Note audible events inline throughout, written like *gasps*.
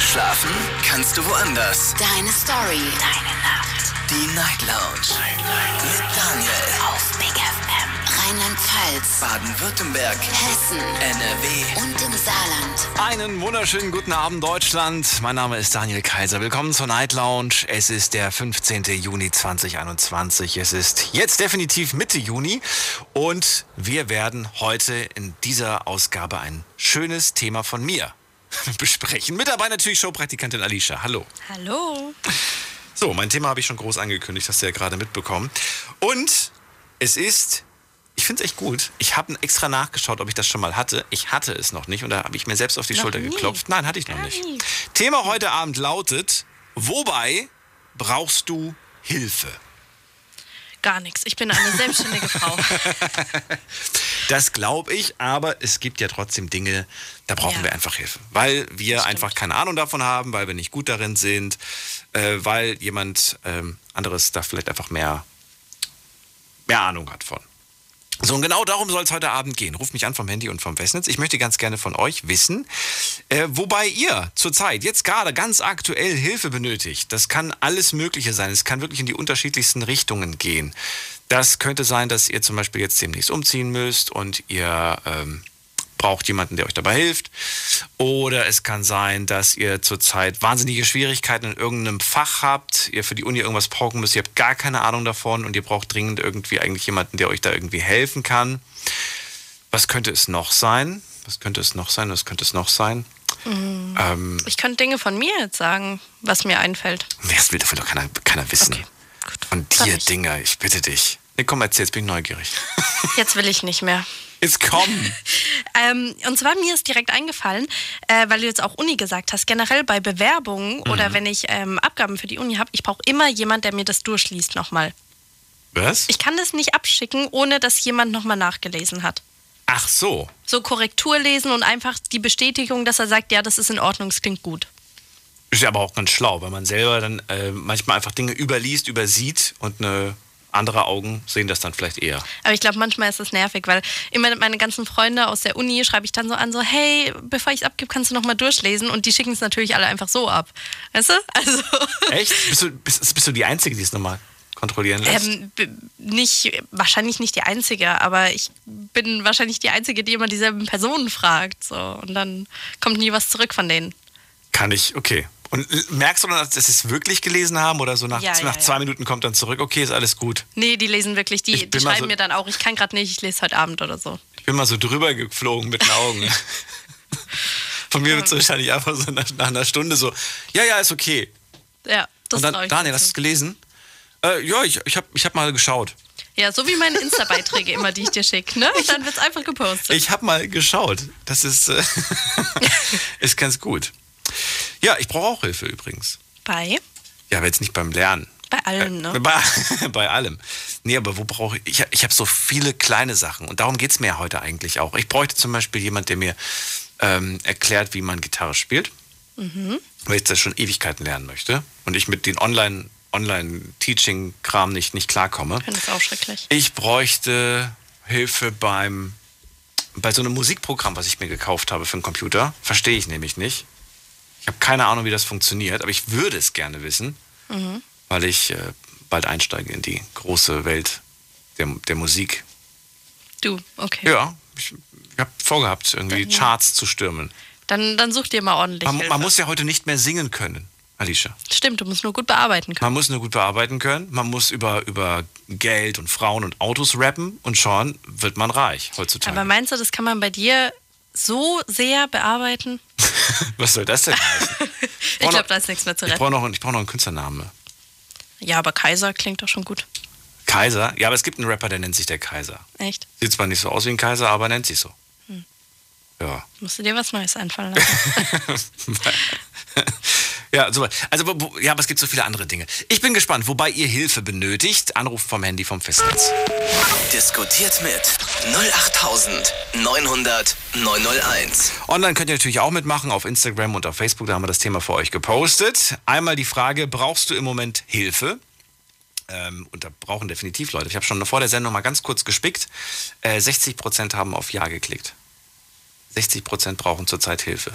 Schlafen kannst du woanders. Deine Story. Deine Nacht. Die Night Lounge. Mit Daniel. Auf Big FM. Rheinland-Pfalz. Baden-Württemberg. Hessen. NRW. Und im Saarland. Einen wunderschönen guten Abend, Deutschland. Mein Name ist Daniel Kaiser. Willkommen zur Night Lounge. Es ist der 15. Juni 2021. Es ist jetzt definitiv Mitte Juni. Und wir werden heute in dieser Ausgabe ein schönes Thema von mir *laughs* besprechen. Mit dabei natürlich Showpraktikantin Alicia. Hallo. Hallo. So, mein Thema habe ich schon groß angekündigt, hast du ja gerade mitbekommen. Und es ist, ich finde es echt gut. Ich habe extra nachgeschaut, ob ich das schon mal hatte. Ich hatte es noch nicht und da habe ich mir selbst auf die Noch Schulter nie? geklopft. Nein, hatte ich noch Gar nicht. nie. Thema heute Abend lautet, wobei brauchst du Hilfe? Gar nichts. Ich bin eine selbstständige Frau. *laughs* Das glaube ich, aber es gibt ja trotzdem Dinge, da brauchen Ja. wir einfach Hilfe. Weil wir einfach keine Ahnung davon haben, weil wir nicht gut darin sind, äh, weil jemand ähm, anderes da vielleicht einfach mehr, mehr Ahnung hat von. So, und genau darum soll es heute Abend gehen. Ruft mich an vom Handy und vom Festnetz. Ich möchte ganz gerne von euch wissen, äh, wobei ihr zurzeit jetzt gerade ganz aktuell Hilfe benötigt. Das kann alles Mögliche sein. Es kann wirklich in die unterschiedlichsten Richtungen gehen. Das könnte sein, dass ihr zum Beispiel jetzt demnächst umziehen müsst und ihr ähm, braucht jemanden, der euch dabei hilft. Oder es kann sein, dass ihr zurzeit wahnsinnige Schwierigkeiten in irgendeinem Fach habt, ihr für die Uni irgendwas pauken müsst, ihr habt gar keine Ahnung davon und ihr braucht dringend irgendwie eigentlich jemanden, der euch da irgendwie helfen kann. Was könnte es noch sein? Was könnte es noch sein? Was könnte es noch sein? Ähm, Ich könnte Dinge von mir jetzt sagen, was mir einfällt. das will davon doch keiner, keiner wissen. Okay. Von dir. Dinger, ich bitte dich. Nee, komm, erzähl, jetzt bin ich neugierig. Jetzt will ich nicht mehr. Jetzt komm! *laughs* Ähm, und zwar mir ist direkt eingefallen, äh, weil du jetzt auch Uni gesagt hast, generell bei Bewerbungen Mhm. oder wenn ich ähm, Abgaben für die Uni habe, ich brauche immer jemand, der mir das durchliest nochmal. Was? Ich kann das nicht abschicken, ohne dass jemand nochmal nachgelesen hat. Ach so. So Korrektur lesen und einfach die Bestätigung, dass er sagt, ja, das ist in Ordnung, es klingt gut. Ist ja aber auch ganz schlau, weil man selber dann äh, manchmal einfach Dinge überliest, übersieht und eine andere Augen sehen das dann vielleicht eher. Aber ich glaube, manchmal ist das nervig, weil immer meine ganzen Freunde aus der Uni schreibe ich dann so an, so, hey, bevor ich es abgebe, kannst du nochmal durchlesen. Und die schicken es natürlich alle einfach so ab. Weißt du? *laughs* Also, Echt? Bist du, bist, bist du die Einzige, die es nochmal kontrollieren lässt? ähm, nicht, wahrscheinlich nicht die Einzige, aber ich bin wahrscheinlich die Einzige, die immer dieselben Personen fragt. So. Und dann kommt nie was zurück von denen. Kann ich, okay. Und l- merkst du dann, dass sie es wirklich gelesen haben oder so nach, Ja, ja, nach ja. zwei Minuten kommt dann zurück, okay, ist alles gut. Nee, die lesen wirklich, die, die schreiben so- mir dann auch, ich kann gerade nicht, ich lese heute Abend oder so. Ich bin mal so drüber geflogen mit den Augen. *laughs* Von mir wird es wahrscheinlich einfach so nach, nach einer Stunde so, ja, ja, ist okay. Ja, das Und dann, ich Daniel, hast du es gelesen? Äh, ja, ich, ich habe ich hab mal geschaut. Ja, so wie meine Insta-Beiträge immer, die ich dir schicke, ne? Dann wird's einfach gepostet. Ich habe mal geschaut. Das ist, äh, *laughs* ist ganz gut. Ja, ich brauche auch Hilfe übrigens. Bei? Ja, aber jetzt nicht beim Lernen. Bei allen, ne? Äh, Bei, *laughs* bei allem. Nee, aber wo brauche ich? Ich, ich habe so viele kleine Sachen und darum geht es mir heute eigentlich auch. Ich bräuchte zum Beispiel jemand, der mir ähm, erklärt, wie man Gitarre spielt. Mhm. Weil ich das schon Ewigkeiten lernen möchte und ich mit den Online- Online-Teaching-Kram nicht, nicht klarkomme. Ich finde das auch schrecklich. Ich bräuchte Hilfe beim bei so einem Musikprogramm, was ich mir gekauft habe für den Computer. Verstehe ich nämlich nicht. Ich habe keine Ahnung, wie das funktioniert, aber ich würde es gerne wissen, weil ich äh, bald einsteige in die große Welt der, der Musik. Du, okay. Ja, ich, ich habe vorgehabt, irgendwie Dann, ja. Charts zu stürmen. Dann, dann such dir mal ordentlich Man, Hilfe. man muss ja heute nicht mehr singen können, Alicia. Stimmt, du musst nur gut bearbeiten können. Man muss nur gut bearbeiten können, man muss über, über Geld und Frauen und Autos rappen und schon wird man reich heutzutage. Aber meinst du, das kann man bei dir so sehr bearbeiten? *laughs* Was soll das denn heißen? *laughs* Ich glaube, da ist nichts mehr zu Ich retten. brauche noch, ich brauch noch einen Künstlernamen. Ja, aber Kaiser klingt doch schon gut. Kaiser? Ja, aber es gibt einen Rapper, der nennt sich der Kaiser. Echt? Sieht zwar nicht so aus wie ein Kaiser, aber nennt sich so. Hm. Ja. Musst du dir was Neues einfallen lassen. *laughs* ja, so, also, ja, aber es gibt so viele andere Dinge. Ich bin gespannt, wobei ihr Hilfe benötigt. Anruf vom Handy vom Festnetz. Diskutiert mit 08900 901. Online könnt ihr natürlich auch mitmachen auf Instagram und auf Facebook. Da haben wir das Thema für euch gepostet. Einmal die Frage, brauchst du im Moment Hilfe? Ähm, und da brauchen definitiv Leute. Ich habe schon vor der Sendung mal ganz kurz gespickt. Äh, 60% haben auf Ja geklickt. 60% brauchen zurzeit Hilfe.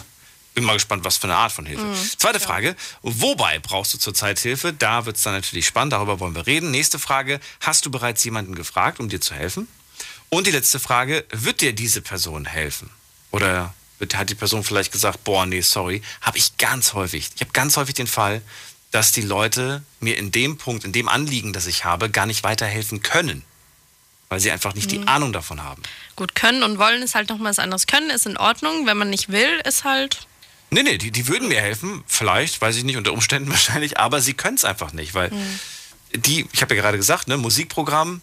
Bin mal gespannt, was für eine Art von Hilfe. Zweite Frage, wobei brauchst du zurzeit Hilfe? Da wird es dann natürlich spannend, darüber wollen wir reden. Nächste Frage, hast du bereits jemanden gefragt, um dir zu helfen? Und die letzte Frage, wird dir diese Person helfen? Oder hat die Person vielleicht gesagt, boah, nee, sorry, habe ich ganz häufig. Ich habe ganz häufig den Fall, dass die Leute mir in dem Punkt, in dem Anliegen, das ich habe, gar nicht weiterhelfen können. Weil sie einfach nicht die Ahnung davon haben. Gut, können und wollen ist halt nochmal was anderes. Können ist in Ordnung, wenn man nicht will, ist halt. Nee, nee, die, die würden mir helfen, vielleicht, weiß ich nicht, unter Umständen *laughs* wahrscheinlich, aber sie können es einfach nicht, weil die, ich habe ja gerade gesagt, ne, Musikprogramm,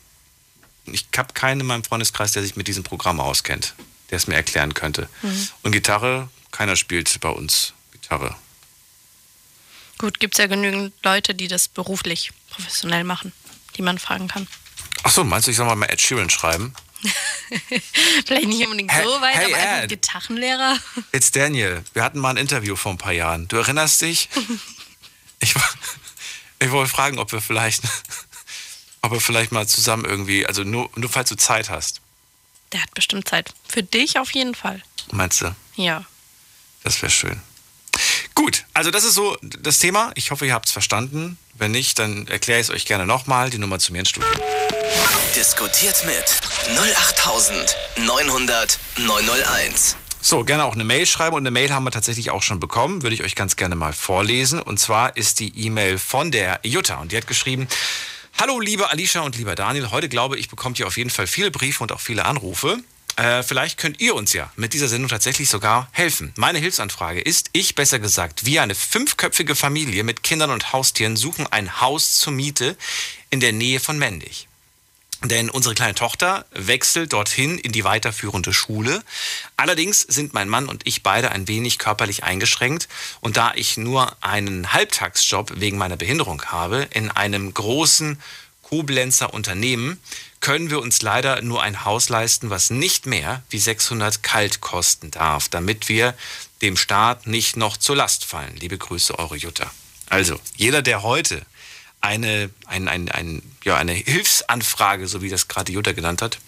ich habe keinen in meinem Freundeskreis, der sich mit diesem Programm auskennt, der es mir erklären könnte. Und Gitarre, keiner spielt bei uns Gitarre. Gut, gibt es ja genügend Leute, die das beruflich, professionell machen, die man fragen kann. Ach so, meinst du, ich soll mal mal Ed Sheeran schreiben? *laughs* Vielleicht nicht unbedingt Hey- so weit, hey, aber einfach. Gitarrenlehrer. It's Daniel. Wir hatten mal ein Interview vor ein paar Jahren. Du erinnerst dich? *laughs* Ich, ich wollte fragen, ob wir vielleicht, *laughs* ob wir vielleicht mal zusammen irgendwie, also nur, nur falls du Zeit hast. Der hat bestimmt Zeit. Für dich auf jeden Fall. Meinst du? Ja. Das wäre schön. Gut, also das ist so das Thema. Ich hoffe, ihr habt es verstanden. Wenn nicht, dann erkläre ich es euch gerne nochmal. Die Nummer zu mir ins Studio. Diskutiert mit 08900 901. So, gerne auch eine Mail schreiben und eine Mail haben wir tatsächlich auch schon bekommen, würde ich euch ganz gerne mal vorlesen. Und zwar ist die E-Mail von der Jutta und die hat geschrieben, Hallo liebe Alicia und lieber Daniel, heute glaube ich, bekommt ihr auf jeden Fall viele Briefe und auch viele Anrufe. Äh, vielleicht könnt ihr uns ja mit dieser Sendung tatsächlich sogar helfen. Meine Hilfsanfrage ist, ich besser gesagt, wir eine fünfköpfige Familie mit Kindern und Haustieren suchen ein Haus zur Miete in der Nähe von Mendig. Denn unsere kleine Tochter wechselt dorthin in die weiterführende Schule. Allerdings sind mein Mann und ich beide ein wenig körperlich eingeschränkt. Und da ich nur einen Halbtagsjob wegen meiner Behinderung habe, in einem großen Koblenzer Unternehmen, können wir uns leider nur ein Haus leisten, was nicht mehr wie 600 kalt kosten darf, damit wir dem Staat nicht noch zur Last fallen. Liebe Grüße, eure Jutta. Also, jeder, der heute eine, ein, ein, ein, ja, eine Hilfsanfrage, so wie das gerade Jutta genannt hat,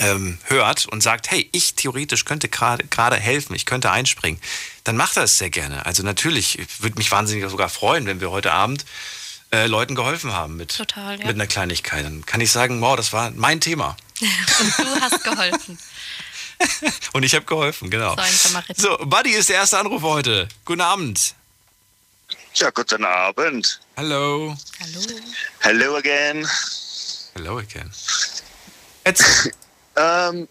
ähm, hört und sagt, hey, ich theoretisch könnte gerade helfen, ich könnte einspringen, dann macht er es sehr gerne. Also natürlich, ich würde mich wahnsinnig sogar freuen, wenn wir heute Abend äh, Leuten geholfen haben mit, Total, ja. mit einer Kleinigkeit. Dann kann ich sagen, wow, das war mein Thema. *laughs* Und du hast geholfen. *laughs* Und ich habe geholfen, genau. So Buddy ist der erste Anruf heute. Guten Abend. Ja, guten Abend. Hallo. Hallo. Hello again. Hello again. *laughs* Erzähl. Ähm,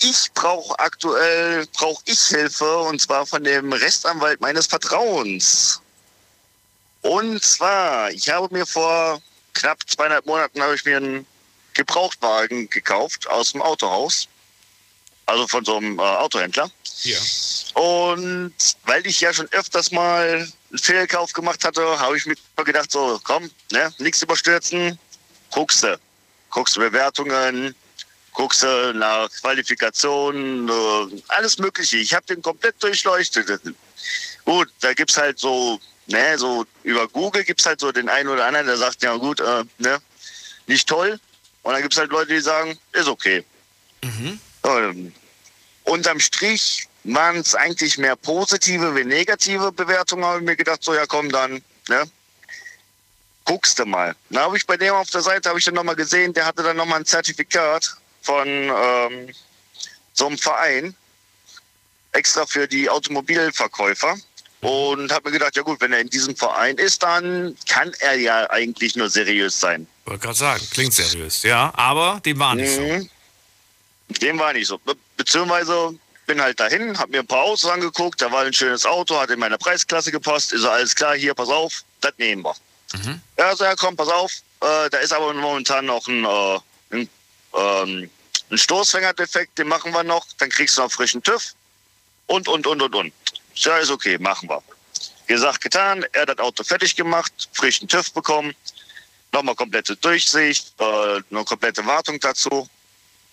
ich brauche aktuell brauche ich Hilfe und zwar von dem Rechtsanwalt meines Vertrauens. Und zwar, ich habe mir vor knapp zweieinhalb Monaten habe ich mir einen Gebrauchtwagen gekauft aus dem Autohaus, also von so einem äh, Autohändler. Hier. Und weil ich ja schon öfters mal einen Fehlkauf gemacht hatte, habe ich mir gedacht, so komm, ne, nichts überstürzen, guckst du. Guckst du Bewertungen, guckst du nach Qualifikationen, äh, alles Mögliche. Ich habe den komplett durchleuchtet. Gut, da gibt's halt so, ne, so über Google gibt's halt so den einen oder anderen, der sagt, ja gut, äh, ne, nicht toll. Und dann gibt's halt Leute, die sagen, ist okay. Ähm, unterm Strich waren es eigentlich mehr positive wie negative Bewertungen. Habe ich mir gedacht, so ja komm dann, ne? Guckst du mal. Dann habe ich bei dem auf der Seite, habe ich dann nochmal gesehen, der hatte dann nochmal ein Zertifikat von ähm, so einem Verein, extra für die Automobilverkäufer. Und habe mir gedacht, ja gut, wenn er in diesem Verein ist, dann kann er ja eigentlich nur seriös sein. Wollte gerade sagen, klingt seriös. Ja, aber dem war nicht so. Mhm. Dem war nicht so. Be beziehungsweise bin halt dahin, habe mir ein paar Autos angeguckt, da war ein schönes Auto, hat in meiner Preisklasse gepasst, ist so, alles klar, hier, pass auf, das nehmen wir. Ja, so, ja, komm, pass auf, äh, da ist aber momentan noch ein, äh, ein, ähm, ein Stoßfängerdefekt, den machen wir noch, dann kriegst du noch frischen TÜV und, und, und, und, und. Ja, ist okay, machen wir. Gesagt, getan, er hat das Auto fertig gemacht, frischen TÜV bekommen, nochmal komplette Durchsicht, äh, eine komplette Wartung dazu.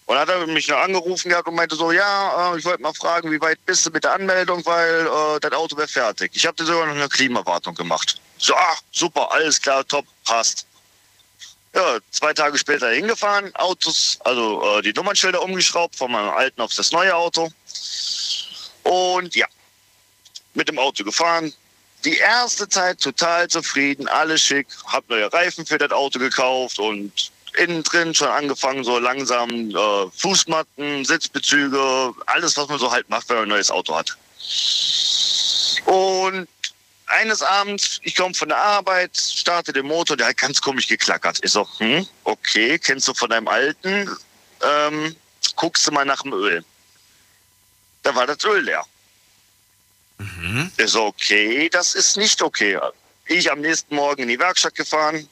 Und dann hat er mich noch angerufen gehabt und meinte so, ja, äh, ich wollte mal fragen, wie weit bist du mit der Anmeldung, weil äh, das Auto wäre fertig. Ich habe dir sogar noch eine Klimawartung gemacht. So, ah, super, alles klar, top, passt. Ja, zwei Tage später hingefahren, Autos, also äh, die Nummernschilder umgeschraubt von meinem alten auf das neue Auto. Und ja, mit dem Auto gefahren. Die erste Zeit total zufrieden, alles schick, hab neue Reifen für das Auto gekauft und innen drin schon angefangen, so langsam äh, Fußmatten, Sitzbezüge, alles, was man so halt macht, wenn man ein neues Auto hat. Und eines Abends, ich komme von der Arbeit, starte den Motor, der hat ganz komisch geklackert. Ich so, hm, okay, kennst du von deinem alten? Ähm, guckst du mal nach dem Öl. Da war das Öl leer. Mhm. Ich okay, das ist nicht okay. Ich am nächsten Morgen in die Werkstatt gefahren,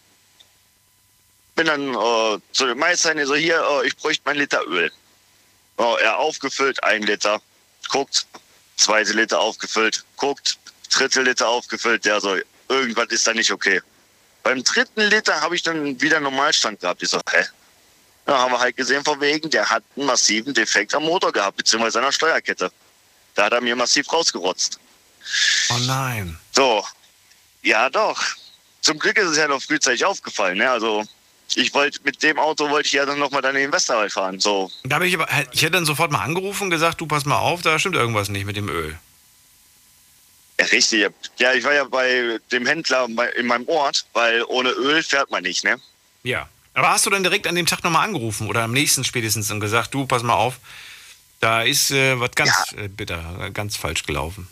bin dann äh, zu dem Meister, ich so, hier, äh, ich bräuchte mein Liter Öl. Oh, er aufgefüllt, ein Liter, guckt, zweite Liter aufgefüllt, guckt, dritte Liter aufgefüllt, der so, irgendwas ist da nicht okay. Beim dritten Liter habe ich dann wieder Normalstand gehabt. Ich so, hä? Da haben wir halt gesehen, von wegen, der hat einen massiven Defekt am Motor gehabt, beziehungsweise an der Steuerkette. Da hat er mir massiv rausgerotzt. Oh nein. So, ja doch. Zum Glück ist es ja noch frühzeitig aufgefallen. Ne? Also ich wollte mit dem Auto wollte ich ja dann nochmal dann in den Westerwald fahren. So, Da habe ich aber, ich hätte dann sofort mal angerufen und gesagt, du pass mal auf, da stimmt irgendwas nicht mit dem Öl. ja, richtig. Ja, ich war ja bei dem Händler in meinem Ort, weil ohne Öl fährt man nicht, ne? Ja. Aber hast du dann direkt an dem Tag nochmal angerufen oder am nächsten spätestens und gesagt, du pass mal auf, da ist äh, was ganz äh, bitter, ganz falsch gelaufen.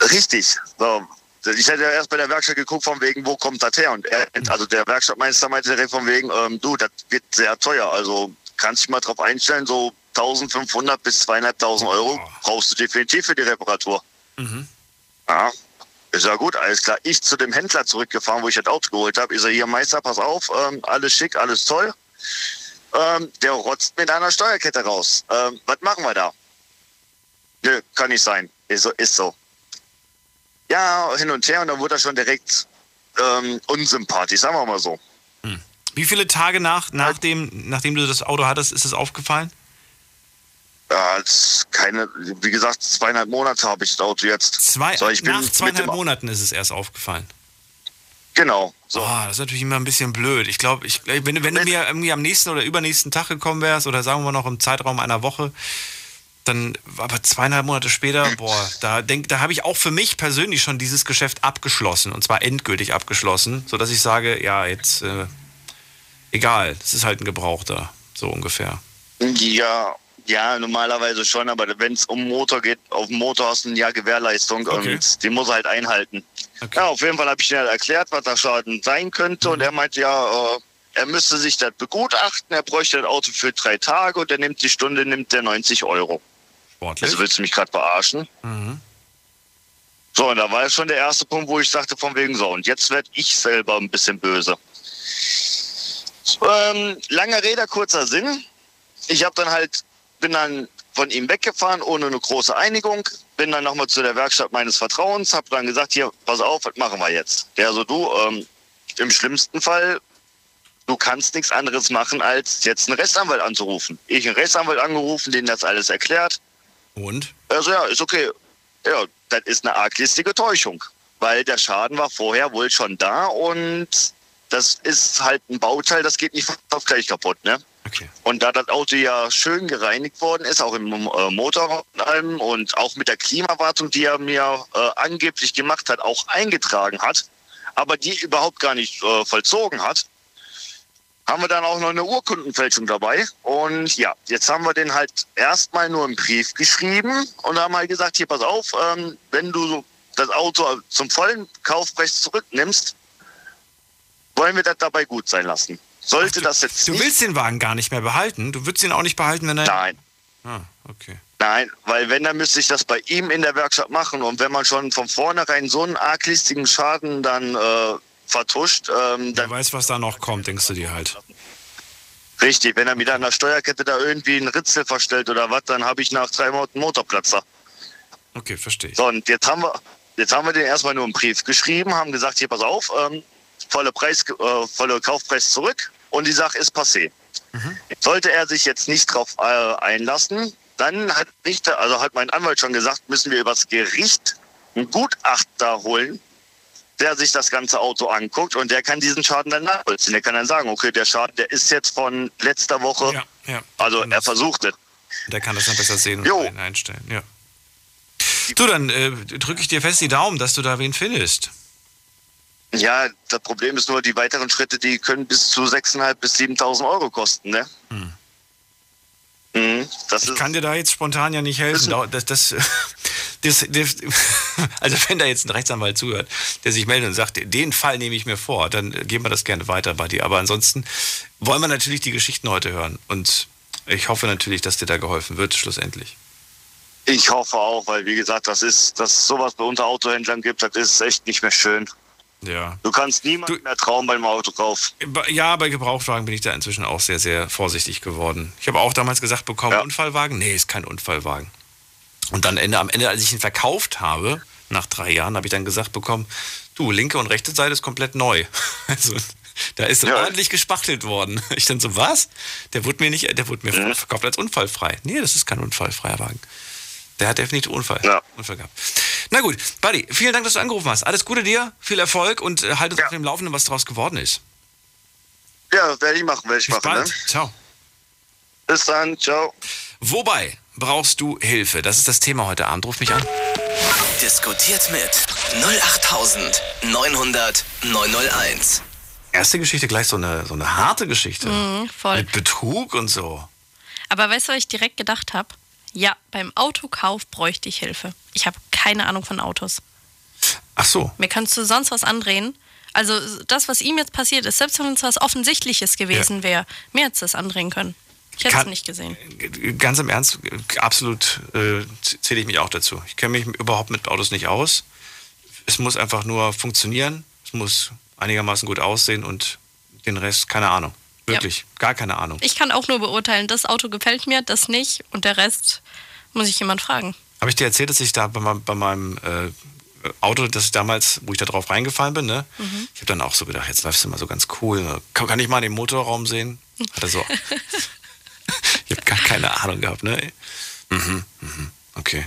Richtig. So. Ich hätte ja erst bei der Werkstatt geguckt, von wegen, wo kommt das her? Und er, also der Werkstattmeister meinte direkt von wegen, ähm, du, das wird sehr teuer. Also kannst dich mal drauf einstellen, so 1500 bis 2500 Euro brauchst du definitiv für die Reparatur. Mhm. Ja. Ist ja gut, alles klar. Ich zu dem Händler zurückgefahren, wo ich das Auto geholt habe. Ich sage, hier Meister, pass auf, ähm, alles schick, alles toll. Ähm, der rotzt mit einer Steuerkette raus. Ähm, was machen wir da? Nö, kann nicht sein. Ist so, ist so. Ja, hin und her und dann wurde er schon direkt ähm, unsympathisch, sagen wir mal so. Wie viele Tage nach, nachdem, nachdem du das Auto hattest, ist es aufgefallen? Ja, keine, wie gesagt, zweieinhalb Monate habe ich das Auto jetzt. Zwei, So, nach zweieinhalb Monaten ist es erst aufgefallen. Genau. So. Oh, das ist natürlich immer ein bisschen blöd. Ich glaube, ich, wenn, du- wenn du mir irgendwie am nächsten oder übernächsten Tag gekommen wärst oder sagen wir noch im Zeitraum einer Woche, dann aber zweieinhalb Monate später, boah, da denk, da habe ich auch für mich persönlich schon dieses Geschäft abgeschlossen und zwar endgültig abgeschlossen, sodass ich sage, ja, jetzt äh, egal, es ist halt ein Gebrauchter, so ungefähr. Ja, ja, normalerweise schon, aber wenn es um Motor geht, auf dem Motor hast du ein Jahr Gewährleistung Okay. und die muss er halt einhalten. Okay. Ja, auf jeden Fall habe ich halt erklärt, was der Schaden sein könnte und er meinte, ja, äh, er müsste sich das begutachten, er bräuchte das Auto für drei Tage und er nimmt die Stunde, nimmt der 90 Euro. Sportlich. Also willst du mich gerade verarschen? Mhm. So, und da war schon der erste Punkt, wo ich sagte, von wegen so, und jetzt werde ich selber ein bisschen böse. Ähm, langer Rede, kurzer Sinn. Ich habe dann halt, bin dann von ihm weggefahren, ohne eine große Einigung. Bin dann nochmal zu der Werkstatt meines Vertrauens, habe dann gesagt, hier, pass auf, was machen wir jetzt? Der so, du, ähm, im schlimmsten Fall, du kannst nichts anderes machen, als jetzt einen Rechtsanwalt anzurufen. Ich einen Rechtsanwalt angerufen, den das alles erklärt. Und? Also ja, ist okay. Ja, das ist eine arglistige Täuschung, weil der Schaden war vorher wohl schon da und das ist halt ein Bauteil, das geht nicht auf gleich kaputt, ne? Und da das Auto ja schön gereinigt worden ist, auch im äh, Motorraum und auch mit der Klimawartung, die er mir äh, angeblich gemacht hat, auch eingetragen hat, aber die überhaupt gar nicht äh, vollzogen hat, haben wir dann auch noch eine Urkundenfälschung dabei. Und ja, jetzt haben wir den halt erstmal nur einen Brief geschrieben und haben halt gesagt, hier pass auf, ähm, wenn du das Auto zum vollen Kaufpreis zurücknimmst, wollen wir das dabei gut sein lassen. Sollte das jetzt Du nicht... willst den Wagen gar nicht mehr behalten? Du würdest ihn auch nicht behalten, wenn er... Nein. Ah, okay. Nein, weil wenn, dann müsste ich das bei ihm in der Werkstatt machen. Und wenn man schon von vornherein so einen arglistigen Schaden dann äh, vertuscht, ähm, Wer dann weiß, was da noch kommt, denkst du dir halt. richtig, wenn er wieder an der Steuerkette da irgendwie einen Ritzel verstellt oder was, dann habe ich nach drei Monaten Motorplatzer. Okay, verstehe ich. So, und jetzt haben wir, jetzt haben wir den erstmal nur einen Brief geschrieben, haben gesagt, hier pass auf, ähm, volle Preis, äh, volle Kaufpreis zurück und die Sache ist passé. Sollte er sich jetzt nicht drauf äh, einlassen, dann hat Richter, also hat mein Anwalt schon gesagt, müssen wir übers Gericht einen Gutachter holen, der sich das ganze Auto anguckt und der kann diesen Schaden dann nachvollziehen. Der kann dann sagen, okay, der Schaden, der ist jetzt von letzter Woche, Ja, ja. also er das- versucht es. Der kann das dann besser sehen und Jo. ein- einstellen, ja. Du, dann äh, drücke ich dir fest die Daumen, dass du da wen findest. Ja, das Problem ist nur, die weiteren Schritte, die können bis zu 6.500 bis 7.000 Euro kosten, ne? Mhm, das Ich kann dir da jetzt spontan ja nicht helfen. Das, das, *laughs* das, *laughs* also wenn da jetzt ein Rechtsanwalt zuhört, der sich meldet und sagt, den Fall nehme ich mir vor, dann geben wir das gerne weiter bei dir. Aber ansonsten wollen wir natürlich die Geschichten heute hören. Und ich hoffe natürlich, dass dir da geholfen wird, schlussendlich. ich hoffe auch, weil wie gesagt, das ist, dass es sowas bei unter Autohändlern gibt, das ist echt nicht mehr schön. Ja. Du kannst niemandem mehr trauen beim Autokauf. Ja, bei Gebrauchtwagen bin ich da inzwischen auch sehr, sehr vorsichtig geworden. Ich habe auch damals gesagt bekommen, Ja. Unfallwagen? Nee, ist kein Unfallwagen. Und dann Ende, am Ende, als ich ihn verkauft habe, nach drei Jahren, habe ich dann gesagt bekommen, du, linke und rechte Seite ist komplett neu. *laughs* Also, da ist Ja. ordentlich gespachtelt worden. *laughs* Ich dann so, was? Der wurde mir nicht, der wurde mir verkauft als unfallfrei. Nee, das ist kein unfallfreier Wagen. Der hat definitiv Unfall, Ja. Unfall gehabt. Na gut, Buddy, vielen Dank, dass du angerufen hast. Alles Gute dir, viel Erfolg und äh, halt uns Ja. auf dem Laufenden, was daraus geworden ist. Ja, werde ich machen, werde ich Bis machen. bald. Ne? Ciao. Bis dann, ciao. Wobei brauchst du Hilfe? Das ist das Thema heute Abend. Ruf mich an. Diskutiert mit 08900 901. Erste Geschichte gleich so eine, so eine harte Geschichte. Mhm, voll. Mit Betrug und so. Aber weißt du, was ich direkt gedacht habe? Ja, beim Autokauf bräuchte ich Hilfe. Ich habe keine Ahnung von Autos. Ach so. Mir kannst du sonst was andrehen. Also das, was ihm jetzt passiert ist, selbst wenn es was Offensichtliches gewesen wäre, mir hätte es das andrehen können. Ich hätte es nicht gesehen. Ganz im Ernst, absolut äh, zähle ich mich auch dazu. Ich kenne mich überhaupt mit Autos nicht aus. Es muss einfach nur funktionieren. Es muss einigermaßen gut aussehen und den Rest, keine Ahnung. Wirklich, gar keine Ahnung. Ich kann auch nur beurteilen, das Auto gefällt mir, das nicht und der Rest muss ich jemand fragen. Habe ich dir erzählt, dass ich da bei meinem, bei meinem äh, Auto, das ich damals, wo ich da drauf reingefallen bin, ne? Ich habe dann auch so gedacht, jetzt läufst du mal so ganz cool. Ne? Kann, kann ich mal den Motorraum sehen? Hat er so. *laughs* *laughs* ich habe gar keine Ahnung gehabt, ne? Mhm, mhm, okay.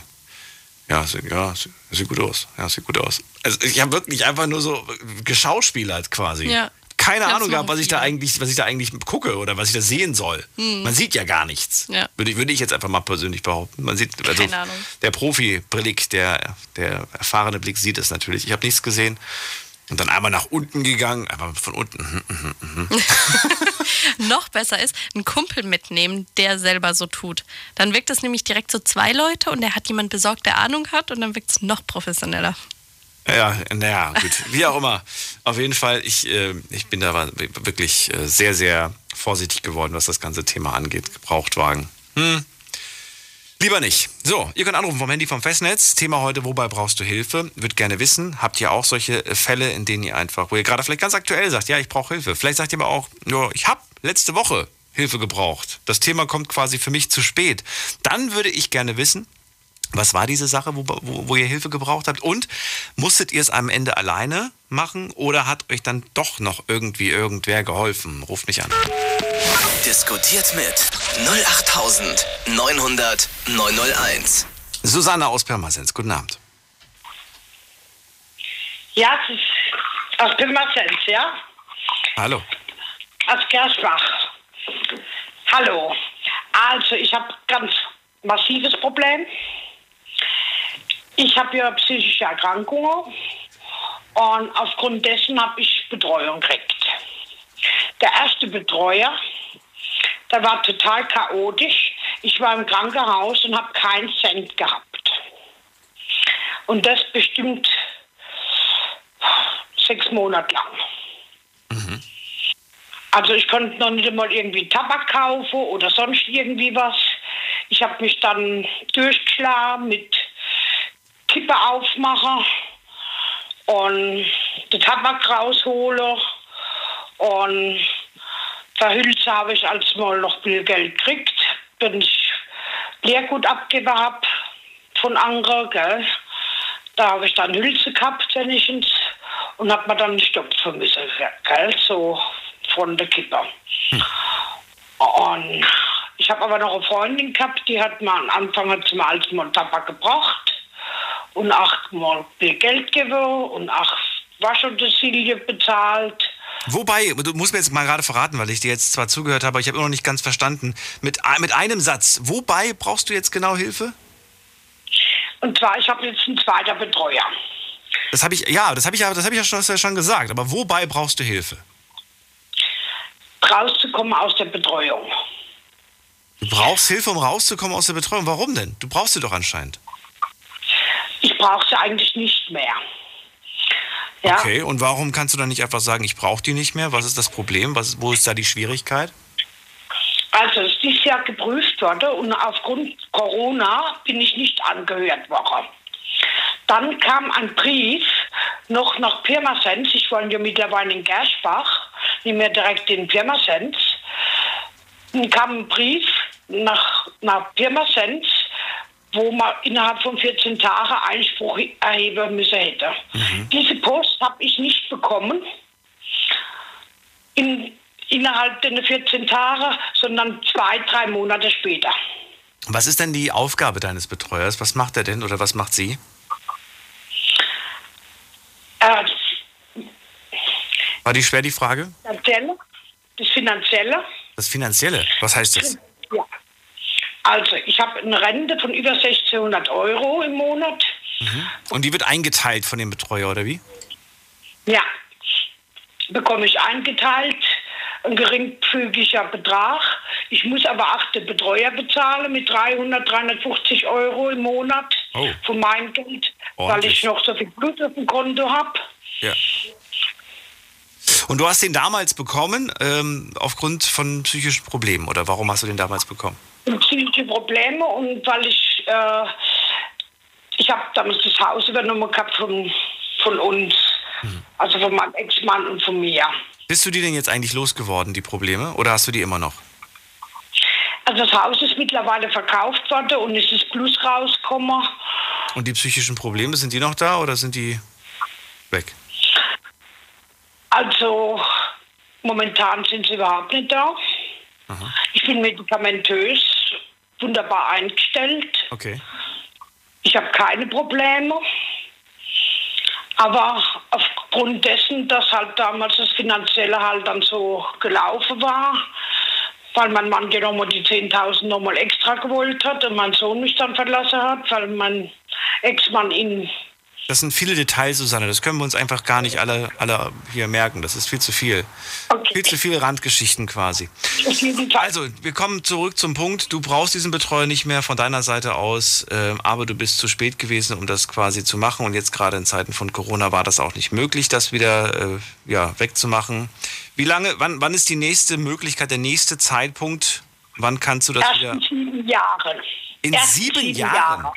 Ja, sieht, ja, sieht, sieht gut aus. Ja, sieht gut aus. Also ich habe wirklich einfach nur so geschauspielert quasi. Ja. Keine Das Ahnung gehabt, was ich da eigentlich, was ich da eigentlich gucke oder was ich da sehen soll. Man sieht ja gar nichts. Hm. Ja. Würde, ich- würde ich jetzt einfach mal persönlich behaupten. Man sieht, also Keine Ahnung. der Profi-Blick, der, der erfahrene Blick sieht es natürlich. Ich habe nichts gesehen. Und dann einmal nach unten gegangen, aber von unten. mhm, mhm, mhm. *laughs* Noch besser ist, einen Kumpel mitnehmen, der selber so tut. Dann wirkt es nämlich direkt so zwei Leute und er hat jemand besorgt, der Ahnung hat und dann wirkt es noch professioneller. Ja, naja, gut. Wie auch immer. Auf jeden Fall, ich, äh, ich bin da wirklich äh, sehr, sehr vorsichtig geworden, was das ganze Thema angeht. Gebrauchtwagen. Hm. Lieber nicht. So, ihr könnt anrufen vom Handy vom Festnetz. Thema heute, wobei brauchst du Hilfe? Würde gerne wissen, habt ihr auch solche Fälle, in denen ihr einfach, wo ihr gerade vielleicht ganz aktuell sagt, ja, ich brauche Hilfe. Vielleicht sagt ihr aber auch, ja, ich habe letzte Woche Hilfe gebraucht. Das Thema kommt quasi für mich zu spät. Dann würde ich gerne wissen, was war diese Sache, wo, wo, wo ihr Hilfe gebraucht habt? Und musstet ihr es am Ende alleine machen oder hat euch dann doch noch irgendwie irgendwer geholfen? Ruft mich an. Diskutiert mit 08900 901. Susanne aus Pirmasens, guten Abend. Ja, es ist aus Pirmasens, ja? Hallo. Aus Gersbach. Hallo. Also, ich habe ganz massives Problem. Ich habe ja psychische Erkrankungen und aufgrund dessen habe ich Betreuung gekriegt. Der erste Betreuer, der war total chaotisch. Ich war im Krankenhaus und habe keinen Cent gehabt. Und das bestimmt sechs Monate lang. Also ich konnte noch nicht einmal irgendwie Tabak kaufen oder sonst irgendwie was. Ich habe mich dann durchgeschlagen mit Kippe aufmachen und den Tabak rausholen. Und verhüllt habe ich als mal noch viel Geld gekriegt, wenn ich Lehrgut abgegeben habe von anderen, gell. Da habe ich dann Hülse gehabt, wenn ich ins und habe mir dann stopfen müssen, gell, so von der Kippe. Und ich habe aber noch eine Freundin gehabt, die hat mir am Anfang hat sie mir als mal Tabak gebracht und auch mal viel Geld gegeben und auch Waschutensilien bezahlt. Wobei, du musst mir jetzt mal gerade verraten, weil ich dir jetzt zwar zugehört habe, aber ich habe immer noch nicht ganz verstanden. Mit, mit einem Satz, wobei brauchst du jetzt genau Hilfe? Und zwar, ich habe jetzt einen zweiten Betreuer. Das habe ich, ja, das habe ich, das habe ich ja schon, ja schon gesagt. Aber wobei brauchst du Hilfe? Rauszukommen aus der Betreuung. Du brauchst Hilfe, um rauszukommen aus der Betreuung. Warum denn? Du brauchst sie doch anscheinend. Ich brauche sie eigentlich nicht mehr. Ja, Okay, und warum kannst du dann nicht einfach sagen, ich brauche die nicht mehr? Was ist das Problem? Was, wo ist da die Schwierigkeit? also es ist dieses Jahr geprüft worden und aufgrund Corona bin ich nicht angehört worden. Dann kam ein Brief noch nach Pirmasens. Ich wohne ja mittlerweile in Gerschbach, nicht mehr direkt in Pirmasens. Dann kam ein Brief nach, nach Pirmasens, wo man innerhalb von 14 Tagen Einspruch erheben müssen hätte. Diese Post habe ich nicht bekommen. In, innerhalb der 14 Tage, sondern zwei, drei Monate später. Was ist denn die Aufgabe deines Betreuers? Was macht er denn oder was macht sie? Äh, War die schwer die Frage? das Finanzielle, das Finanzielle, Das Finanzielle. Was heißt das? ja. Also, ich habe eine Rente von über 1600 Euro im Monat. Und die wird eingeteilt von dem Betreuer, oder wie? Ja, bekomme ich eingeteilt, ein geringfügiger Betrag. Ich muss aber auch den Betreuer bezahlen mit 300, 350 Euro im Monat Oh. von meinem Geld, weil ich noch so viel Blut auf dem Konto habe. Ja. Und du hast den damals bekommen ähm, aufgrund von psychischen Problemen, oder warum hast du den damals bekommen? psychische Probleme und weil ich, äh, ich habe damals das Haus übernommen gehabt von, von uns, also von meinem Ex-Mann und von mir. Bist du die denn jetzt eigentlich losgeworden, die Probleme, oder hast du die immer noch? Also das Haus ist mittlerweile verkauft worden und es ist Plus rausgekommen. Und die psychischen Probleme, sind die noch da oder sind die weg? Also momentan sind sie überhaupt nicht da. Ich bin medikamentös wunderbar eingestellt. Okay. Ich habe keine Probleme. Aber aufgrund dessen, dass halt damals das Finanzielle halt dann so gelaufen war, weil mein Mann nochmal die 10.000 nochmal extra gewollt hat und mein Sohn mich dann verlassen hat, weil mein Ex-Mann ihn Das sind viele Details, Susanne. Das können wir uns einfach gar nicht alle, alle hier merken. Das ist viel zu viel. Okay. Viel zu viele Randgeschichten quasi. Also, wir kommen zurück zum Punkt. Du brauchst diesen Betreuer nicht mehr von deiner Seite aus, ähm, aber du bist zu spät gewesen, um das quasi zu machen. Und jetzt gerade in Zeiten von Corona war das auch nicht möglich, das wieder äh, ja, wegzumachen. Wie lange, wann, wann ist die nächste Möglichkeit, der nächste Zeitpunkt? Wann kannst du das erst wieder? in sieben Jahren. In Erst sieben Jahren? Jahre.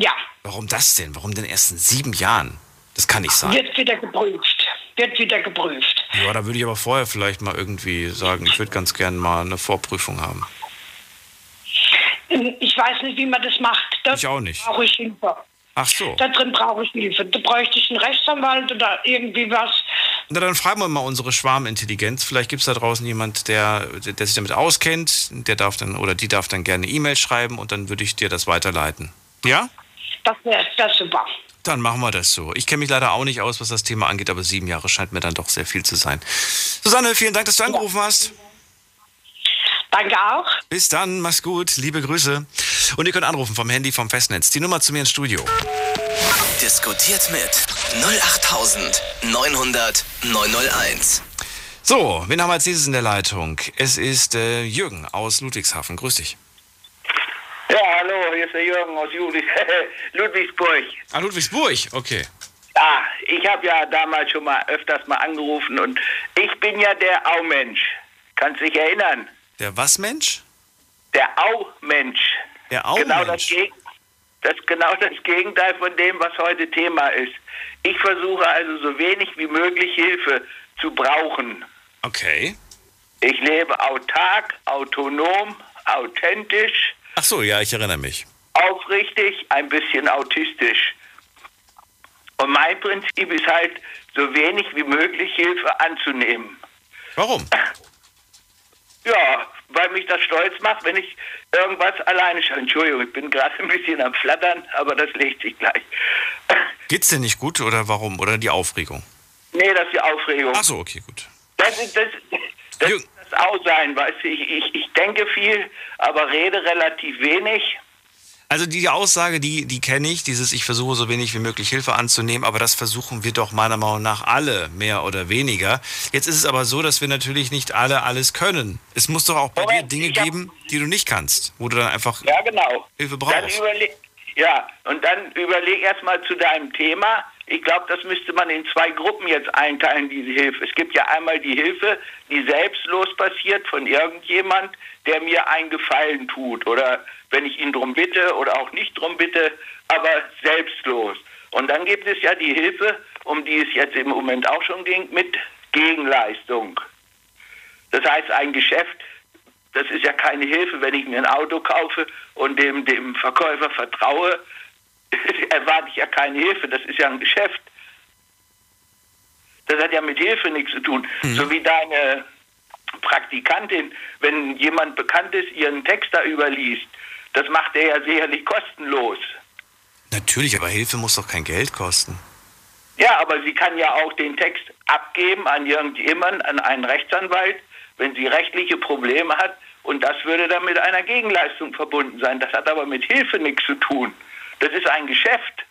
Ja, Warum das denn? Warum denn erst in sieben Jahren? Das kann nicht sein. wird wieder geprüft. Wird wieder geprüft. Ja, da würde ich aber vorher vielleicht mal irgendwie sagen, ich würde ganz gerne mal eine Vorprüfung haben. Ich weiß nicht, wie man das macht. Da Ich auch nicht. brauche ich Hilfe. Ach so. Da drin brauche ich Hilfe. Da bräuchte ich einen Rechtsanwalt oder irgendwie was. Na, dann fragen wir mal unsere Schwarmintelligenz. Vielleicht gibt es da draußen jemand, der, der sich damit auskennt. Der darf dann oder die darf dann gerne E-Mail schreiben und dann würde ich dir das weiterleiten. Ja? Das wäre das super. Dann machen wir das so. Ich kenne mich leider auch nicht aus, was das Thema angeht, aber sieben Jahre scheint mir dann doch sehr viel zu sein. Susanne, vielen Dank, dass du angerufen hast. Danke auch. Bis dann, mach's gut, liebe Grüße. Und ihr könnt anrufen vom Handy, vom Festnetz. Die Nummer zu mir ins Studio. Diskutiert mit 08900 901. So, wen haben wir als nächstes in der Leitung? Es ist äh, Jürgen aus Ludwigshafen. Grüß dich. Ja, hallo, hier ist der Jürgen aus *laughs* Ludwig Ludwigsburg. Ah, Ludwigsburg, okay. Ja, ich habe ja damals schon mal öfters mal angerufen und ich bin ja der Au-Mensch. Kannst dich erinnern? Der was Mensch? Der Au-Mensch. Der Genau das, Au-Mensch. Geg das genau das Gegenteil von dem, was heute Thema ist. Ich versuche also so wenig wie möglich Hilfe zu brauchen. Okay. Ich lebe autark, autonom, authentisch, Ach so, ja, ich erinnere mich. aufrichtig, ein bisschen autistisch. Und mein Prinzip ist halt, so wenig wie möglich Hilfe anzunehmen. Warum? Ja, weil mich das stolz macht, wenn ich irgendwas alleine schaffe. Entschuldigung, ich bin gerade ein bisschen am Flattern, aber das legt sich gleich. Geht's dir nicht gut oder warum? Oder die Aufregung? Nee, das ist die Aufregung. Ach so, okay, gut. Das ist das, das, Jürgen. Ist das Aussein, weißt du. Ich, ich, ich denke viel, aber rede relativ wenig. Also die Aussage, die, die kenne ich, dieses ich versuche so wenig wie möglich Hilfe anzunehmen, aber das versuchen wir doch meiner Meinung nach alle, mehr oder weniger. Jetzt ist es aber so, dass wir natürlich nicht alle alles können. Es muss doch auch bei Moment, dir Dinge geben, die du nicht kannst, wo du dann einfach Ja, genau. Hilfe brauchst. ja, und dann überleg erstmal zu deinem Thema. Ich glaube, das müsste man in zwei Gruppen jetzt einteilen, diese Hilfe. Es gibt ja einmal die Hilfe, die selbstlos passiert von irgendjemand, der mir einen Gefallen tut. Oder wenn ich ihn drum bitte oder auch nicht drum bitte, aber selbstlos. Und dann gibt es ja die Hilfe, um die es jetzt im Moment auch schon ging, mit Gegenleistung. Das heißt, ein Geschäft, das ist ja keine Hilfe, wenn ich mir ein Auto kaufe und dem, dem Verkäufer vertraue, *laughs* erwarte ich ja keine Hilfe. Das ist ja ein Geschäft. Das hat ja mit Hilfe nichts zu tun. So wie deine Praktikantin, wenn jemand Bekanntes ihren Text da überliest, das macht er ja sicherlich kostenlos. Natürlich, aber Hilfe muss doch kein Geld kosten. Ja, aber sie kann ja auch den Text abgeben an irgendjemanden, an einen Rechtsanwalt, wenn sie rechtliche Probleme hat. Und das würde dann mit einer Gegenleistung verbunden sein. Das hat aber mit Hilfe nichts zu tun. Das ist ein Geschäft.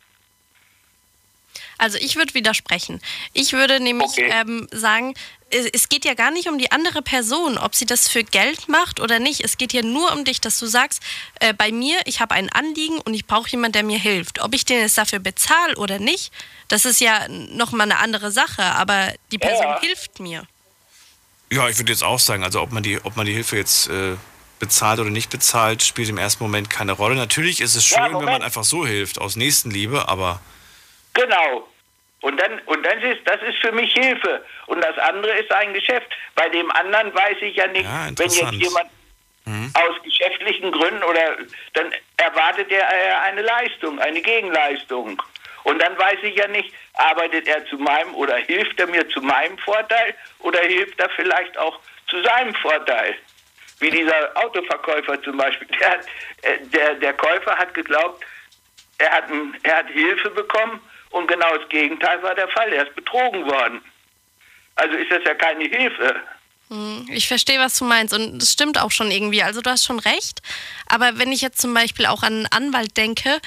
Also ich würde widersprechen. Ich würde nämlich Okay. ähm, sagen, es geht ja gar nicht um die andere Person, ob sie das für Geld macht oder nicht. Es geht ja nur um dich, dass du sagst, äh, bei mir, ich habe ein Anliegen und ich brauche jemanden, der mir hilft. Ob ich den jetzt dafür bezahle oder nicht, das ist ja nochmal eine andere Sache. Aber die Person Ja. hilft mir. Ja, ich würde jetzt auch sagen, also ob man die, ob man die Hilfe jetzt äh, bezahlt oder nicht bezahlt, spielt im ersten Moment keine Rolle. Natürlich ist es schön, Ja, wenn man einfach so hilft, aus Nächstenliebe, aber Genau. Und dann, und das ist, das ist für mich Hilfe. Und das andere ist ein Geschäft. Bei dem anderen weiß ich ja nicht, Ja, wenn jetzt jemand aus geschäftlichen Gründen oder dann erwartet er äh, eine Leistung, eine Gegenleistung. Und dann weiß ich ja nicht, arbeitet er zu meinem oder hilft er mir zu meinem Vorteil oder hilft er vielleicht auch zu seinem Vorteil. Wie dieser Autoverkäufer zum Beispiel. Der, hat, äh, der, der Käufer hat geglaubt, er hat, ein, er hat Hilfe bekommen und genau das Gegenteil war der Fall. Er ist betrogen worden. Also ist das ja keine Hilfe. Ich verstehe, was du meinst und das stimmt auch schon irgendwie. Also du hast schon recht. Aber wenn ich jetzt zum Beispiel auch an einen Anwalt denke,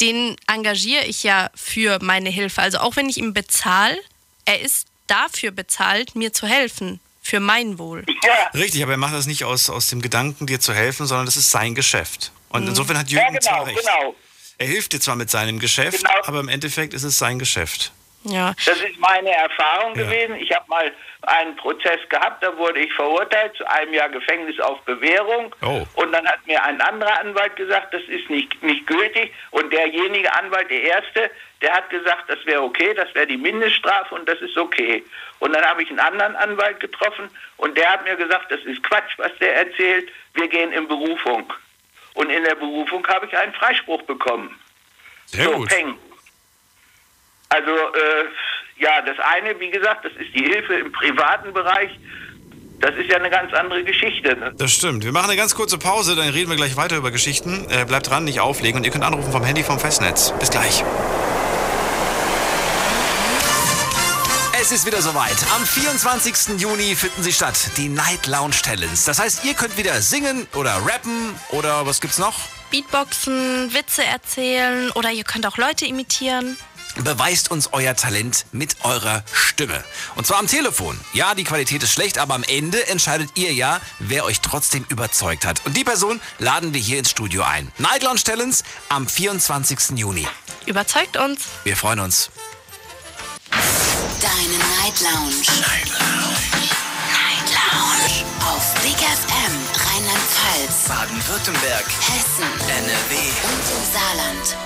den engagiere ich ja für meine Hilfe. Also auch wenn ich ihm bezahle, er ist dafür bezahlt, mir zu helfen. Für mein Wohl. Ja, richtig, aber er macht das nicht aus, aus dem Gedanken, dir zu helfen, sondern das ist sein Geschäft. Und insofern hat ja Jürgen zwar genau, recht. genau. Er hilft dir zwar mit seinem Geschäft, Genau. aber im Endeffekt ist es sein Geschäft. Ja. Das ist meine Erfahrung Ja. gewesen. Ich habe mal einen Prozess gehabt, da wurde ich verurteilt zu einem Jahr Gefängnis auf Bewährung. Oh. Und dann hat mir ein anderer Anwalt gesagt, das ist nicht, nicht gültig. Und derjenige Anwalt, der erste, der hat gesagt, das wäre okay, das wäre die Mindeststrafe und das ist okay. Und dann habe ich einen anderen Anwalt getroffen und der hat mir gesagt, das ist Quatsch, was der erzählt. Wir gehen in Berufung. Und in der Berufung habe ich einen Freispruch bekommen. Sehr so, gut. Peng. Also, äh, ja, das eine, wie gesagt, das ist die Hilfe im privaten Bereich. Das ist ja eine ganz andere Geschichte. Ne? Das stimmt. Wir machen eine ganz kurze Pause, dann reden wir gleich weiter über Geschichten. Äh, bleibt dran, nicht auflegen und ihr könnt anrufen vom Handy vom Festnetz. Bis gleich. Es ist wieder soweit. Am 24. Juni finden sie statt, die Night Lounge Talents. Das heißt, ihr könnt wieder singen oder rappen oder was gibt's noch? Beatboxen, Witze erzählen oder ihr könnt auch Leute imitieren. Beweist uns euer Talent mit eurer Stimme. Und zwar am Telefon. Ja, die Qualität ist schlecht, aber am Ende entscheidet ihr ja, wer euch trotzdem überzeugt hat. Und die Person laden wir hier ins Studio ein. Night Lounge Talents am 24. Juni. Überzeugt uns. Wir freuen uns. Deine Night Lounge. Night Lounge. Night Lounge. Auf Big FM Rheinland-Pfalz, Baden-Württemberg, Hessen NRW. und im Saarland.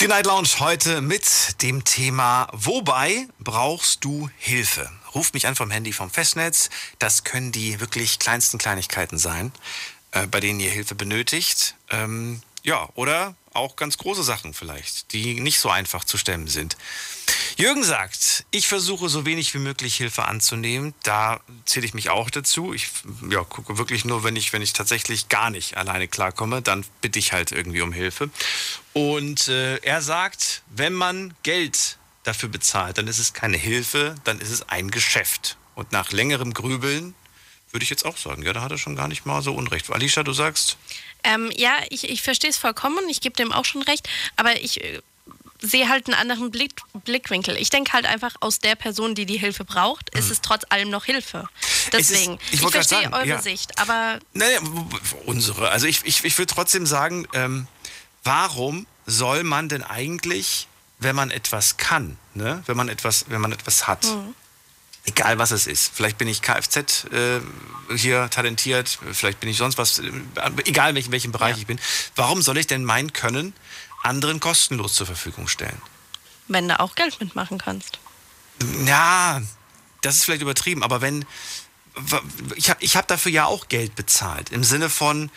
Die Night Lounge heute mit dem Thema Wobei brauchst du Hilfe? Ruft mich an vom Handy vom Festnetz. Das können die wirklich kleinsten Kleinigkeiten sein, äh, bei denen ihr Hilfe benötigt. Ähm, ja, oder auch ganz große Sachen vielleicht, die nicht so einfach zu stemmen sind. Jürgen sagt, ich versuche so wenig wie möglich Hilfe anzunehmen. Da zähle ich mich auch dazu. Ich ja, gucke wirklich nur, wenn ich, wenn ich tatsächlich gar nicht alleine klarkomme, dann bitte ich halt irgendwie um Hilfe. Und äh, er sagt, wenn man Geld dafür bezahlt, dann ist es keine Hilfe, dann ist es ein Geschäft. Und nach längerem Grübeln würde ich jetzt auch sagen. Ja, da hat er schon gar nicht mal so Unrecht. Alicia, du sagst? Ähm, ja, ich, ich verstehe es vollkommen, ich gebe dem auch schon recht, aber ich äh, sehe halt einen anderen Blick, Blickwinkel. Ich denke halt einfach, aus der Person, die die Hilfe braucht, ist es trotz allem noch Hilfe. Deswegen, Mhm. ich ich, verstehe sagen, eure ja. Sicht, aber Naja, unsere. Also ich, ich, ich würde trotzdem sagen, ähm, warum soll man denn eigentlich, wenn man etwas kann, ne? wenn man etwas, wenn man etwas hat, egal was es ist, vielleicht bin ich Kfz äh, hier talentiert, vielleicht bin ich sonst was, äh, egal in welchem, welchem Bereich ich bin, warum soll ich denn mein Können anderen kostenlos zur Verfügung stellen? wenn du auch Geld mitmachen kannst. Ja, das ist vielleicht übertrieben, aber wenn ich habe ich hab dafür ja auch Geld bezahlt im Sinne von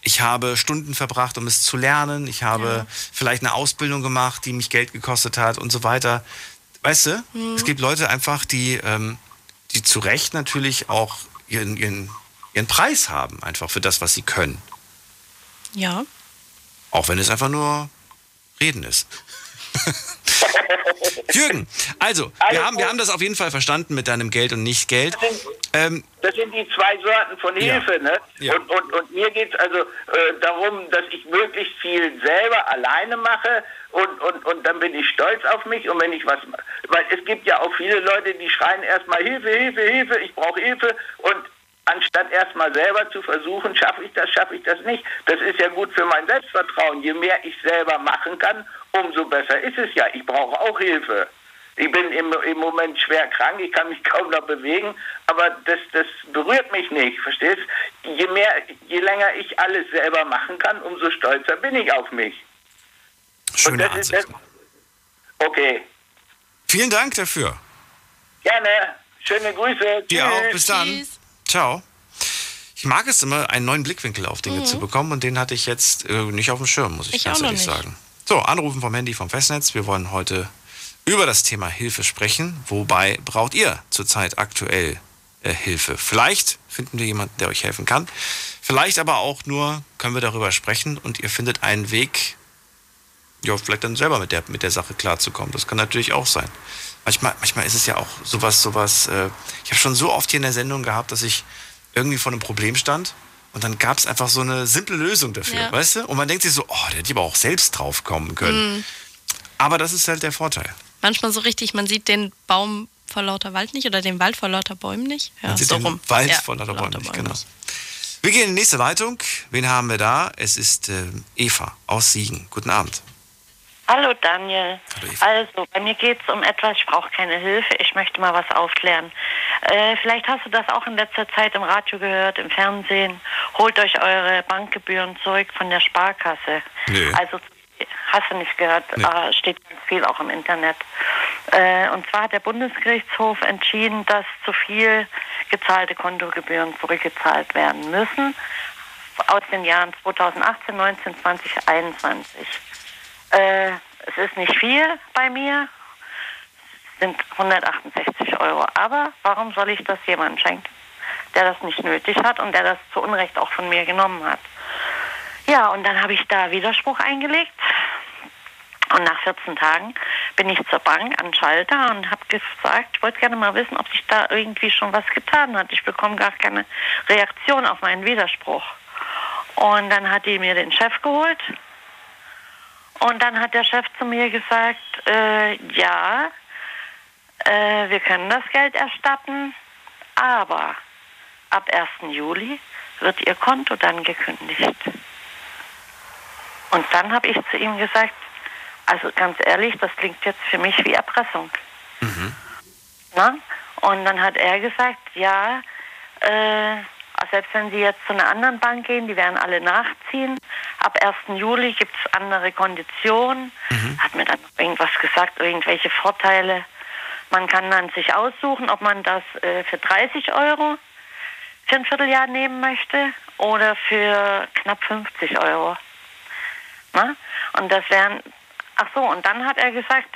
ich habe Stunden verbracht, um es zu lernen, ich habe vielleicht eine Ausbildung gemacht, die mich Geld gekostet hat und so weiter. Weißt du, es gibt Leute einfach, die, ähm, die zu Recht natürlich auch ihren, ihren, ihren Preis haben, einfach für das, was sie können. Ja. Auch wenn es einfach nur Reden ist. *laughs* Jürgen, also, wir haben, wir haben das auf jeden Fall verstanden mit deinem Geld und nicht Geld. Ähm, Das sind die zwei Sorten von Ja. Hilfe. Ne? Ja. Und, und, und mir geht es also äh, darum, dass ich möglichst viel selber alleine mache und, und, und dann bin ich stolz auf mich und wenn ich was weil es gibt ja auch viele Leute, die schreien erstmal Hilfe, Hilfe, Hilfe, ich brauche Hilfe und anstatt erstmal selber zu versuchen, schaffe ich das, schaffe ich das nicht. Das ist ja gut für mein Selbstvertrauen. Je mehr ich selber machen kann, umso besser ist es ja. Ich brauche auch Hilfe. Ich bin im, im Moment schwer krank, ich kann mich *laughs* kaum noch bewegen, aber das, das berührt mich nicht, verstehst? Je mehr, je länger ich alles selber machen kann, umso stolzer bin ich auf mich. schöne das ist Ansicht. das, okay, Vielen Dank dafür. gerne. Schöne Grüße. Dir Tschüss. auch. Bis dann. Tschüss. Ciao. Ich mag es immer, einen neuen Blickwinkel auf Dinge zu bekommen und den hatte ich jetzt äh, nicht auf dem Schirm, muss ich, Ich ganz ehrlich sagen. So, Anrufen vom Handy vom Festnetz. Wir wollen heute über das Thema Hilfe sprechen. Wobei braucht ihr zurzeit aktuell äh, Hilfe? Vielleicht finden wir jemanden, der euch helfen kann. Vielleicht aber auch nur können wir darüber sprechen und ihr findet einen Weg, ja, vielleicht dann selber mit der, mit der Sache klarzukommen. Das kann natürlich auch sein. Manchmal, manchmal ist es ja auch sowas, sowas, äh, ich habe schon so oft hier in der Sendung gehabt, dass ich irgendwie vor einem Problem stand und dann gab es einfach so eine simple Lösung dafür, Ja. weißt du? Und man denkt sich so, oh, der hätte aber auch selbst drauf kommen können. Aber das ist halt der Vorteil. Manchmal so richtig, man sieht den Baum vor lauter Wald nicht oder den Wald vor lauter Bäumen nicht. Ja, Man sieht so den rum. Wald Ja, vor lauter lauter Bäumen nicht, Bäume. genau. Wir gehen in die nächste Leitung. Wen haben wir da? Es ist äh, Eva aus Siegen. Guten Abend. Hallo Daniel. Hallo. Also, bei mir geht es um etwas, ich brauche keine Hilfe, ich möchte mal was aufklären. Äh, vielleicht hast du das auch in letzter Zeit im Radio gehört, im Fernsehen. Holt euch eure Bankgebühren zurück von der Sparkasse. Nö. Also, hast du nicht gehört, Nee. äh, steht ganz viel auch im Internet. Äh, und zwar hat der Bundesgerichtshof entschieden, dass zu viel gezahlte Kontogebühren zurückgezahlt werden müssen aus den Jahren 2018, 19, 20, 21. Äh, es ist nicht viel bei mir, sind 168 Euro. Aber warum soll ich das jemandem schenken, der das nicht nötig hat und der das zu Unrecht auch von mir genommen hat? Ja, und dann habe ich da Widerspruch eingelegt. Und nach 14 Tagen bin ich zur Bank an Schalter und habe gesagt, ich wollte gerne mal wissen, ob sich da irgendwie schon was getan hat. Ich bekomme gar keine Reaktion auf meinen Widerspruch. Und dann hat die mir den Chef geholt. Und dann hat der Chef zu mir gesagt, äh, ja, äh, wir können das Geld erstatten, aber ab 1. Juli wird Ihr Konto dann gekündigt. Und dann habe ich zu ihm gesagt, also ganz ehrlich, das klingt jetzt für mich wie Erpressung. Na? Und dann hat er gesagt, ja, äh, selbst wenn Sie jetzt zu einer anderen Bank gehen, die werden alle nachziehen. Ab 1. Juli gibt es andere Konditionen. Hat mir dann irgendwas gesagt, irgendwelche Vorteile. Man kann dann sich aussuchen, ob man das äh, für 30 Euro für ein Vierteljahr nehmen möchte oder für knapp 50 Euro. Na? Und das wären, ach so, und dann hat er gesagt,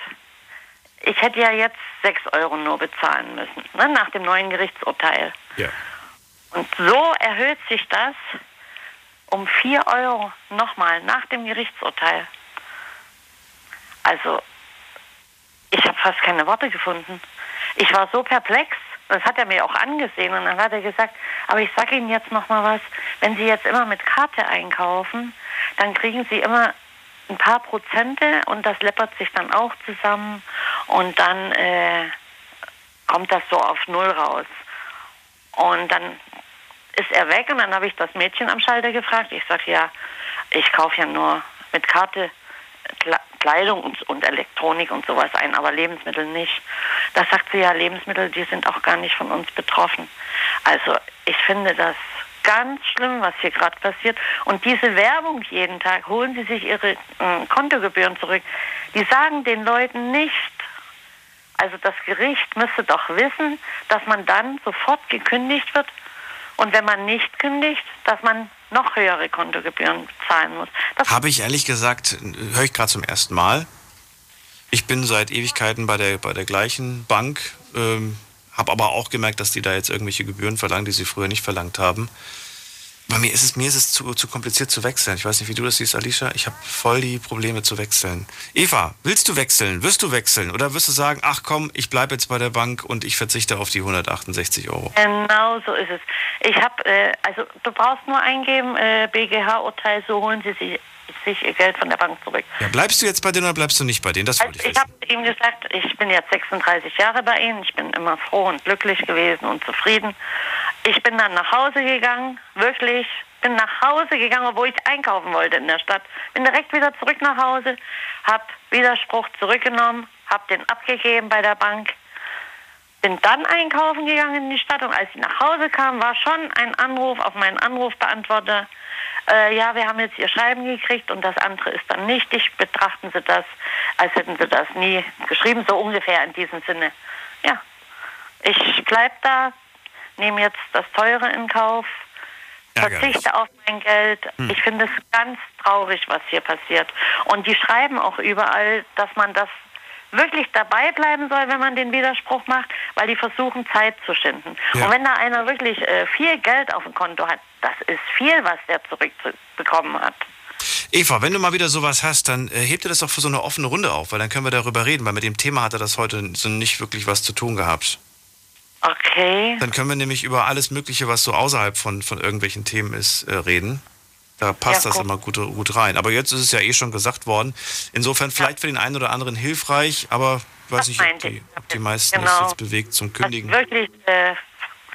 ich hätte ja jetzt 6 Euro nur bezahlen müssen, ne, nach dem neuen Gerichtsurteil. Ja. Und so erhöht sich das um 4 Euro nochmal nach dem Gerichtsurteil. Also, ich habe fast keine Worte gefunden. Ich war so perplex, Das hat er mir auch angesehen und dann hat er gesagt, aber ich sage Ihnen jetzt noch mal was, wenn Sie jetzt immer mit Karte einkaufen, dann kriegen Sie immer ein paar Prozente und das läppert sich dann auch zusammen und dann äh, kommt das so auf Null raus. Und dann ist er weg und dann habe ich das Mädchen am Schalter gefragt. Ich sage, ja, ich kaufe ja nur mit Karte Kleidung und, und, Elektronik und sowas ein, aber Lebensmittel nicht. Da sagt sie ja, Lebensmittel, die sind auch gar nicht von uns betroffen. Also ich finde das ganz schlimm, was hier gerade passiert. Und diese Werbung jeden Tag, holen Sie sich Ihre äh, Kontogebühren zurück. Die sagen den Leuten nicht, also das Gericht müsste doch wissen, dass man dann sofort gekündigt wird und wenn man nicht kündigt, dass man noch höhere Kontogebühren zahlen muss. Habe ich ehrlich gesagt, höre ich gerade zum ersten Mal. Ich bin seit Ewigkeiten bei der, bei der gleichen Bank, ähm, habe aber auch gemerkt, dass die da jetzt irgendwelche Gebühren verlangen, die sie früher nicht verlangt haben. Bei mir ist es, mir ist es zu, zu kompliziert zu wechseln. Ich weiß nicht, wie du das siehst, Alicia. Ich habe voll die Probleme zu wechseln. Eva, willst du wechseln? Wirst du wechseln? Oder wirst du sagen, ach komm, ich bleibe jetzt bei der Bank und ich verzichte auf die 168 Euro? Genau so ist es. Ich habe, äh, also du brauchst nur eingeben, äh, BGH-Urteil, so holen sie sich, sich, ihr Geld von der Bank zurück. Ja, bleibst du jetzt bei denen oder bleibst du nicht bei denen? Das also, ich, ich habe ihm gesagt, ich bin jetzt 36 Jahre bei ihnen. Ich bin immer froh und glücklich gewesen und zufrieden. Ich bin dann nach Hause gegangen, wirklich, bin nach Hause gegangen, obwohl ich einkaufen wollte in der Stadt. Bin direkt wieder zurück nach Hause, habe Widerspruch zurückgenommen, habe den abgegeben bei der Bank, bin dann einkaufen gegangen in die Stadt und als ich nach Hause kam, war schon ein Anruf auf meinen Anrufbeantworter. Äh, ja, wir haben jetzt Ihr Schreiben gekriegt und das andere ist dann nichtig. Betrachten Sie das, als hätten Sie das nie geschrieben, so ungefähr in diesem Sinne. Ja, ich bleibe da, nehme jetzt das Teure in Kauf, verzichte auf mein Geld. Hm. Ich finde es ganz traurig, was hier passiert. Und die schreiben auch überall, dass man das wirklich dabei bleiben soll, wenn man den Widerspruch macht, weil die versuchen, Zeit zu schinden. Ja. Und wenn da einer wirklich äh, viel Geld auf dem Konto hat, das ist viel, was der zurückbekommen hat. Eva, wenn du mal wieder sowas hast, dann äh, hebt dir das doch für so eine offene Runde auf, weil dann können wir darüber reden, weil mit dem Thema hat er das heute so nicht wirklich was zu tun gehabt. Okay. Dann können wir nämlich über alles Mögliche, was so außerhalb von, von irgendwelchen Themen ist, äh, reden. Da passt ja, das immer gut, gut rein. Aber jetzt ist es ja eh schon gesagt worden. Insofern vielleicht für den einen oder anderen hilfreich, aber ich weiß nicht, ob die, ob die meisten genau. das jetzt bewegt zum Kündigen. Was wirklich äh,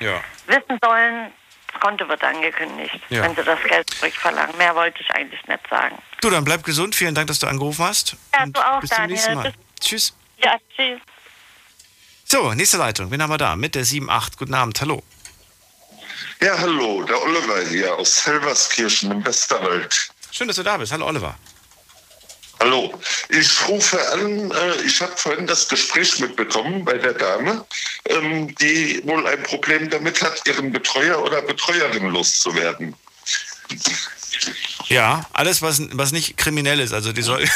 ja. wissen sollen, Konto wird angekündigt, ja. wenn sie das Geld zurückverlangen. Mehr wollte ich eigentlich nicht sagen. Du, dann bleib gesund. Vielen Dank, dass du angerufen hast. Ja, du auch, bis Daniel. Bis zum nächsten Mal. Bis tschüss. Ja, tschüss. So, nächste Leitung. Wen haben wir da? Mit der 7.8. Guten Abend. Hallo. Ja, hallo. Der Oliver hier aus Helverskirchen im Westerwald. Schön, dass du da bist. Hallo, Oliver. Hallo. Ich rufe an. Äh, ich habe vorhin das Gespräch mitbekommen bei der Dame, ähm, die wohl ein Problem damit hat, ihren Betreuer oder Betreuerin loszuwerden. Ja, alles, was, was nicht kriminell ist. Also, die soll.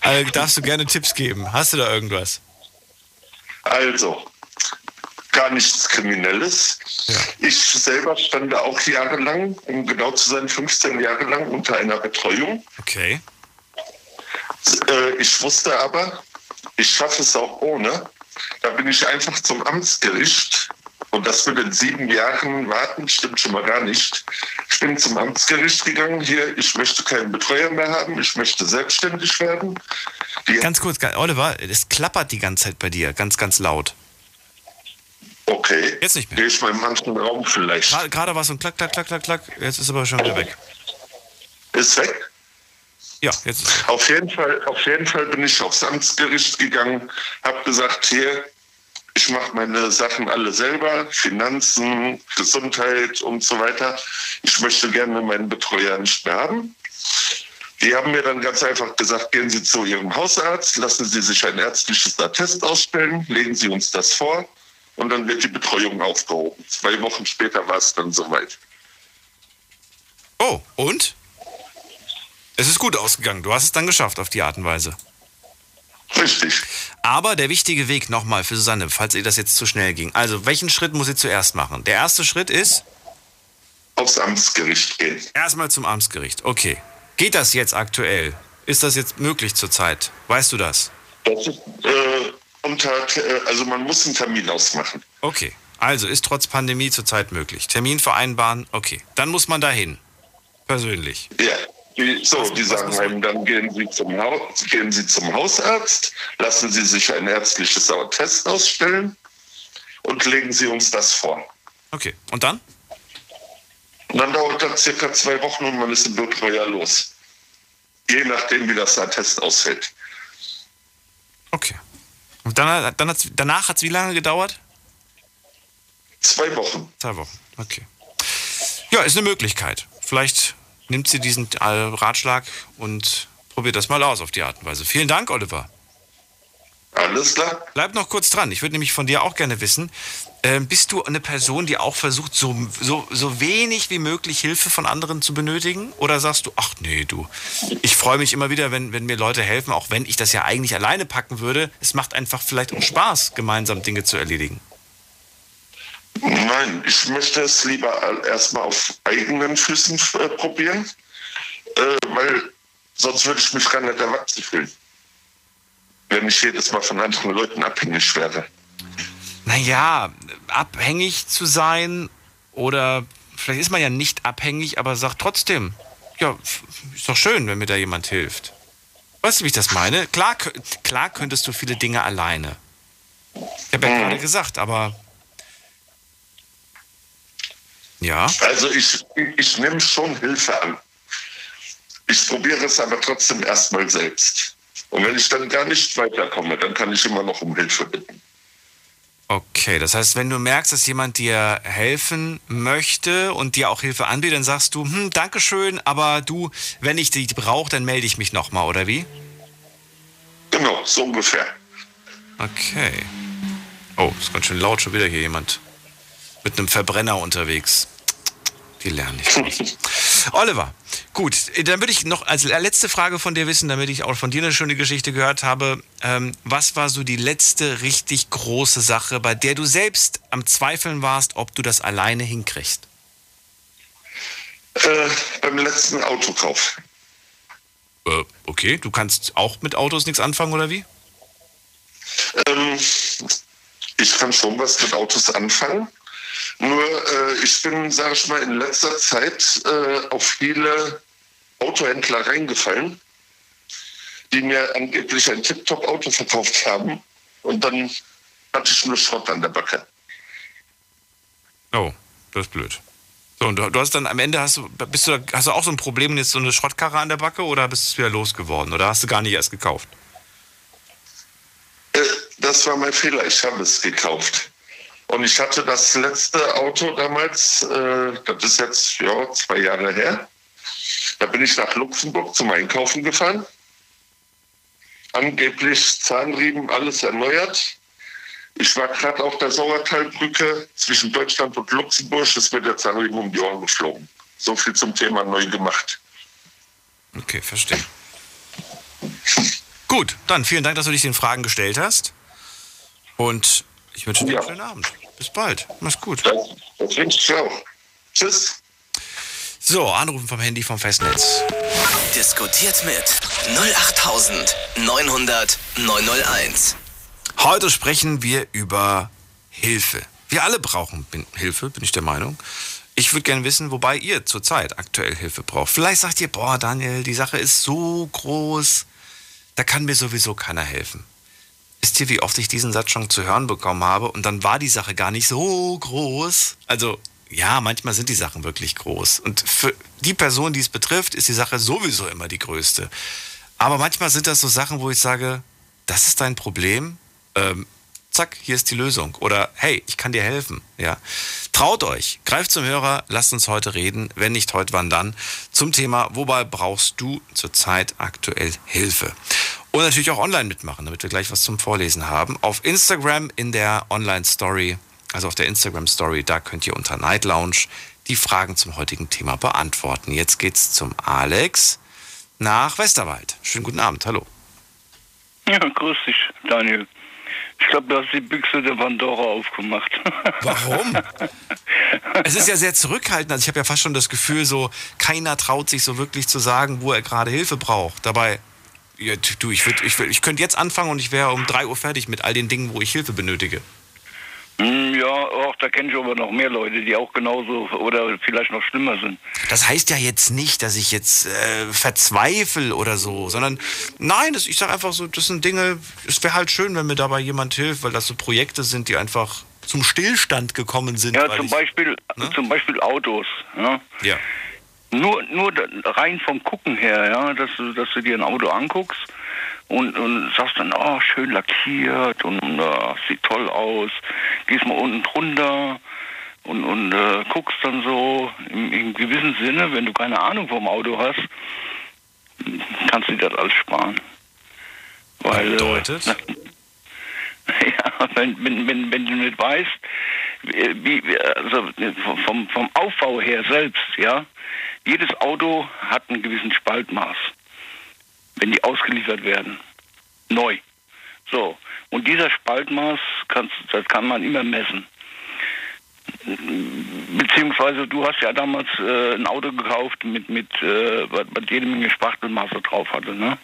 also, *laughs* darfst du gerne Tipps geben? Hast du da irgendwas? Also, gar nichts Kriminelles. Ja. Ich selber stand auch jahrelang, um genau zu sein, 15 Jahre lang unter einer Betreuung. Okay. Äh, ich wusste aber, ich schaffe es auch ohne. Da bin ich einfach zum Amtsgericht und das würde in sieben Jahren warten, stimmt schon mal gar nicht. Ich bin zum Amtsgericht gegangen. Hier, ich möchte keinen Betreuer mehr haben, ich möchte selbstständig werden. Die ganz kurz, Oliver, es klappert die ganze Zeit bei dir, ganz, ganz laut. Okay. Jetzt nicht mehr. Ich mal in manchen Raum vielleicht. Gerade, gerade war so ein Klack, Klack, Klack, Klack, Klack. Jetzt ist aber schon wieder weg. Ist weg? Ja, jetzt ist Auf jeden Fall, auf jeden Fall bin ich aufs Amtsgericht gegangen, habe gesagt, hier, ich mache meine Sachen alle selber, Finanzen, Gesundheit und so weiter. Ich möchte gerne meinen Betreuer nicht mehr haben. Die haben mir dann ganz einfach gesagt, gehen Sie zu Ihrem Hausarzt, lassen Sie sich ein ärztliches Attest ausstellen, legen Sie uns das vor und dann wird die Betreuung aufgehoben. Zwei Wochen später war es dann soweit. Oh, und? Es ist gut ausgegangen. Du hast es dann geschafft auf die Art und Weise. Richtig. Aber der wichtige Weg nochmal für Susanne, falls ihr das jetzt zu schnell ging. Also, welchen Schritt muss sie zuerst machen? Der erste Schritt ist? Aufs Amtsgericht gehen. Erstmal zum Amtsgericht. Okay. Geht das jetzt aktuell? Ist das jetzt möglich zurzeit? Weißt du das? Das ist, äh, unter, äh, also man muss einen Termin ausmachen. Okay. Also ist trotz Pandemie zurzeit möglich. Termin vereinbaren, okay. Dann muss man dahin. Persönlich. Ja. Die, so, die sagen einem, dann gehen Sie, zum Haus, gehen Sie zum Hausarzt, lassen Sie sich ein ärztliches Attest ausstellen und legen Sie uns das vor. Okay. Und dann? Und dann dauert das circa zwei Wochen und man ist im Bürgerjahr los. Je nachdem, wie das Attest ausfällt. Okay. Und dann, dann hat's, danach hat es wie lange gedauert? Zwei Wochen. Zwei Wochen, okay. Ja, ist eine Möglichkeit. Vielleicht nimmt sie diesen äh, Ratschlag und probiert das mal aus auf die Art und Weise. Vielen Dank, Oliver. Alles klar. Bleib noch kurz dran. Ich würde nämlich von dir auch gerne wissen, äh, bist du eine Person, die auch versucht, so, so, so wenig wie möglich Hilfe von anderen zu benötigen? Oder sagst du, ach nee, du, ich freue mich immer wieder, wenn, wenn mir Leute helfen, auch wenn ich das ja eigentlich alleine packen würde. Es macht einfach vielleicht auch Spaß, gemeinsam Dinge zu erledigen. Nein, ich möchte es lieber erstmal auf eigenen Füßen äh, probieren, äh, weil sonst würde ich mich gar nicht erwachsen fühlen. Wenn ich jedes Mal von anderen Leuten abhängig wäre. Naja, abhängig zu sein oder vielleicht ist man ja nicht abhängig, aber sagt trotzdem, ja, ist doch schön, wenn mir da jemand hilft. Weißt du, wie ich das meine? Klar, klar könntest du viele Dinge alleine. Ich habe ja mhm. gerade gesagt, aber ja. Also ich, ich nehme schon Hilfe an. Ich probiere es aber trotzdem erstmal selbst. Und wenn ich dann gar nicht weiterkomme, dann kann ich immer noch um Hilfe bitten. Okay, das heißt, wenn du merkst, dass jemand dir helfen möchte und dir auch Hilfe anbietet, dann sagst du, hm, Dankeschön, aber du, wenn ich die brauche, dann melde ich mich nochmal, oder wie? Genau, so ungefähr. Okay. Oh, ist ganz schön laut schon wieder hier jemand. Mit einem Verbrenner unterwegs. Die lernen nicht. *laughs* Oliver, gut, dann würde ich noch als letzte Frage von dir wissen, damit ich auch von dir eine schöne Geschichte gehört habe. Ähm, was war so die letzte richtig große Sache, bei der du selbst am Zweifeln warst, ob du das alleine hinkriegst? Äh, beim letzten Autokauf. Äh, okay, du kannst auch mit Autos nichts anfangen, oder wie? Ähm, ich kann schon was mit Autos anfangen. Nur äh, ich bin, sage ich mal, in letzter Zeit äh, auf viele Autohändler reingefallen, die mir angeblich ein TikTok-Auto verkauft haben. Und dann hatte ich nur Schrott an der Backe. Oh, das ist blöd. So, und du hast dann am Ende, hast du, bist du, hast du auch so ein Problem, jetzt so eine Schrottkarre an der Backe oder bist du wieder losgeworden? Oder hast du gar nicht erst gekauft? Äh, das war mein Fehler, ich habe es gekauft. Und ich hatte das letzte Auto damals, äh, das ist jetzt ja, zwei Jahre her. Da bin ich nach Luxemburg zum Einkaufen gefahren. Angeblich Zahnriemen, alles erneuert. Ich war gerade auf der Sauertalbrücke zwischen Deutschland und Luxemburg. Es wird der Zahnriemen um die Ohren geflogen. So viel zum Thema neu gemacht. Okay, verstehe. Gut, dann vielen Dank, dass du dich den Fragen gestellt hast. Und ich wünsche dir ja. einen schönen Abend. Bis bald. Mach's gut. Das, das wünsche ich auch. Tschüss. So, anrufen vom Handy vom Festnetz. Diskutiert mit 08900 901. Heute sprechen wir über Hilfe. Wir alle brauchen Hilfe, bin ich der Meinung. Ich würde gerne wissen, wobei ihr zurzeit aktuell Hilfe braucht. Vielleicht sagt ihr, boah, Daniel, die Sache ist so groß, da kann mir sowieso keiner helfen. Wisst ihr, wie oft ich diesen Satz schon zu hören bekommen habe? Und dann war die Sache gar nicht so groß. Also, ja, manchmal sind die Sachen wirklich groß. Und für die Person, die es betrifft, ist die Sache sowieso immer die größte. Aber manchmal sind das so Sachen, wo ich sage, das ist dein Problem. Ähm, zack, hier ist die Lösung. Oder hey, ich kann dir helfen. Ja. Traut euch, greift zum Hörer, lasst uns heute reden, wenn nicht heute, wann dann, zum Thema, wobei brauchst du zurzeit aktuell Hilfe? Und natürlich auch online mitmachen, damit wir gleich was zum Vorlesen haben. Auf Instagram in der Online-Story, also auf der Instagram-Story, da könnt ihr unter Night Lounge die Fragen zum heutigen Thema beantworten. Jetzt geht's zum Alex nach Westerwald. Schönen guten Abend, hallo. Ja, grüß dich, Daniel. Ich glaube, du hast die Büchse der Pandora aufgemacht. *laughs* Warum? es ist ja sehr zurückhaltend. Also ich habe ja fast schon das Gefühl, so keiner traut sich so wirklich zu sagen, wo er gerade Hilfe braucht. Dabei Ja, du, ich, ich, ich könnte jetzt anfangen und ich wäre um 3 Uhr fertig mit all den Dingen, wo ich Hilfe benötige. Hm, Ja, auch da kenne ich aber noch mehr Leute, die auch genauso oder vielleicht noch schlimmer sind. Das heißt ja jetzt nicht, dass ich jetzt äh, verzweifle oder so, sondern nein, das, ich sage einfach so, das sind Dinge, es wäre halt schön, wenn mir dabei jemand hilft, weil das so Projekte sind, die einfach zum Stillstand gekommen sind. Ja, zum ich, Beispiel, zum Beispiel Autos. Ja. Ja. Nur, nur rein vom Gucken her, ja, dass du, dass du dir ein Auto anguckst und, und sagst dann, oh, schön lackiert und äh, sieht toll aus. Gehst mal unten drunter und, und äh, guckst dann so im, im gewissen Sinne, wenn du keine Ahnung vom Auto hast, kannst du dir das alles sparen. Weil, Bedeutet? Äh, *laughs* ja, wenn, wenn, wenn, wenn du nicht weißt, wie, wie- wie- also vom, vom Aufbau her selbst, ja, jedes Auto hat einen gewissen Spaltmaß, wenn die ausgeliefert werden. Neu. So. Und dieser Spaltmaß kannst, das kann man immer messen. Beziehungsweise du hast ja damals äh, ein Auto gekauft mit, mit äh, was, was jede Menge Spachtelmaße drauf hatte, ne?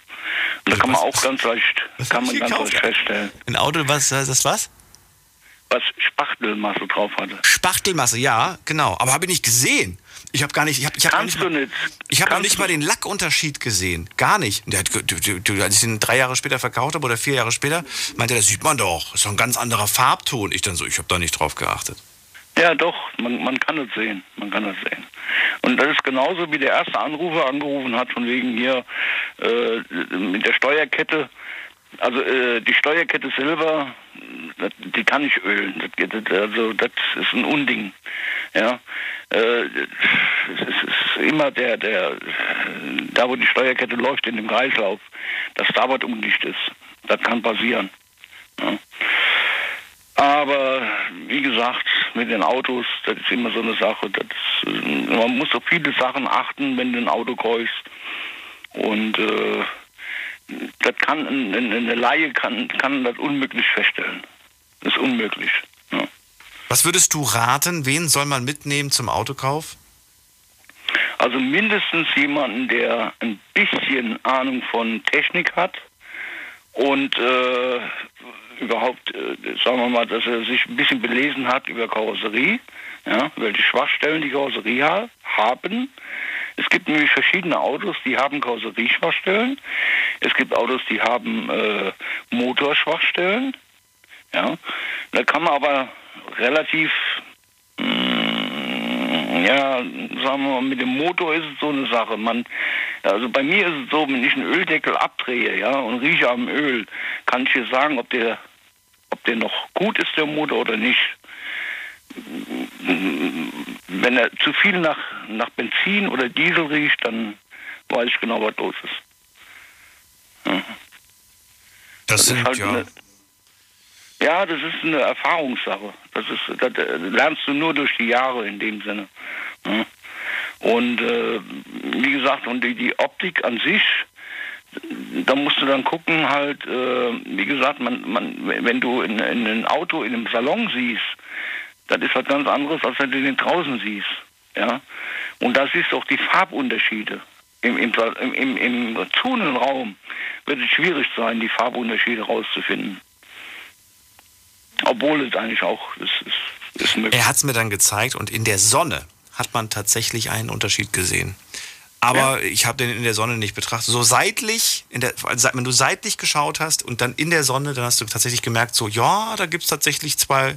Und da kann man auch ganz leicht, kann man ganz leicht feststellen, Ein Auto, was, das was? was Spachtelmaße drauf hatte. Spachtelmasse, ja, genau. Aber habe ich nicht gesehen. Ich habe gar nicht, ich habe ich hab Kannst nicht, mal, ich noch Kannst nicht mal den Lackunterschied gesehen. Gar nicht. Der du, du, als ich den drei Jahre später verkauft habe oder vier Jahre später, meinte er, das sieht man doch. Das ist doch ein ganz anderer Farbton. Ich dann so, ich habe da nicht drauf geachtet. Ja, doch, man, man kann es sehen. Man kann es sehen. Und das ist genauso wie der erste Anrufer angerufen hat, von wegen hier äh, mit der Steuerkette. Also äh, die Steuerkette selber, das, die kann ich ölen. Das, das, also das ist ein Unding. Ja, äh, es ist, ist immer der, der, da wo die Steuerkette läuft in dem Kreislauf, dass da was undicht ist. Das kann passieren. Ja. Aber wie gesagt, mit den Autos, das ist immer so eine Sache. Äh, man muss auf viele Sachen achten, wenn du ein Auto kaufst. Und äh, das kann ein- ein- eine Laie kann, kann das unmöglich feststellen. Das ist unmöglich. Ja. Was würdest du raten? Wen soll man mitnehmen zum Autokauf? Also mindestens jemanden, der ein bisschen Ahnung von Technik hat und äh, überhaupt, äh, sagen wir mal, dass er sich ein bisschen belesen hat über Karosserie, ja, welche Schwachstellen die Karosserie ha haben. Es gibt nämlich verschiedene Autos, die haben Karosserieschwachstellen. Es gibt Autos, die haben äh, Motorschwachstellen. Ja, da kann man aber relativ Mm, ja, sagen wir mal, mit dem Motor ist es so eine Sache. Man, also bei mir ist es so, wenn ich einen Öldeckel abdrehe, ja, und rieche am Öl, kann ich dir sagen, ob der, ob der noch gut ist, der Motor oder nicht. Wenn er zu viel nach, nach Benzin oder Diesel riecht, dann weiß ich genau, was los ist. Das, ist sind halt ja. eine- Ja, das ist eine Erfahrungssache. Das ist, das äh, lernst du nur durch die Jahre in dem Sinne. Ja. Und äh, wie gesagt, und die, die Optik an sich, da musst du dann gucken, halt, äh, wie gesagt, man, man, wenn du in, in ein Auto in einem Salon siehst, das ist was ganz anderes, als wenn du den draußen siehst. Ja? Und da siehst du auch die Farbunterschiede. Im, im, im, im Zonenraum wird es schwierig sein, die Farbunterschiede rauszufinden. Obwohl es eigentlich auch ist, ist, ist möglich. Er hat es mir dann gezeigt und in der Sonne hat man tatsächlich einen Unterschied gesehen. Aber ich habe den in der Sonne nicht betrachtet. So seitlich, in der, also wenn du seitlich geschaut hast und dann in der Sonne, dann hast du tatsächlich gemerkt, so, ja, da gibt es tatsächlich zwei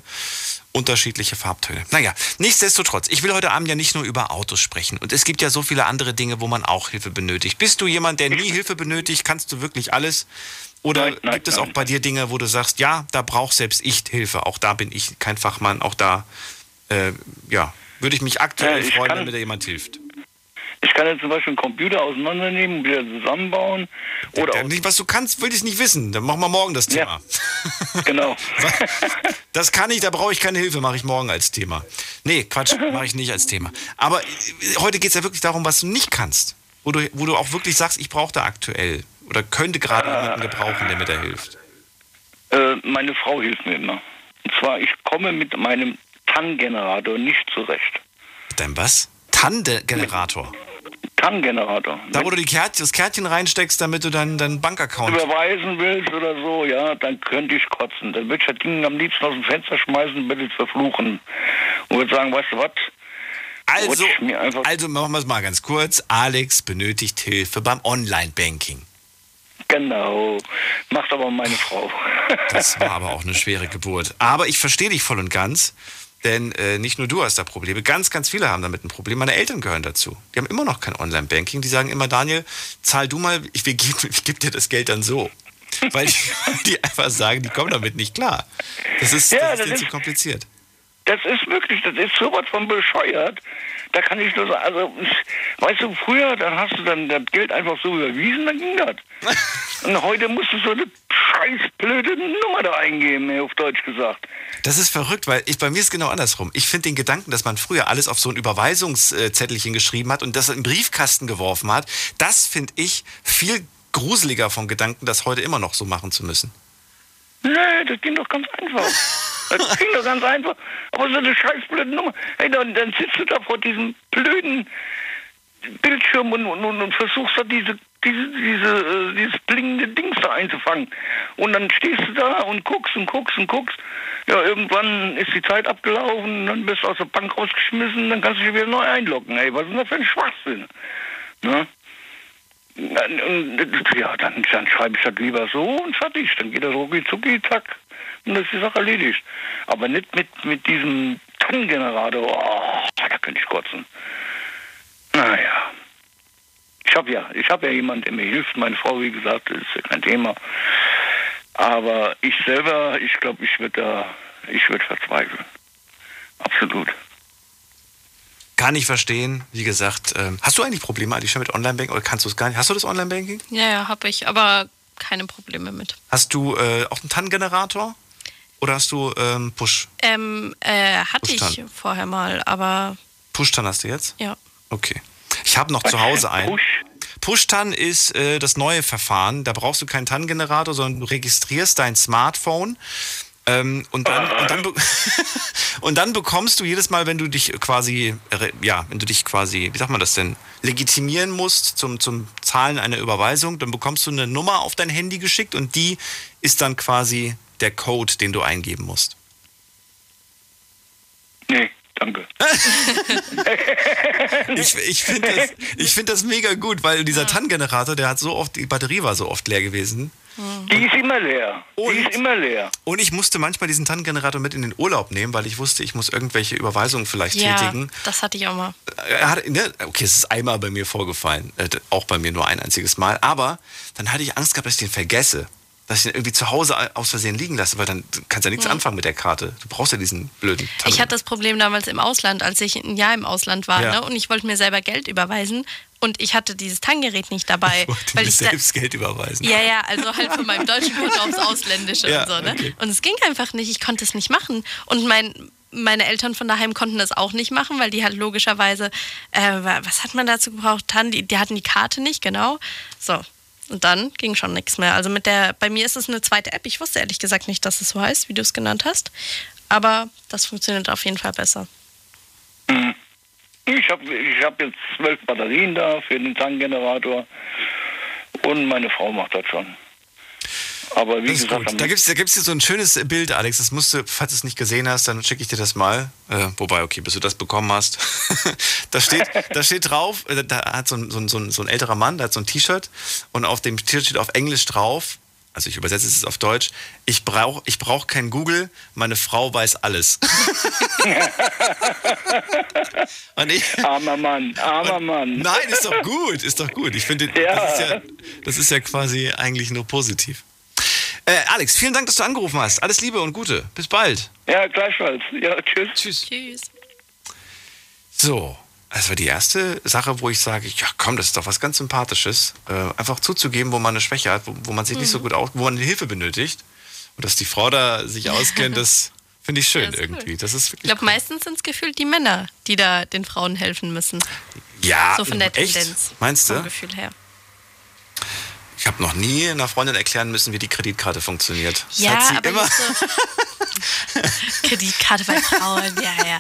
unterschiedliche Farbtöne. Naja, nichtsdestotrotz, ich will heute Abend ja nicht nur über Autos sprechen. Und es gibt ja so viele andere Dinge, wo man auch Hilfe benötigt. Bist du jemand, der nie Hilfe benötigt? Kannst du wirklich alles? Oder Nein, nein, gibt es nein. auch bei dir Dinge, wo du sagst, ja, da braucht selbst ich Hilfe. Auch da bin ich kein Fachmann. Auch da, äh, ja, würde ich mich aktuell Ja, ich freuen, kann- wenn mir da jemand hilft. Ich kann jetzt zum Beispiel einen Computer auseinandernehmen und wieder zusammenbauen. Oder Ja, nicht, was du kannst, will ich nicht wissen. Dann machen wir morgen das Thema. auch, *laughs* genau. *laughs* Das kann ich, da brauche ich keine Hilfe, mache ich morgen als Thema. Nee, Quatsch, *laughs* mache ich nicht als Thema. Aber äh, heute geht es ja wirklich darum, was du nicht kannst. Wo du, wo du auch wirklich sagst, ich brauche da aktuell oder könnte gerade jemanden gebrauchen, der mir da hilft. Äh, meine Frau hilft mir immer. Und zwar, ich komme mit meinem TAN-Generator nicht zurecht. Dein was? TAN-Generator. TAN-Generator. Da, wo du die Kärtchen, das Kärtchen reinsteckst, damit du dann deinen Bankaccount. überweisen willst oder so, ja, dann könnte ich kotzen. Dann würde ich das Ding am liebsten aus dem Fenster schmeißen es verfluchen. Und würde sagen, weißt du was? Also, also machen wir es mal ganz kurz. Alex benötigt Hilfe beim Online-Banking. Genau. Macht aber meine Frau. Das war aber auch eine schwere Geburt. Aber ich verstehe dich voll und ganz, denn äh, nicht nur du hast da Probleme, ganz, ganz viele haben damit ein Problem. Meine Eltern gehören dazu. Die haben immer noch kein Online-Banking. Die sagen immer, Daniel, zahl du mal, ich, wir *laughs* geb, ich gebe dir das Geld dann so. Weil die, *laughs* die einfach sagen, die kommen damit nicht klar. Das ist, Ja, das ist das denen zu ist- kompliziert. Das ist wirklich, das ist sowas von bescheuert. Da kann ich nur sagen, also, *laughs* weißt du, früher, dann hast du dann das Geld einfach so überwiesen, dann ging das. *laughs* Und heute musst du so eine scheiß blöde Nummer da eingeben, auf Deutsch gesagt. Das ist verrückt, weil ich, bei mir ist genau andersrum. Ich finde den Gedanken, dass man früher alles auf so ein Überweisungszettelchen geschrieben hat und das in den Briefkasten geworfen hat, das finde ich viel gruseliger vom Gedanken, das heute immer noch so machen zu müssen. Nee, das ging doch ganz einfach. *laughs* Das ging doch ganz einfach. Aber so eine scheiß blöde Nummer. Hey, dann, dann sitzt du da vor diesem blöden Bildschirm und, und, und, versuchst da diese, diese, diese, äh, dieses blingende Dings da einzufangen. Und dann stehst du da und guckst und guckst und guckst. Ja, irgendwann ist die Zeit abgelaufen, dann bist du aus der Bank rausgeschmissen, dann kannst du dich wieder neu einloggen. Ey, was ist denn das für ein Schwachsinn? Ne? Ja, dann, dann schreibe ich das lieber so und fertig. Dann geht das rucki zucki, zack. Und das ist die Sache erledigt. Aber nicht mit, mit diesem TAN-Generator. Oh, da könnte ich kotzen. Naja. Ich habe ja, ich habe ja jemanden, der mir hilft. Meine Frau, wie gesagt, das ist ja kein Thema. Aber ich selber, ich glaube, ich würde da, ich würde verzweifeln. Absolut. Kann ich verstehen. Wie gesagt, ähm, hast du eigentlich Probleme eigentlich schon mit Online-Banking oder kannst du es gar nicht? Hast du das Online-Banking? Ja, ja, habe ich, aber keine Probleme mit. Hast du äh, auch einen TAN-Generator? Oder hast du ähm, Push? Ähm, äh, hatte ich Push-Tan. vorher mal, aber Push-TAN hast du jetzt? ja. Okay. Ich habe noch zu Hause einen. Push-TAN ist äh, das neue Verfahren. Da brauchst du keinen TAN-Generator, sondern du registrierst dein Smartphone. Ähm, und, dann, und, dann *laughs* und dann bekommst du jedes Mal, wenn du dich quasi, ja, wenn du dich quasi, wie sagt man das denn, legitimieren musst zum, zum Zahlen einer Überweisung, dann bekommst du eine Nummer auf dein Handy geschickt und die ist dann quasi der Code, den du eingeben musst. Nee, danke. *laughs* ich ich finde das, ich find das mega gut, weil dieser TAN-Generator, der hat so oft, die Batterie war so oft leer gewesen. Die ist immer leer. Die ist immer leer. Und ich musste manchmal diesen TAN-Generator mit in den Urlaub nehmen, weil ich wusste, ich muss irgendwelche Überweisungen vielleicht Ja, tätigen. das hatte ich auch mal. Er hat, ne, okay, es ist einmal bei mir vorgefallen, äh, auch bei mir nur ein einziges Mal. Aber dann hatte ich Angst gehabt, dass ich den vergesse. Dass ich den irgendwie zu Hause aus Versehen liegen lasse, weil dann kannst du ja nichts Mhm. anfangen mit der Karte. Du brauchst ja diesen blöden TAN. Ich hatte das Problem damals im Ausland, als ich ein Jahr im Ausland war Ja. ne, und ich wollte mir selber Geld überweisen und ich hatte dieses Tangerät nicht dabei. wollte weil ich selbst Geld überweisen. Ja, ja, also halt von meinem deutschen Konto aufs Ausländische Ja, und so, ne? okay. Und es ging einfach nicht, ich konnte es nicht machen. Und mein, meine Eltern von daheim konnten das auch nicht machen, weil die halt logischerweise, äh, wa- was hat man dazu gebraucht? Die, die hatten die Karte nicht, genau. So. Und dann ging schon nichts mehr. Also mit der, bei mir ist es eine zweite App. Ich wusste ehrlich gesagt nicht, dass es so heißt, wie du es genannt hast. Aber das funktioniert auf jeden Fall besser. Ich habe ich hab jetzt zwölf Batterien da für den Tankgenerator und meine Frau macht das schon. Aber wie Das gesagt. Da gibt es da gibt's hier so ein schönes Bild, Alex. Das musst du, falls du es nicht gesehen hast, dann schicke ich dir das mal. Äh, wobei, okay, bis du das bekommen hast. *laughs* da, steht, da steht drauf, äh, da hat so ein, so, ein, so, ein, älterer Mann, der hat so ein T-Shirt und auf dem T-Shirt steht auf Englisch drauf, also ich übersetze es jetzt auf Deutsch, ich brauche ich brauch kein Google, meine Frau weiß alles. *laughs* und ich, armer Mann, armer Mann. Nein, ist doch gut, ist doch gut. Ich finde, Ja. das, ist ja, das ist ja quasi eigentlich nur positiv. Äh, Alex, vielen Dank, dass du angerufen hast. Alles Liebe und Gute. Bis bald. Ja, gleichfalls. Ja, tschüss. Tschüss. Tschüss. So, das war die erste Sache, wo ich sage, ja komm, das ist doch was ganz Sympathisches. Äh, einfach zuzugeben, wo man eine Schwäche hat, wo, wo man sich nicht so Mhm. gut aus, wo man Hilfe benötigt. Und dass die Frau da sich auskennt, das finde ich schön Ja, ist irgendwie. cool. Das ist Ich glaube, meistens sind es gefühlt die Männer, die da den Frauen helfen müssen. Ja, so von der echt? Tendenz. Meinst du? Vom Gefühl her. Ich habe noch nie einer Freundin erklären müssen, wie die Kreditkarte funktioniert. Das Ja, aber immer. so. *laughs* Kreditkarte bei Frauen, ja, ja.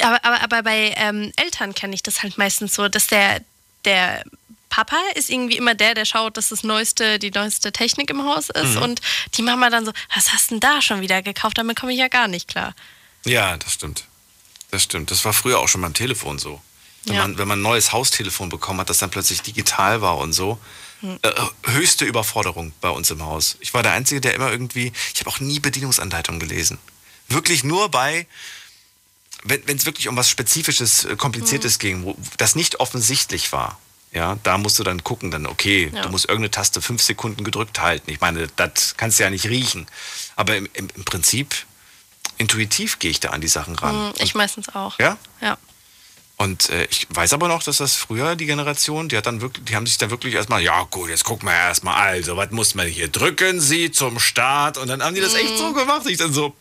Aber, aber, aber bei ähm, Eltern kenne ich das halt meistens so, dass der der Papa ist irgendwie immer der, der schaut, dass das neueste, die neueste Technik im Haus ist. Mhm. Und die Mama dann so, was hast denn da schon wieder gekauft? Damit komme ich ja gar nicht klar. Ja, das stimmt. Das stimmt. Das war früher auch schon beim Telefon so. Wenn, Ja. man, wenn man ein neues Haustelefon bekommen hat, das dann plötzlich digital war und so. Äh, höchste Überforderung bei uns im Haus. Ich war der Einzige, der immer irgendwie, ich habe auch nie Bedienungsanleitungen gelesen. Wirklich nur bei, wenn es wirklich um was Spezifisches, äh, Kompliziertes ging, wo das nicht offensichtlich war. Ja, da musst du dann gucken, dann, okay, Ja. du musst irgendeine Taste fünf Sekunden gedrückt halten. Ich meine, das kannst du ja nicht riechen. Aber im, im, im Prinzip, intuitiv gehe ich da an die Sachen ran. Hm, Ich meistens auch. Ja? Ja. Und äh, ich weiß aber noch, dass das früher die Generation, die hat dann wirklich, die haben sich dann wirklich erstmal, ja gut, jetzt gucken wir erstmal, also, was muss man hier? Drücken Sie zum Start. Und dann haben die das echt so gemacht. Ich dann so,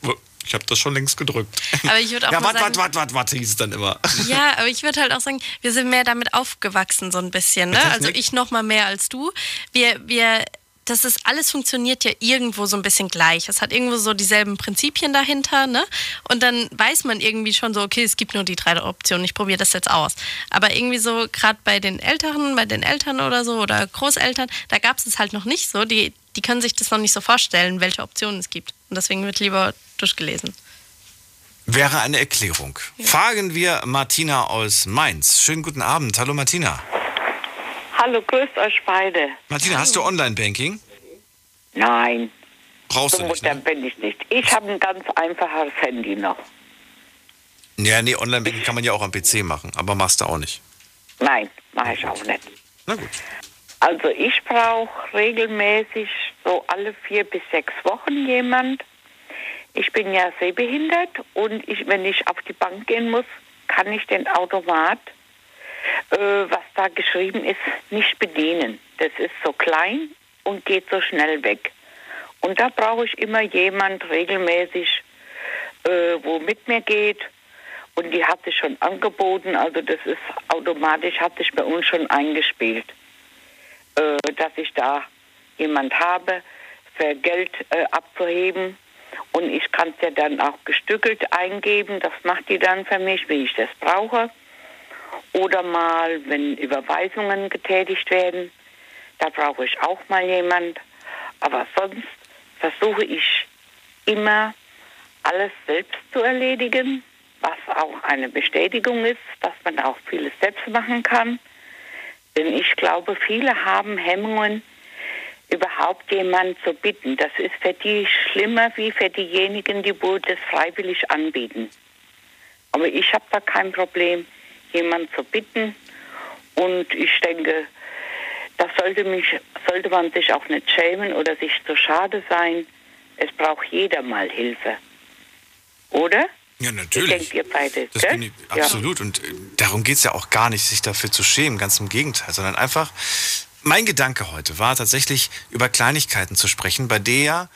ich habe das schon längst gedrückt. Aber ich würde auch ja, mal warte, sagen, warte, warte, warte, hieß es dann immer. Ja, aber ich würde halt auch sagen, wir sind mehr damit aufgewachsen, so ein bisschen. Ne? Also ich noch mal mehr als du. Wir, wir, das ist alles funktioniert ja irgendwo so ein bisschen gleich. Es hat irgendwo so dieselben Prinzipien dahinter, ne? Und dann weiß man irgendwie schon so, okay, es gibt nur die drei Optionen. Ich probiere das jetzt aus. Aber irgendwie so gerade bei den Älteren, bei den Eltern oder so oder Großeltern, da gab es es halt noch nicht so. Die, die können sich das noch nicht so vorstellen, welche Optionen es gibt. Und deswegen wird lieber durchgelesen. Wäre eine Erklärung. Fragen wir Martina aus Mainz. Schönen guten Abend. Hallo Martina. Hallo, grüßt euch beide. Martina, hast du Online-Banking? Nein, Brauchst so du nicht, ne? bin ich nicht. Ich habe ein ganz einfaches Handy noch. Ja, nee, Online-Banking kann man ja auch am PC machen, aber machst du auch nicht. Nein, mache ich auch nicht. Na gut. Also ich brauche regelmäßig so alle vier bis sechs Wochen jemand. Ich bin ja sehbehindert und ich, wenn ich auf die Bank gehen muss, kann ich den Automat, was da geschrieben ist, nicht bedienen. Das ist so klein und geht so schnell weg. Und da brauche ich immer jemand regelmäßig, äh, wo mit mir geht. Und die hat sich schon angeboten, also das ist automatisch, hat sich bei uns schon eingespielt äh, dass ich da jemand habe, für Geld äh, abzuheben. Und ich kann es ja dann auch gestückelt eingeben. Das macht die dann für mich, wie ich das brauche. Oder mal, wenn Überweisungen getätigt werden, da brauche ich auch mal jemand. Aber sonst versuche ich immer alles selbst zu erledigen, was auch eine Bestätigung ist, dass man auch vieles selbst machen kann. Denn ich glaube, viele haben Hemmungen, überhaupt jemanden zu bitten. Das ist für die schlimmer wie für diejenigen, die das freiwillig anbieten. Aber ich habe da kein Problem, jemanden zu bitten. Und ich denke, das sollte, mich, sollte man sich auch nicht schämen oder sich zu schade sein. Es braucht jeder mal Hilfe. Oder? Ja, natürlich. denkt ihr beide? Das ich, absolut. Und äh, darum geht es ja auch gar nicht, sich dafür zu schämen. Ganz im Gegenteil. Sondern einfach, mein Gedanke heute war tatsächlich, über Kleinigkeiten zu sprechen, bei der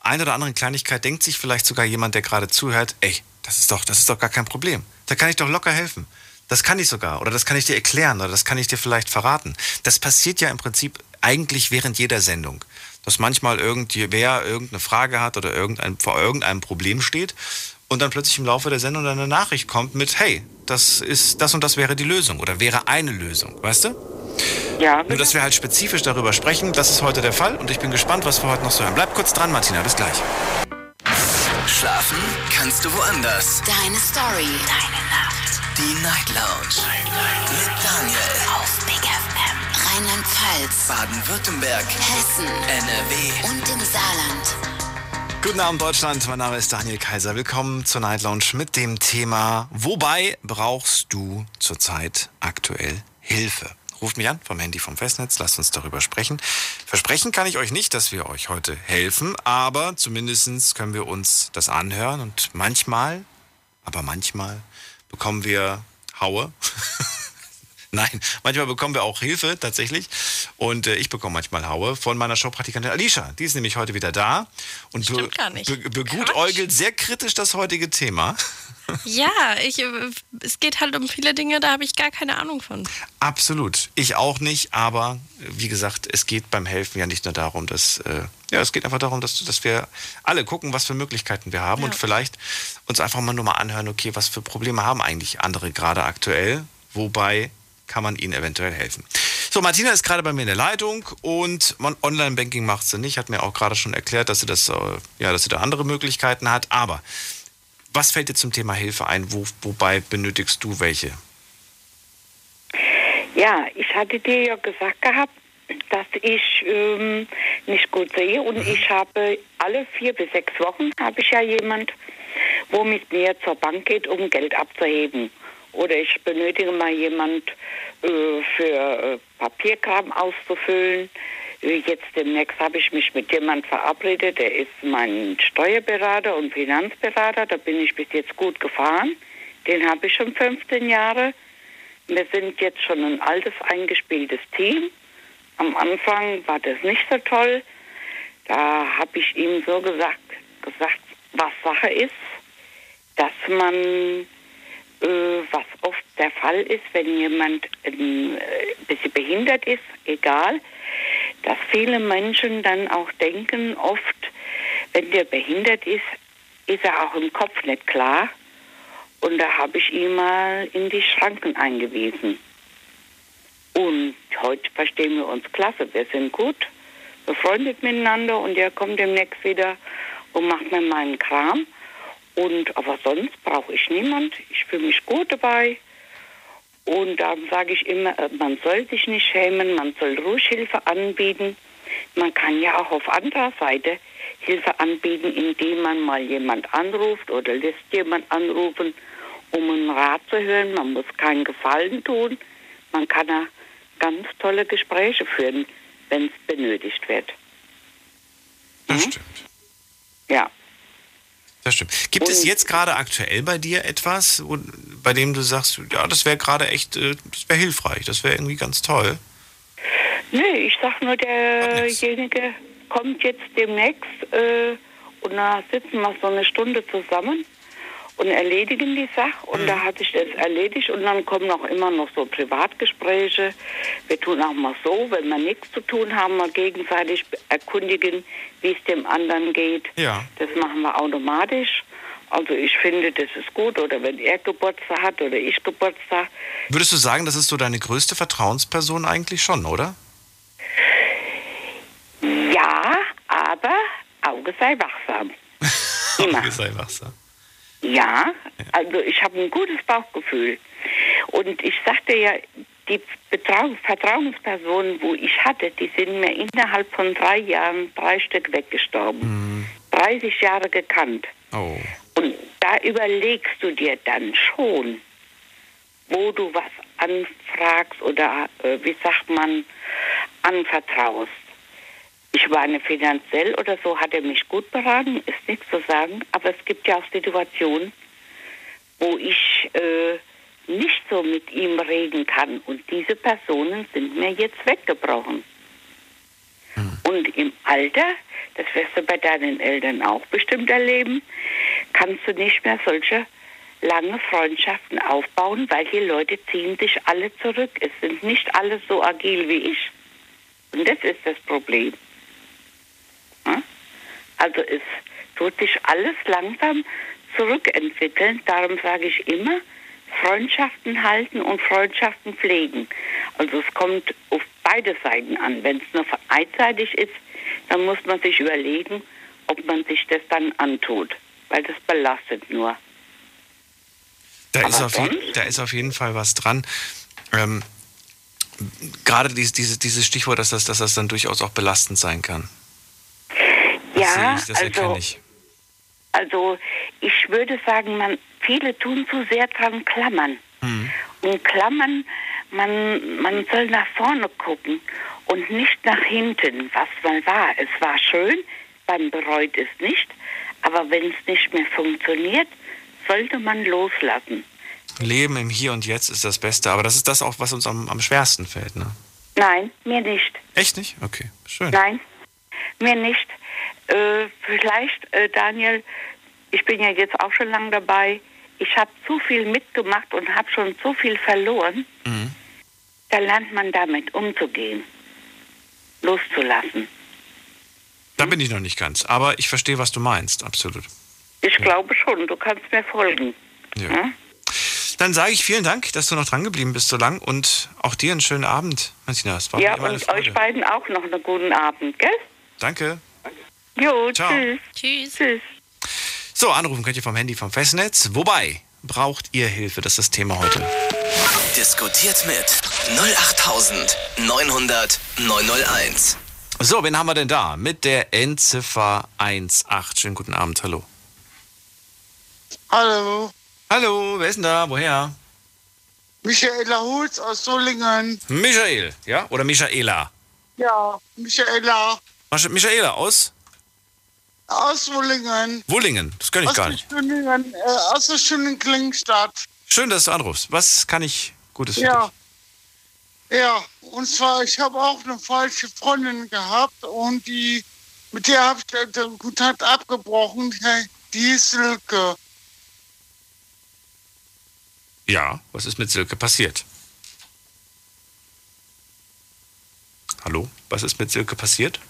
ein oder anderen Kleinigkeit denkt sich vielleicht sogar jemand, der gerade zuhört, ey, das ist doch, das ist doch gar kein Problem. Da kann ich doch locker helfen. Das kann ich sogar. Oder das kann ich dir erklären. Oder das kann ich dir vielleicht verraten. Das passiert ja im Prinzip eigentlich während jeder Sendung. Dass manchmal irgendwer irgendeine Frage hat oder irgendein, vor irgendeinem Problem steht und dann plötzlich im Laufe der Sendung eine Nachricht kommt mit, hey, das ist, das und das wäre die Lösung oder wäre eine Lösung, weißt du? Ja, Nur, dass wir halt spezifisch darüber sprechen, das ist heute der Fall und ich bin gespannt, was wir heute noch so hören. Bleib kurz dran, Martina, bis gleich. Schlafen kannst du woanders. Deine Story. Deine Nacht. Die Night Lounge. Mit Daniel. Auf Big FM. Rheinland-Pfalz. Baden-Württemberg. Hessen. NRW. Und im Saarland. Guten Abend, Deutschland. Mein Name ist Daniel Kaiser. Willkommen zur Night Lounge mit dem Thema Wobei brauchst du zurzeit aktuell Hilfe? Ruft mich an vom Handy vom Festnetz, lasst uns darüber sprechen. Versprechen kann ich euch nicht, dass wir euch heute helfen, aber zumindest können wir uns das anhören und manchmal, aber manchmal bekommen wir Haue. *laughs* Nein, manchmal bekommen wir auch Hilfe tatsächlich. Und äh, ich bekomme manchmal Haue von meiner Showpraktikantin Alicia. Die ist nämlich heute wieder da und be be begutäugelt sehr kritisch das heutige Thema. Ja, ich, äh, es geht halt um viele Dinge, da habe ich gar keine Ahnung von. Absolut. Ich auch nicht, aber wie gesagt, es geht beim Helfen ja nicht nur darum, dass, äh, ja, es geht einfach darum, dass, dass wir alle gucken, was für Möglichkeiten wir haben Ja. und vielleicht uns einfach mal nur mal anhören, okay, was für Probleme haben eigentlich andere gerade aktuell, wobei kann man ihnen eventuell helfen. So, Martina ist gerade bei mir in der Leitung und Online-Banking macht sie nicht. Hat mir auch gerade schon erklärt, dass sie das, äh, ja, dass sie da andere Möglichkeiten hat. Aber was fällt dir zum Thema Hilfe ein? Wo, wobei benötigst du welche? Ja, ich hatte dir ja gesagt gehabt, dass ich ähm, nicht gut sehe und mhm. ich habe alle vier bis sechs Wochen habe ich ja jemand, wo mit mir zur Bank geht, um Geld abzuheben. Oder ich benötige mal jemand äh, für äh, Papierkram auszufüllen. Jetzt demnächst habe ich mich mit jemand verabredet, der ist mein Steuerberater und Finanzberater. Da bin ich bis jetzt gut gefahren. Den habe ich schon 15 Jahre. Wir sind jetzt schon ein altes, eingespieltes Team. Am Anfang war das nicht so toll. Da habe ich ihm so gesagt, gesagt, was Sache ist, dass man, äh, was oft der Fall ist, wenn jemand ein äh, bisschen behindert ist, egal, dass viele Menschen dann auch denken, oft, wenn der behindert ist, ist er auch im Kopf nicht klar. Und da habe ich ihn mal in die Schranken eingewiesen. Und heute verstehen wir uns klasse. Wir sind gut befreundet miteinander und er kommt demnächst wieder und macht mir meinen Kram. Und aber sonst brauche ich niemand. Ich fühle mich gut dabei. Und dann sage ich immer, äh, man soll sich nicht schämen, man soll ruhig Hilfe anbieten. Man kann ja auch auf anderer Seite Hilfe anbieten, indem man mal jemand anruft oder lässt jemand anrufen, um einen Rat zu hören. Man muss keinen Gefallen tun. Man kann ja ganz tolle Gespräche führen, wenn es benötigt wird. Das hm? stimmt. Ja. Das stimmt. Gibt Und es jetzt gerade aktuell bei dir etwas, wo, bei dem du sagst, ja, das wäre gerade echt, äh, das wäre hilfreich, das wäre irgendwie ganz toll? Nee, ich sag nur, derjenige kommt jetzt demnächst äh, und da sitzen wir so eine Stunde zusammen und erledigen die Sache. Und mhm. da hatte ich das erledigt und dann kommen auch immer noch so Privatgespräche. Wir tun auch mal so, wenn wir nichts zu tun haben, mal gegenseitig erkundigen, wie es dem anderen geht. Ja. Das machen wir automatisch. Also ich finde, das ist gut. Oder wenn er Geburtstag hat oder ich Geburtstag. Würdest du sagen, das ist so deine größte Vertrauensperson eigentlich schon, oder? Ja, aber Auge sei wachsam. *laughs* Auge sei wachsam. Ja, also ich habe ein gutes Bauchgefühl. Und ich sagte ja, die Betrau Vertrauenspersonen, wo ich hatte, die sind mir innerhalb von drei Jahren drei Stück weggestorben. Mhm. 30 Jahre gekannt. Oh. Und da überlegst du dir dann schon, wo du was anfragst oder, äh, wie sagt man, anvertraust. Ich meine, finanziell oder so hat er mich gut beraten, ist nichts zu sagen. Aber es gibt ja auch Situationen, wo ich äh, nicht so mit ihm reden kann. Und diese Personen sind mir jetzt weggebrochen. Hm. Und im Alter, das wirst du bei deinen Eltern auch bestimmt erleben, kannst du nicht mehr solche lange Freundschaften aufbauen, weil die Leute ziehen sich alle zurück. Es sind nicht alle so agil wie ich. Und das ist das Problem. Also es tut sich alles langsam zurückentwickeln. Darum sage ich immer, Freundschaften halten und Freundschaften pflegen. Also es kommt auf beide Seiten an. Wenn es nur einseitig ist, dann muss man sich überlegen, ob man sich das dann antut, weil das belastet nur. Da, ist auf, je, da ist auf, jeden Fall was dran. Ähm, gerade dieses, dieses, dieses Stichwort, dass das, dass das dann durchaus auch belastend sein kann. Ja, ich, also, ich. also ich würde sagen, man, viele tun zu sehr dran klammern. Mhm. Und klammern, man, man soll nach vorne gucken und nicht nach hinten, was mal war. Es war schön, man bereut es nicht, aber wenn es nicht mehr funktioniert, sollte man loslassen. Leben im Hier und Jetzt ist das Beste, aber das ist das auch, was uns am, am schwersten fällt, ne? Nein, mir nicht. Echt nicht? Okay, schön. Nein, mir nicht. Äh, vielleicht, äh, Daniel, ich bin ja jetzt auch schon lange dabei. Ich habe zu viel mitgemacht und habe schon zu viel verloren. Mhm. Da lernt man damit umzugehen, loszulassen. Da bin ich noch nicht ganz, aber ich verstehe, was du meinst, absolut. Ich ja. glaube schon, du kannst mir folgen. Ja. Hm? Dann sage ich vielen Dank, dass du noch dran geblieben bist so lang und auch dir einen schönen Abend, Martina. Es war Ja, mir immer eine und euch beiden auch noch einen guten Abend, gell? Danke. Jo, Ciao. tschüss. Tschüss. Tschüss. So, anrufen könnt ihr vom Handy vom Festnetz. Wobei braucht ihr Hilfe? Das ist das Thema heute. Diskutiert mit 08900 901. So, wen haben wir denn da? Mit der Endziffer 18. Schönen guten Abend, hallo. Hallo, Hallo, wer ist denn da? Woher? Michaela Hulz aus Solingen. Michael, ja? Oder Michaela? Ja, Michaela Michaela aus aus Solingen. Wullingen. Das kann ich aus gar nicht. Schönen, äh, aus der schönen Klingstadt. Schön, dass du anrufst. Was kann ich Gutes für Ja. Ja, und zwar, ich habe auch eine falsche Freundin gehabt und die, mit der habe ich den- den Kontakt abgebrochen. Die ist Silke. dich? Ja, was ist mit Silke passiert? Hallo, was ist mit Silke passiert?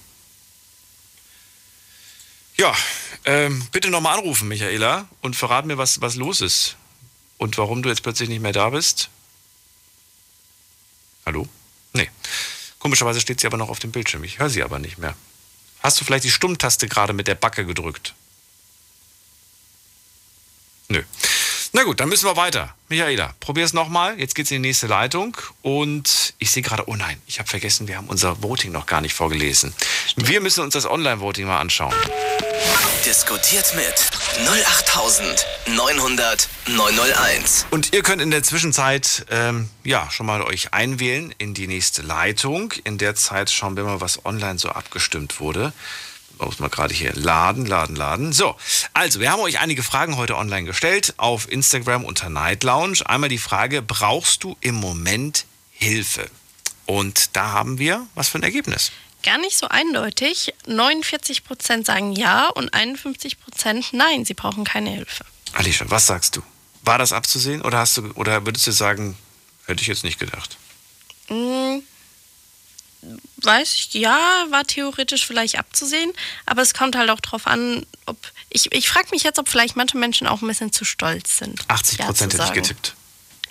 Ja, ähm, bitte nochmal anrufen, Michaela, und verrat mir, was, was los ist. Und warum du jetzt plötzlich nicht mehr da bist. Hallo? Nee. Komischerweise steht sie aber noch auf dem Bildschirm. Ich höre sie aber nicht mehr. Hast du vielleicht die Stummtaste gerade mit der Backe gedrückt? Nö. Na gut, dann müssen wir weiter. Michaela, probier es nochmal. Jetzt geht's in die nächste Leitung. Und ich sehe gerade, oh nein, ich habe vergessen, wir haben unser Voting noch gar nicht vorgelesen. Wir müssen uns das Online-Voting mal anschauen. Diskutiert mit 08900 901. Und ihr könnt in der Zwischenzeit ähm, ja schon mal euch einwählen in die nächste Leitung. In der Zeit schauen wir mal, was online so abgestimmt wurde. Muss mal gerade hier laden, laden, laden. So, also wir haben euch einige Fragen heute online gestellt auf Instagram unter Night Lounge. Einmal die Frage: Brauchst du im Moment Hilfe? Und da haben wir was für ein Ergebnis. Gar nicht so eindeutig. 49% sagen ja und 51% nein, sie brauchen keine Hilfe. Alicia, was sagst du? War das abzusehen oder hast du oder würdest du sagen, hätte ich jetzt nicht gedacht? Hm, weiß ich, ja, war theoretisch vielleicht abzusehen, aber es kommt halt auch drauf an, ob. Ich, ich frage mich jetzt, ob vielleicht manche Menschen auch ein bisschen zu stolz sind. 80 Ja Prozent hätte ich getippt.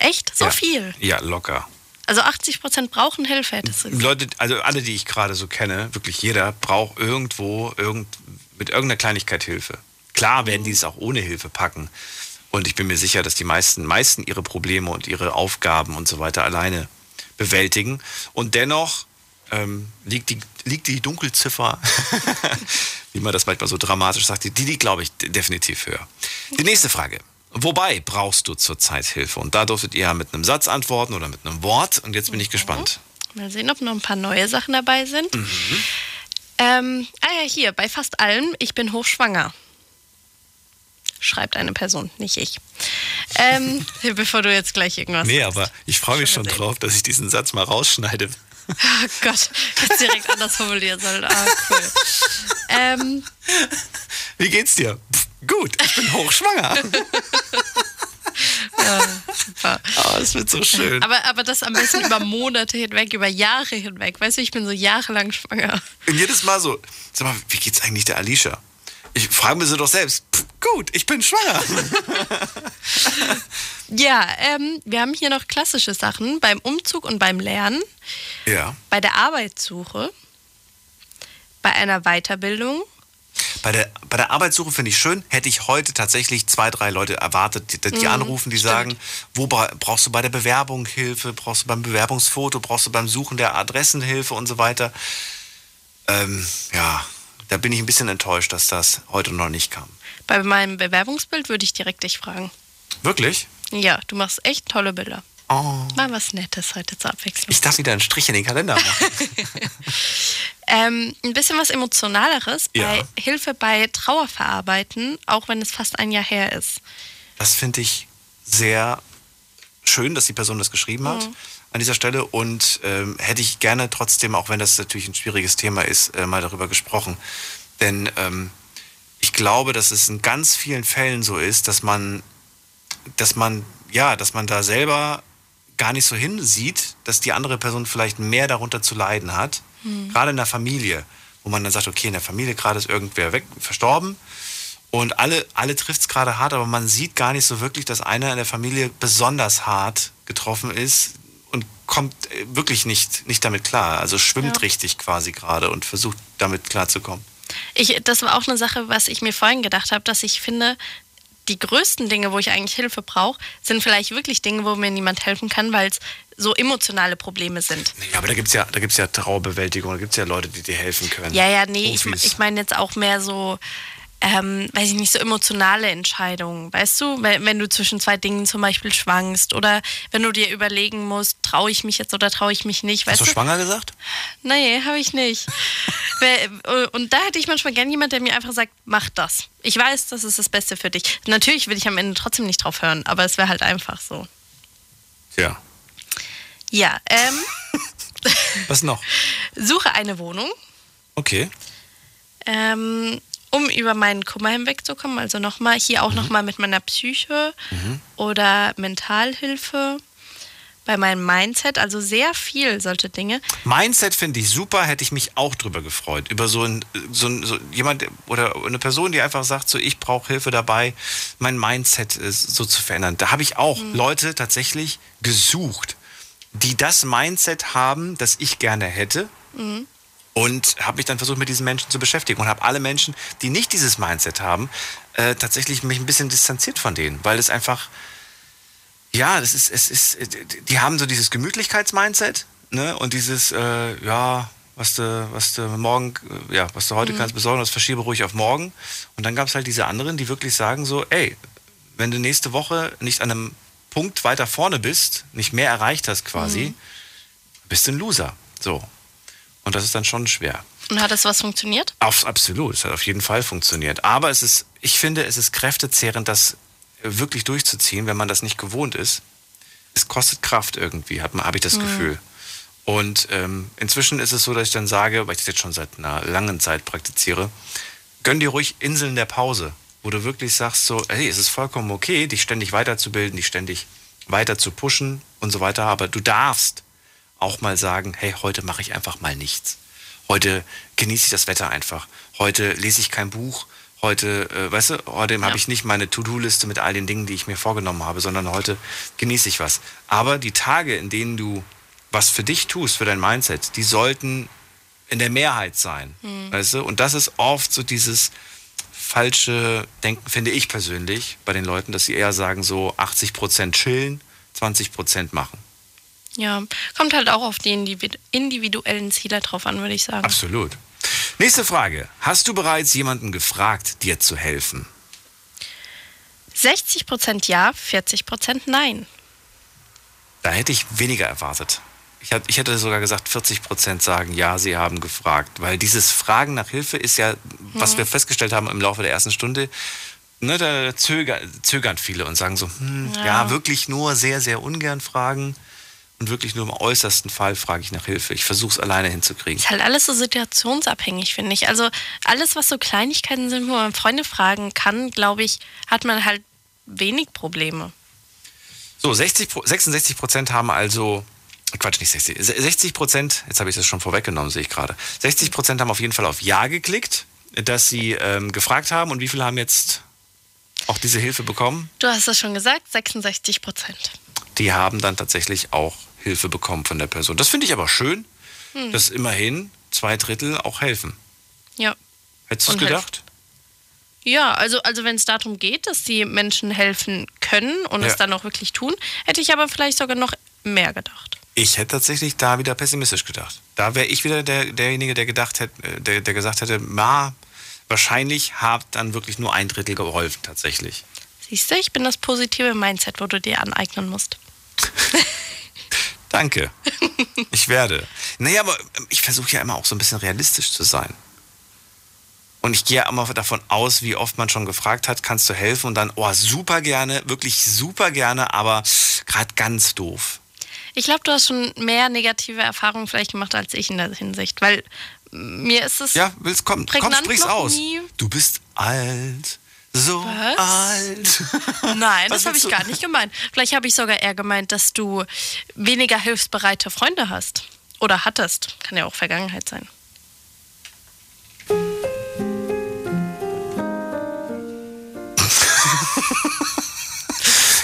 Echt? So ja. viel? Ja, locker. Also 80% brauchen Hilfe, hättest du gesagt. Leute, also alle, die ich gerade so kenne, wirklich jeder braucht irgendwo irgend, mit irgendeiner Kleinigkeit Hilfe. Klar werden die es auch ohne Hilfe packen. Und ich bin mir sicher, dass die meisten, meisten ihre Probleme und ihre Aufgaben und so weiter alleine bewältigen. Und dennoch ähm, liegt, die, liegt die Dunkelziffer, *laughs* wie man das manchmal so dramatisch sagt, die, die liegt, glaube ich, de- definitiv höher. Die nächste Frage. Wobei brauchst du zurzeit Hilfe? Und da durftet ihr ja mit einem Satz antworten oder mit einem Wort. Und jetzt bin ich gespannt. Mal sehen, ob noch ein paar neue Sachen dabei sind. Mhm. Ähm, ah ja, hier, bei fast allem, ich bin hochschwanger. Schreibt eine Person, nicht ich. Ähm, *laughs* bevor du jetzt gleich irgendwas Nee, sagst. aber ich freue mich schon drauf, dass ich diesen Satz mal rausschneide. Oh Gott, jetzt direkt anders formulieren sollen. Ah, cool. Ähm, Wie geht's dir? Pff, gut, ich bin hochschwanger. ja, super. Oh, es wird so schön. Aber, aber das am besten über Monate hinweg, über Jahre hinweg. Weißt du, ich bin so jahrelang schwanger. Und jedes Mal so, sag mal, wie geht's eigentlich der Alicia? Ich frage mir sie doch selbst. Pff, gut, ich bin schwanger. *laughs* Ja, ähm, wir haben hier noch klassische Sachen beim Umzug und beim Lernen, ja. bei der Arbeitssuche, bei einer Weiterbildung. Bei der, bei der Arbeitssuche finde ich schön, hätte ich heute tatsächlich zwei, drei Leute erwartet, die, die Mhm, anrufen, die stimmt. sagen, wo bra brauchst du bei der Bewerbung Hilfe, brauchst du beim Bewerbungsfoto, brauchst du beim Suchen der Adressen Hilfe und so weiter. Ähm, ja, da bin ich ein bisschen enttäuscht, dass das heute noch nicht kam. Bei meinem Bewerbungsbild würde ich direkt dich fragen. Wirklich? Ja, du machst echt tolle Bilder. Oh. Mal was Nettes heute zur Abwechslung. Ich darf wieder einen Strich in den Kalender machen. *laughs* *laughs* Ähm, ein bisschen was Emotionaleres Ja. bei Hilfe bei Trauerverarbeiten, auch wenn es fast ein Jahr her ist. Das finde ich sehr schön, dass die Person das geschrieben hat Mhm. an dieser Stelle. Und ähm, hätte ich gerne trotzdem, auch wenn das natürlich ein schwieriges Thema ist, äh, mal darüber gesprochen. Denn ähm, ich glaube, dass es in ganz vielen Fällen so ist, dass man, dass man, ja, dass man da selber gar nicht so hinsieht, dass die andere Person vielleicht mehr darunter zu leiden hat. Mhm. Gerade in der Familie, wo man dann sagt, okay, in der Familie gerade ist irgendwer weg, verstorben Und alle, alle trifft es gerade hart, aber man sieht gar nicht so wirklich, dass einer in der Familie besonders hart getroffen ist und kommt äh, wirklich nicht, nicht damit klar. Also schwimmt Ja. richtig quasi gerade und versucht damit klarzukommen. Ich, das war auch eine Sache, was ich mir vorhin gedacht habe, dass ich finde, die größten Dinge, wo ich eigentlich Hilfe brauche, sind vielleicht wirklich Dinge, wo mir niemand helfen kann, weil es so emotionale Probleme sind. Ja, aber da gibt es ja, da gibt's ja Trauerbewältigung, da gibt es ja Leute, die dir helfen können. Ja, ja, nee, ich, Profis. ich meine jetzt auch mehr so, ähm, weiß ich nicht, so emotionale Entscheidungen. Weißt du, wenn, wenn du zwischen zwei Dingen zum Beispiel schwankst oder wenn du dir überlegen musst, traue ich mich jetzt oder traue ich mich nicht. Hast Weißt du du? schwanger gesagt? Nee, habe ich nicht. *laughs* Und da hätte ich manchmal gern jemand, der mir einfach sagt, mach das. Ich weiß, das ist das Beste für dich. Natürlich will ich am Ende trotzdem nicht drauf hören, aber es wäre halt einfach so. Ja. Ja, ähm, *laughs* Was noch? suche eine Wohnung, Okay. ähm, um über meinen Kummer hinwegzukommen. Also nochmal, hier auch nochmal mit meiner Psyche oder Mentalhilfe, bei meinem Mindset, also sehr viel solche Dinge. Mindset finde ich super, hätte ich mich auch drüber gefreut. Über so, ein, so, ein, so jemand oder eine Person, die einfach sagt, so ich brauche Hilfe dabei, mein Mindset äh, so zu verändern. Da habe ich auch Leute tatsächlich gesucht, die das Mindset haben, das ich gerne hätte. Mhm. Und habe mich dann versucht, mit diesen Menschen zu beschäftigen. Und habe alle Menschen, die nicht dieses Mindset haben, äh, tatsächlich mich ein bisschen distanziert von denen. Weil es einfach, ja, das ist, es ist, äh, die haben so dieses Gemütlichkeits-Mindset, ne? Und dieses, äh, ja, was du, was du morgen, äh, ja, was du heute Mhm. kannst besorgen, das verschiebe ruhig auf morgen. Und dann gab es halt diese anderen, die wirklich sagen so, ey, wenn du nächste Woche nicht an einem Punkt weiter vorne bist, nicht mehr erreicht hast quasi, Mhm. bist du ein Loser. So. Und das ist dann schon schwer. Und hat das was funktioniert? Auf, absolut, es hat auf jeden Fall funktioniert. Aber es ist, ich finde, es ist kräftezehrend, das wirklich durchzuziehen, wenn man das nicht gewohnt ist. Es kostet Kraft irgendwie, habe hab ich das Mhm. Gefühl. Und ähm, inzwischen ist es so, dass ich dann sage, weil ich das jetzt schon seit einer langen Zeit praktiziere, gönn dir ruhig Inseln der Pause, wo du wirklich sagst so, hey, es ist vollkommen okay, dich ständig weiterzubilden, dich ständig weiter zu pushen und so weiter, aber du darfst auch mal sagen, hey, heute mache ich einfach mal nichts. Heute genieße ich das Wetter einfach. Heute lese ich kein Buch. Heute, äh, weißt du, heute habe ich nicht meine To-Do-Liste mit all den Dingen, die ich mir vorgenommen habe, sondern heute genieße ich was. Aber die Tage, in denen du was für dich tust, für dein Mindset, die sollten in der Mehrheit sein. Mhm. Weißt du? Und das ist oft so dieses falsche Denken, finde ich persönlich, bei den Leuten, dass sie eher sagen, so 80% chillen, 20% machen. Ja, kommt halt auch auf die individu- individuellen Ziele drauf an, würde ich sagen. Absolut. Nächste Frage. Hast du bereits jemanden gefragt, dir zu helfen? 60% ja, 40% nein. Da hätte ich weniger erwartet. Ich, hätte sogar gesagt, 40 Prozent sagen, ja, sie haben gefragt. Weil dieses Fragen nach Hilfe ist ja, was Mhm. wir festgestellt haben im Laufe der ersten Stunde, ne, da zöger, zögern viele und sagen so, hm, ja. Ja. wirklich nur sehr, sehr ungern fragen. Und wirklich nur im äußersten Fall frage ich nach Hilfe. Ich versuche es alleine hinzukriegen. Ist halt alles so situationsabhängig, finde ich. Also alles, was so Kleinigkeiten sind, wo man Freunde fragen kann, glaube ich, hat man halt wenig Probleme. So, 60, Pro- 66 Prozent haben also, Quatsch, nicht 60, 60 Prozent, jetzt habe ich das schon vorweggenommen, sehe ich gerade. 60 Prozent haben auf jeden Fall auf Ja geklickt, dass sie ähm, gefragt haben. Und wie viele haben jetzt auch diese Hilfe bekommen? Du hast es schon gesagt, 66 Prozent. Die haben dann tatsächlich auch Hilfe bekommen von der Person. Das finde ich aber schön, Hm. dass immerhin zwei Drittel auch helfen. Ja. Hättest du es helfen. gedacht? Ja, also, also wenn es darum geht, dass die Menschen helfen können und Ja. es dann auch wirklich tun, hätte ich aber vielleicht sogar noch mehr gedacht. Ich hätte tatsächlich da wieder pessimistisch gedacht. Da wäre ich wieder der, derjenige, der gedacht hätte, äh, der, der gesagt hätte, na, wahrscheinlich hat dann wirklich nur ein Drittel geholfen, tatsächlich. Siehst du, ich bin das positive Mindset, wo du dir aneignen musst. *laughs* Danke. Ich werde. Naja, aber ähm, ich versuche ja immer auch so ein bisschen realistisch zu sein. Und ich gehe ja immer davon aus, wie oft man schon gefragt hat, kannst du helfen? Und dann, oh, super gerne, wirklich super gerne, aber gerade ganz doof. Ich glaube, du hast schon mehr negative Erfahrungen vielleicht gemacht als ich in der Hinsicht, weil mir ist es Ja, willst, komm, komm, sprich's aus. nie. Du bist alt. So Was? alt. Nein, *laughs* das habe ich gar nicht gemeint. Vielleicht habe ich sogar eher gemeint, dass du weniger hilfsbereite Freunde hast. Oder hattest. Kann ja auch Vergangenheit sein.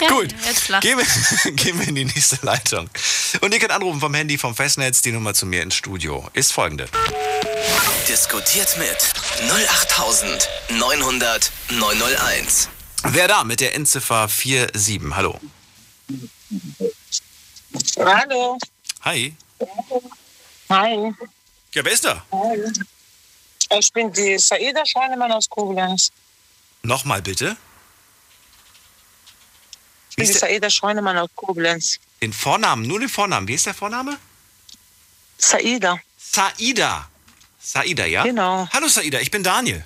Gut, gehen wir, *laughs* gehen wir in die nächste Leitung. Und ihr könnt anrufen vom Handy, vom Festnetz. Die Nummer zu mir ins Studio ist folgende. Diskutiert mit 08900 901. Wer da mit der Endziffer 47? Hallo. Hallo. Hi. Hi. Ja, wer ist da? Ich bin die Saida Scheinemann aus Koblenz. Nochmal bitte. Ich bin die Saida Scheinemann aus Koblenz. Den Vornamen, nur den Vornamen. Wie ist der Vorname? Saida. Saida. Saida, ja? Genau. Hallo Saida, ich bin Daniel.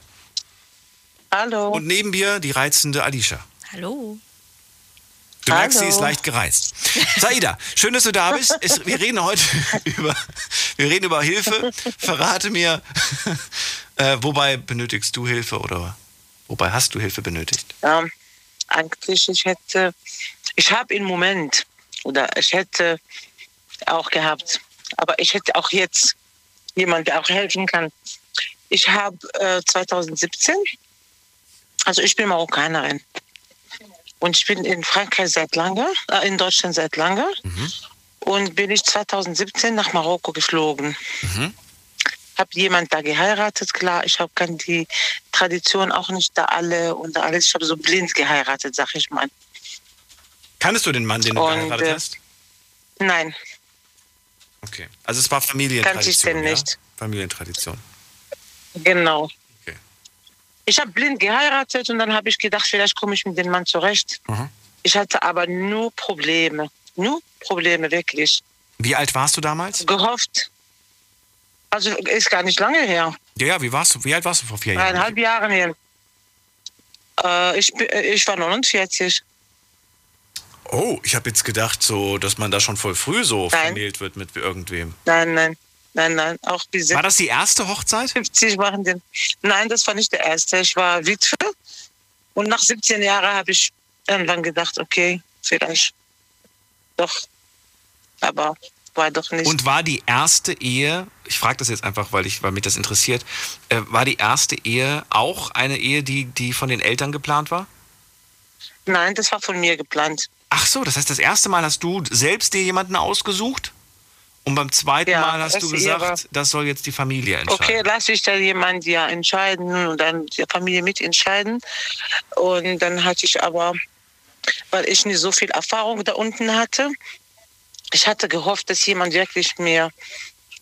Hallo. Und neben mir die reizende Alicia. Hallo. Du merkst, sie Hallo. ist leicht gereizt. Saida, schön, dass du da bist. Es, wir reden heute *laughs* über, wir reden über Hilfe. Verrate mir, *laughs* äh, wobei benötigst du Hilfe oder wobei hast du Hilfe benötigt? Ja, eigentlich, ich hätte, ich habe im Moment, oder ich hätte auch gehabt, aber ich hätte auch jetzt jemand, der auch helfen kann. Ich habe äh, 2017, also ich bin Marokkanerin. Und ich bin in Frankreich seit lange, äh, in Deutschland seit lange. Und bin ich 2017 nach Marokko geflogen. Habe jemand da geheiratet, klar. Ich habe kann die Tradition auch nicht da alle und da alles. Ich habe so blind geheiratet, sag ich mal. Kanntest du den Mann, den du Und, geheiratet äh, hast? Nein, Okay. Also es war Familientradition. Kannte ich denn ja? nicht. Familientradition. genau. Okay. Ich habe blind geheiratet und dann habe ich gedacht, vielleicht komme ich mit dem Mann zurecht. Mhm. Ich hatte aber nur Probleme. Nur Probleme, wirklich. Wie alt warst du damals? Gehofft. Also ist gar nicht lange her. Ja, ja, wie warst du? Wie alt warst du vor vier Jahren? Eineinhalb Jahre her. Äh, ich, äh, ich war 49. Oh, ich habe jetzt gedacht, so, dass man da schon voll früh so Nein. vermählt wird mit irgendwem. Nein, nein, nein, nein. Auch bis War das die erste Hochzeit? 50 waren den. Nein, das war nicht der erste. Ich war Witwe. Und nach 17 Jahren habe ich irgendwann gedacht, okay, vielleicht doch. Aber war doch nicht. Und war die erste Ehe, ich frage das jetzt einfach, weil, ich, weil mich das interessiert, äh, war die erste Ehe auch eine Ehe, die, die von den Eltern geplant war? Nein, das war von mir geplant. Ach so, das heißt, das erste Mal hast du selbst dir jemanden ausgesucht? Und beim zweiten Ja, Mal hast du ist ihre- gesagt, das soll jetzt die Familie entscheiden. Okay, lasse ich da jemand ja entscheiden und dann die Familie mitentscheiden. Und dann hatte ich aber, weil ich nicht so viel Erfahrung da unten hatte, ich hatte gehofft, dass jemand wirklich mir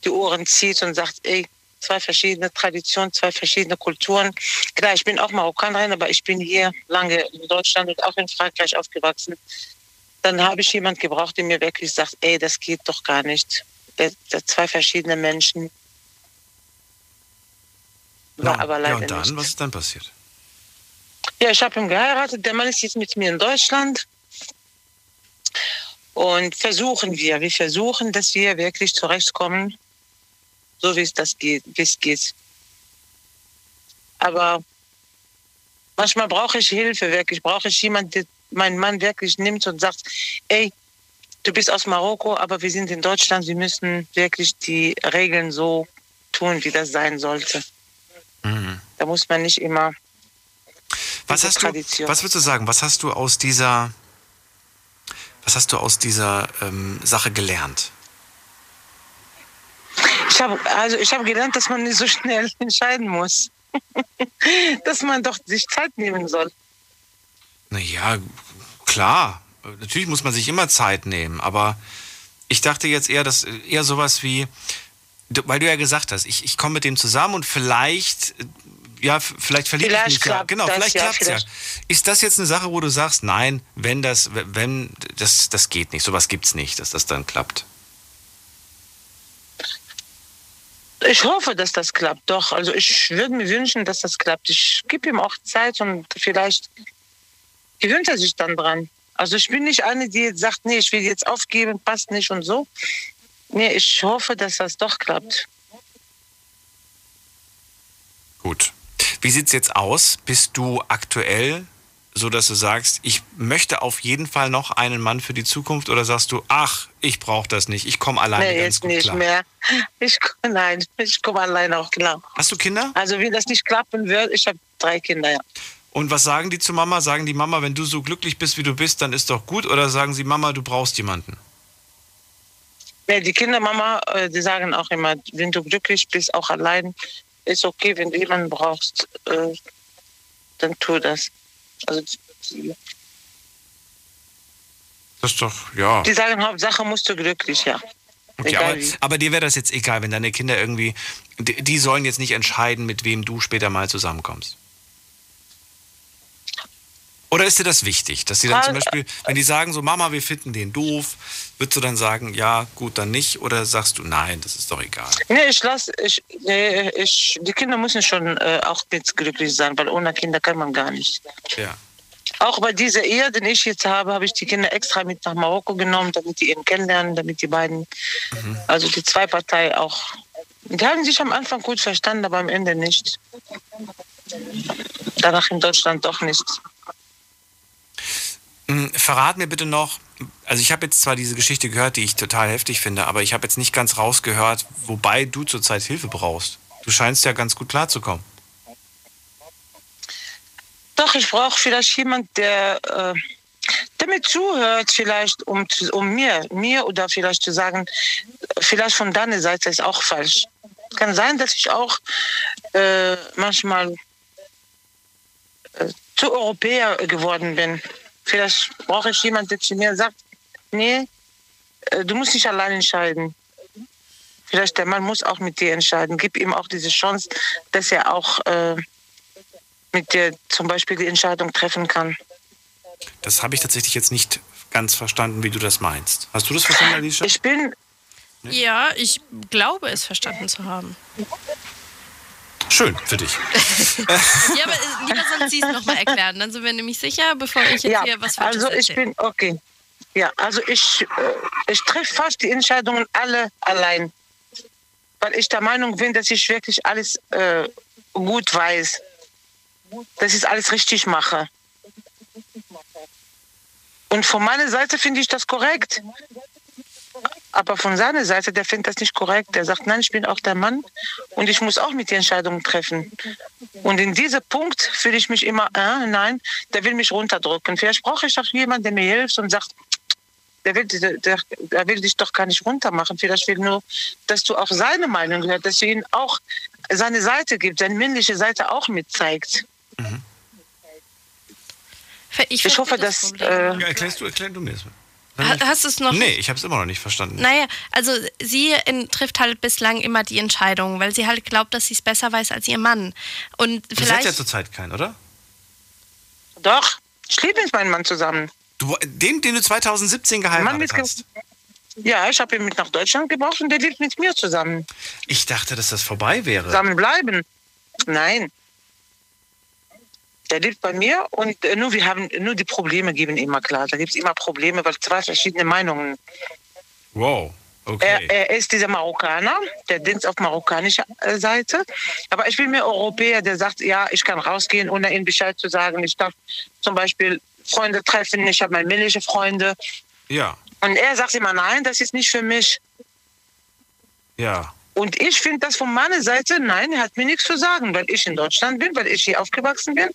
die Ohren zieht und sagt, ey, zwei verschiedene Traditionen, zwei verschiedene Kulturen. Klar, ich bin auch Marokkanerin, aber ich bin hier lange in Deutschland und auch in Frankreich aufgewachsen. Dann habe ich jemand gebraucht, der mir wirklich sagt, ey, das geht doch gar nicht. Zwei verschiedene Menschen. War aber ja, leider und dann, nicht. was ist dann passiert? Ja, ich habe ihn geheiratet. Der Mann ist jetzt mit mir in Deutschland. Und versuchen wir, wir versuchen, dass wir wirklich zurechtkommen, so wie es das geht, wie es geht. Aber manchmal brauche ich Hilfe, wirklich. Brauche ich jemanden, der meinen Mann wirklich nimmt und sagt, ey, du bist aus Marokko, aber wir sind in Deutschland, wir müssen wirklich die Regeln so tun, wie das sein sollte. Mhm. Da muss man nicht immer Was hast du, Tradition. was würdest du sagen, was hast du aus dieser, was hast du aus dieser ähm, Sache gelernt? Ich habe also ich habe gelernt, dass man nicht so schnell *laughs* entscheiden muss. *laughs* dass man doch sich Zeit nehmen soll. Naja, klar. Natürlich muss man sich immer Zeit nehmen, aber ich dachte jetzt eher, dass eher sowas wie, weil du ja gesagt hast, ich, ich komme mit dem zusammen und vielleicht, ja, f- vielleicht verliebe ich mich ja. Genau, vielleicht ja, klappt es ja. Ist das jetzt eine Sache, wo du sagst, nein, wenn das, wenn, das, das geht nicht, sowas gibt's nicht, dass das dann klappt? Ich hoffe, dass das klappt. Doch, also ich würde mir wünschen, dass das klappt. Ich gebe ihm auch Zeit und vielleicht gewöhnt er sich dann dran. Also ich bin nicht eine, die jetzt sagt, nee, ich will jetzt aufgeben, passt nicht und so. Nee, ich hoffe, dass das doch klappt. Gut. Wie sieht's jetzt aus? Bist du aktuell so, dass du sagst, ich möchte auf jeden Fall noch einen Mann für die Zukunft oder sagst du, ach, ich brauche das nicht, ich komme alleine nee, ganz jetzt gut nicht klar. mehr. Ich, nein, ich komme alleine auch klar. Hast du Kinder? Also wenn das nicht klappen wird, ich habe drei Kinder, ja. Und was sagen die zu Mama? Sagen die Mama, wenn du so glücklich bist, wie du bist, dann ist doch gut? Oder sagen sie, Mama, du brauchst jemanden? Nee, die Kindermama, äh, die sagen auch immer, wenn du glücklich bist, auch allein, ist okay, wenn du jemanden brauchst, äh, dann tu das. Also die, Das ist doch, ja. die sagen, Hauptsache musst du glücklich, ja. Okay, aber, aber dir wäre das jetzt egal, wenn deine Kinder irgendwie, die, die sollen jetzt nicht entscheiden, mit wem du später mal zusammenkommst. Oder ist dir das wichtig, dass sie dann zum Beispiel, wenn die sagen so, Mama, wir finden den doof, würdest du dann sagen, ja, gut, dann nicht? Oder sagst du, nein, das ist doch egal? Nee, ich lass, ich, nee, ich, die Kinder müssen schon äh, auch jetzt glücklich sein, weil ohne Kinder kann man gar nicht. Ja. Auch bei dieser Ehe, den ich jetzt habe, habe ich die Kinder extra mit nach Marokko genommen, damit die ihn kennenlernen, damit die beiden, also die zwei Parteien auch, die haben sich am Anfang gut verstanden, aber am Ende nicht. Danach in Deutschland doch nicht. Hm, Verrat mir bitte noch, also ich habe jetzt zwar diese Geschichte gehört, die ich total heftig finde, aber ich habe jetzt nicht ganz rausgehört, wobei du zurzeit Hilfe brauchst. Du scheinst ja ganz gut klarzukommen. Doch, ich brauche vielleicht jemand, der, äh, der mir zuhört, vielleicht um, um mir, mir oder vielleicht zu sagen, vielleicht von deiner Seite ist auch falsch. Kann sein, dass ich auch äh, manchmal äh, zu Europäer geworden bin. Vielleicht brauche ich jemanden, der zu mir sagt, nee, äh, du musst nicht allein entscheiden. Vielleicht der Mann muss auch mit dir entscheiden. Gib ihm auch diese Chance, dass er auch äh, mit dir zum Beispiel die Entscheidung treffen kann. Das habe ich tatsächlich jetzt nicht ganz verstanden, wie du das meinst. Hast du das verstanden, Alicia? Ich bin, Ja, ich glaube es verstanden zu haben. Schön für dich. *laughs* Ja, aber äh, lieber sonst Sie es nochmal erklären. Dann sind wir nämlich sicher, bevor ich jetzt ja, hier was Falsches also ich erzähle. bin, okay. Ja, also ich, äh, ich treffe fast die Entscheidungen alle allein. Weil ich der Meinung bin, dass ich wirklich alles äh, gut weiß. Dass ich alles richtig mache. Und von meiner Seite finde ich das korrekt. Aber von seiner Seite, der findet das nicht korrekt. Der sagt, nein, ich bin auch der Mann und ich muss auch mit die Entscheidungen treffen. Und in diesem Punkt fühle ich mich immer, äh, nein, der will mich runterdrücken. Vielleicht brauche ich auch jemanden, der mir hilft und sagt, der will, der, der, der will dich doch gar nicht runtermachen. Vielleicht will nur, dass du auch seine Meinung hörst, dass du ihm auch seine Seite gibt, seine männliche Seite auch mitzeigt. Ich, Ich hoffe, dass. Äh, Ja, erklärst du, erklär du mir das. Ha- Hast du es noch? Nee, ich habe es immer noch nicht verstanden. Naja, also sie in, trifft halt bislang immer die Entscheidung, weil sie halt glaubt, dass sie es besser weiß als ihr Mann. Und Du hast vielleicht. ja zurzeit keinen, oder? Doch, ich lebe mit meinem Mann zusammen. Du, den, den du 2017 Mann geheiratet hast. Ja, ich habe ihn mit nach Deutschland gebracht und der lebt mit mir zusammen. Ich dachte, dass das vorbei wäre. Zusammen bleiben. Nein. Der lebt bei mir und äh, nur wir haben nur die Probleme geben immer klar. Da gibt es immer Probleme, weil zwei verschiedene Meinungen. Wow, okay. Er, er ist dieser Marokkaner, der Dienst auf marokkanischer äh, Seite. Aber ich will mir Europäer, der sagt, ja, ich kann rausgehen, ohne ihnen Bescheid zu sagen. Ich darf zum Beispiel Freunde treffen, ich habe meine männliche Freunde. Ja, Und er sagt immer, nein, das ist nicht für mich. ja. Und ich finde das von meiner Seite, nein, er hat mir nichts zu sagen, weil ich in Deutschland bin, weil ich hier aufgewachsen bin,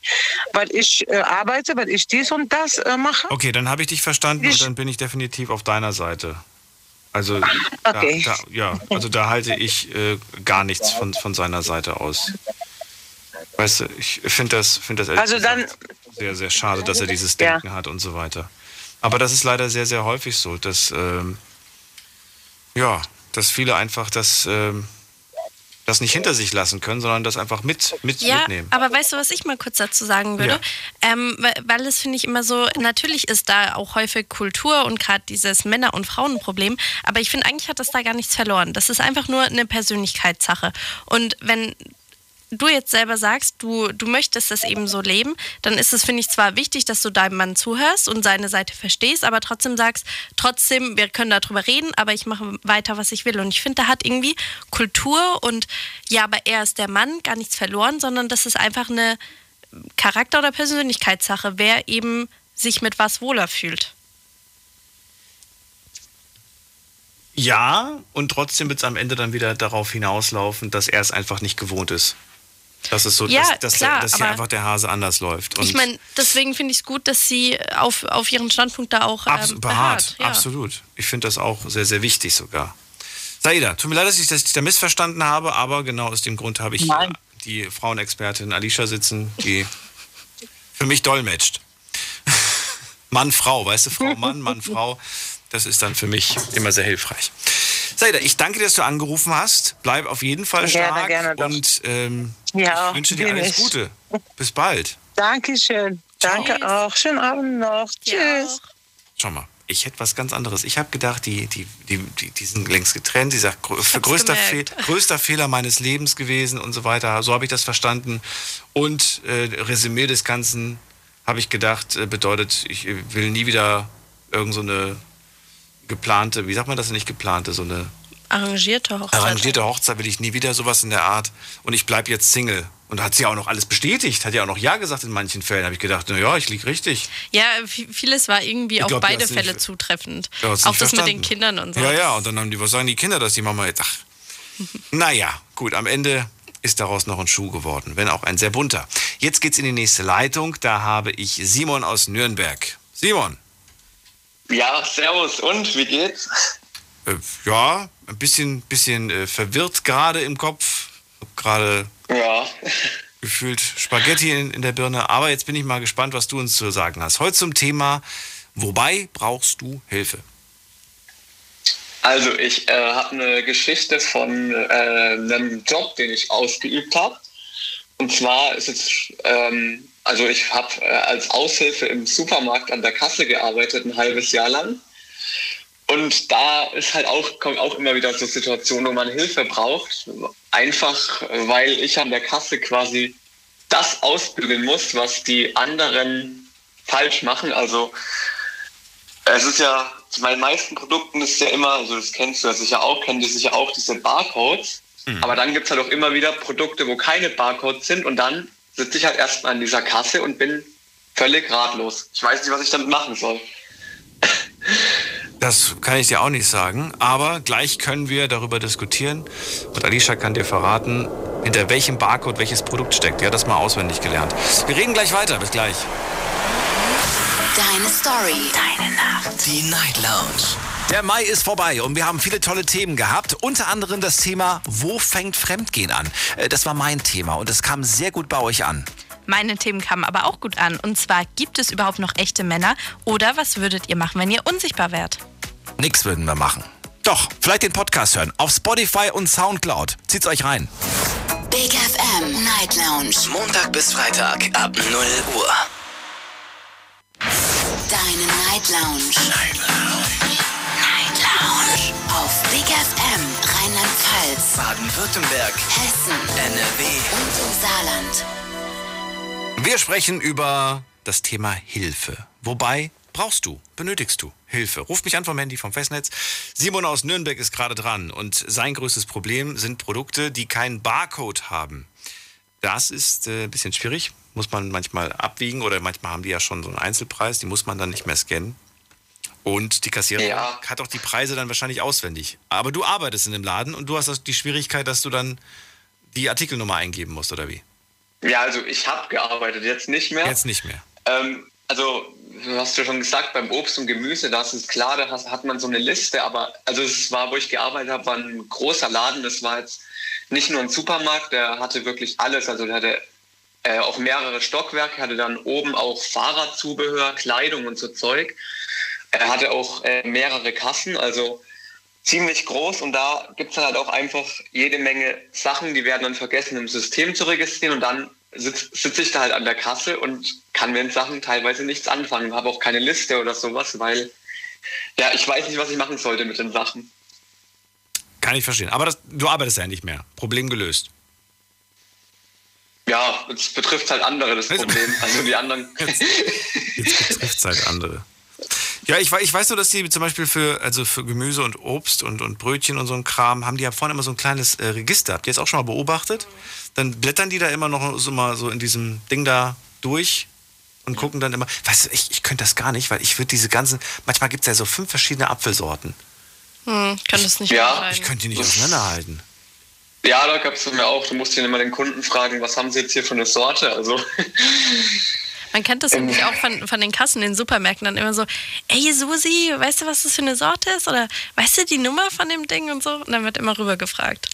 weil ich äh, arbeite, weil ich dies und das äh, mache. Okay, dann habe ich dich verstanden und dann bin ich definitiv auf deiner Seite. Also, Okay. da, da, ja, also da halte ich äh, gar nichts von, von seiner Seite aus. Weißt du, ich finde das, find das Also dann- gesagt sehr, sehr schade, dass er dieses Ja. Denken hat und so weiter. Aber das ist leider sehr, sehr häufig so, dass, ähm, ja, dass viele einfach das, ähm, das nicht hinter sich lassen können, sondern das einfach mit, mit Ja, mitnehmen. aber weißt du, was ich mal kurz dazu sagen würde? Ähm, weil, weil es finde ich immer so, natürlich ist da auch häufig Kultur und gerade dieses Männer- und Frauenproblem, aber ich finde eigentlich hat das da gar nichts verloren. Das ist einfach nur eine Persönlichkeitssache. Und wenn du jetzt selber sagst, du, du möchtest das eben so leben, dann ist es, finde ich, zwar wichtig, dass du deinem Mann zuhörst und seine Seite verstehst, aber trotzdem sagst, trotzdem, wir können darüber reden, aber ich mache weiter, was ich will. Und ich finde, da hat irgendwie Kultur und ja, aber er ist der Mann, gar nichts verloren, sondern das ist einfach eine Charakter- oder Persönlichkeitssache, wer eben sich mit was wohler fühlt. Ja, und trotzdem wird es am Ende dann wieder darauf hinauslaufen, dass er es einfach nicht gewohnt ist. Das ist so, Ja, dass, dass, klar, der, dass hier einfach der Hase anders läuft. Und ich meine, deswegen finde ich es gut, dass sie auf, auf ihren Standpunkt da auch ähm, Abs beharrt, beharrt. Ja. absolut. Ich finde das auch sehr, sehr wichtig sogar. Saida, tut mir leid, dass ich das da missverstanden habe, aber genau aus dem Grund habe ich hier Nein. die Frauenexpertin Alicia sitzen, die für mich dolmetscht. *laughs* Mann, Frau, weißt du, Frau, Mann, Mann, Frau. Das ist dann für mich immer sehr hilfreich. Saida, ich danke dir, dass du angerufen hast. Bleib auf jeden Fall Gerne, stark gerne doch. und ähm, Ja, ich wünsche dir alles ich. Gute. Bis bald. Dankeschön. Danke auch. Schönen Abend noch. Tschüss. Schau mal, ich hätte was ganz anderes. Ich habe gedacht, die, die, die, die, die sind längst getrennt. Sie sagt, größter, Fe größter Fehler meines Lebens gewesen und so weiter. So habe ich das verstanden. Und äh, Resümee des Ganzen habe ich gedacht, äh, bedeutet, ich äh, will nie wieder irgend so geplante, wie sagt man das nicht geplante, so eine Arrangierte Hochzeit. arrangierte Hochzeit will ich nie wieder, sowas in der Art. Und ich bleibe jetzt Single. Und hat sie auch noch alles bestätigt, hat ja auch noch Ja gesagt in manchen Fällen. habe ich gedacht, na ja, ich liege richtig. Ja, vi- vieles war irgendwie Ich auf glaub, beide hat's nicht- Fälle zutreffend. Ja, auch das mit verstanden. den Kindern und so. Ja, ja, und dann haben die, was sagen die Kinder, dass die Mama jetzt, ach, *laughs* naja, gut, am Ende ist daraus noch ein Schuh geworden, wenn auch ein sehr bunter. Jetzt geht's in die nächste Leitung, da habe ich Simon aus Nürnberg. Simon, Ja, servus und wie geht's? äh, ja, ein bisschen, bisschen äh, verwirrt gerade im Kopf, gerade Ja. gefühlt Spaghetti in, in der Birne, aber jetzt bin ich mal gespannt, was du uns zu sagen hast. Heute zum Thema, wobei brauchst du Hilfe? Also ich äh, habe eine Geschichte von äh, einem Job, den ich ausgeübt habe. Und zwar ist es, ähm, also ich habe äh, als Aushilfe im Supermarkt an der Kasse gearbeitet, ein halbes Jahr lang. Und da ist halt auch, kommt auch immer wieder so Situationen, wo man Hilfe braucht. Einfach, weil ich an der Kasse quasi das ausbügeln muss, was die anderen falsch machen. Also es ist ja, bei den meisten Produkten ist ja immer, also das kennst du ja sicher auch, kennt ihr sicher auch, diese Barcodes. Aber dann gibt es halt auch immer wieder Produkte, wo keine Barcodes sind und dann sitze ich halt erstmal an dieser Kasse und bin völlig ratlos. Ich weiß nicht, was ich damit machen soll. Das kann ich dir auch nicht sagen, aber gleich können wir darüber diskutieren und Alicia kann dir verraten, hinter welchem Barcode welches Produkt steckt. Die hat das mal auswendig gelernt. Wir reden gleich weiter, bis gleich. Deine Story. Deine Nacht. Die Night Lounge. Der Mai ist vorbei und wir haben viele tolle Themen gehabt. Unter anderem das Thema, wo fängt Fremdgehen an? Äh, Das war mein Thema und es kam sehr gut bei euch an. Meine Themen kamen aber auch gut an. Und zwar, gibt es überhaupt noch echte Männer? Oder was würdet ihr machen, wenn ihr unsichtbar wärt? Nix würden wir machen. Doch, vielleicht den Podcast hören. Auf Spotify und Soundcloud. Zieht's euch rein. Big FM Night Lounge. Montag bis Freitag ab 0 Uhr. Deine Night Lounge. Night Lounge. Lounge. Auf Big FM Rheinland-Pfalz, Baden-Württemberg, Hessen NRW. und im Saarland. Wir sprechen über das Thema Hilfe. Wobei brauchst du, benötigst du Hilfe? Ruf mich an vom Handy vom Festnetz. Simon aus Nürnberg ist gerade dran und sein größtes Problem sind Produkte, die keinen Barcode haben. Das ist äh, ein bisschen schwierig, muss man manchmal abwiegen oder manchmal haben die ja schon so einen Einzelpreis, die muss man dann nicht mehr scannen. Und die Kassiererin Ja. hat auch die Preise dann wahrscheinlich auswendig. Aber du arbeitest in dem Laden und du hast die Schwierigkeit, dass du dann die Artikelnummer eingeben musst, oder wie? Ja, also ich habe gearbeitet, jetzt nicht mehr. Jetzt nicht mehr. Ähm, also, du hast ja schon gesagt, beim Obst und Gemüse, das ist klar, da hat man so eine Liste, aber also es war, wo ich gearbeitet habe, war ein großer Laden. Das war jetzt nicht nur ein Supermarkt, der hatte wirklich alles. Also der hatte äh, auch mehrere Stockwerke, hatte dann oben auch Fahrradzubehör, Kleidung und so Zeug. Er hatte auch äh, mehrere Kassen, also ziemlich groß und da gibt es halt auch einfach jede Menge Sachen, die werden dann vergessen im System zu registrieren und dann sitze sitz ich da halt an der Kasse und kann mit den Sachen teilweise nichts anfangen, habe auch keine Liste oder sowas, weil ja, ich weiß nicht, was ich machen sollte mit den Sachen. Kann ich verstehen. Aber das, du arbeitest ja nicht mehr. Problem gelöst. Ja, es betrifft halt andere das Problem. Also die anderen. *laughs* Jetzt betrifft es halt andere. Ja, ich, ich weiß nur, dass die zum Beispiel für, also für Gemüse und Obst und, und Brötchen und so ein Kram, haben die ja vorne immer so ein kleines äh, Register. Habt ihr das auch schon mal beobachtet? Dann blättern die da immer noch so mal so in diesem Ding da durch und gucken dann immer. Weißt du, ich, ich könnte das gar nicht, weil ich würde diese ganzen. Manchmal gibt es ja so fünf verschiedene Apfelsorten. Hm, kann das nicht Ja. Ich könnte die nicht auseinanderhalten. Ja, da gab es mir auch. Du musst ja immer den Kunden fragen, was haben sie jetzt hier für eine Sorte? Also Man kennt das nämlich auch von, von den Kassen in den Supermärkten dann immer so, ey Susi, weißt du, was das für eine Sorte ist? Oder weißt du die Nummer von dem Ding und so? Und dann wird immer rüber gefragt.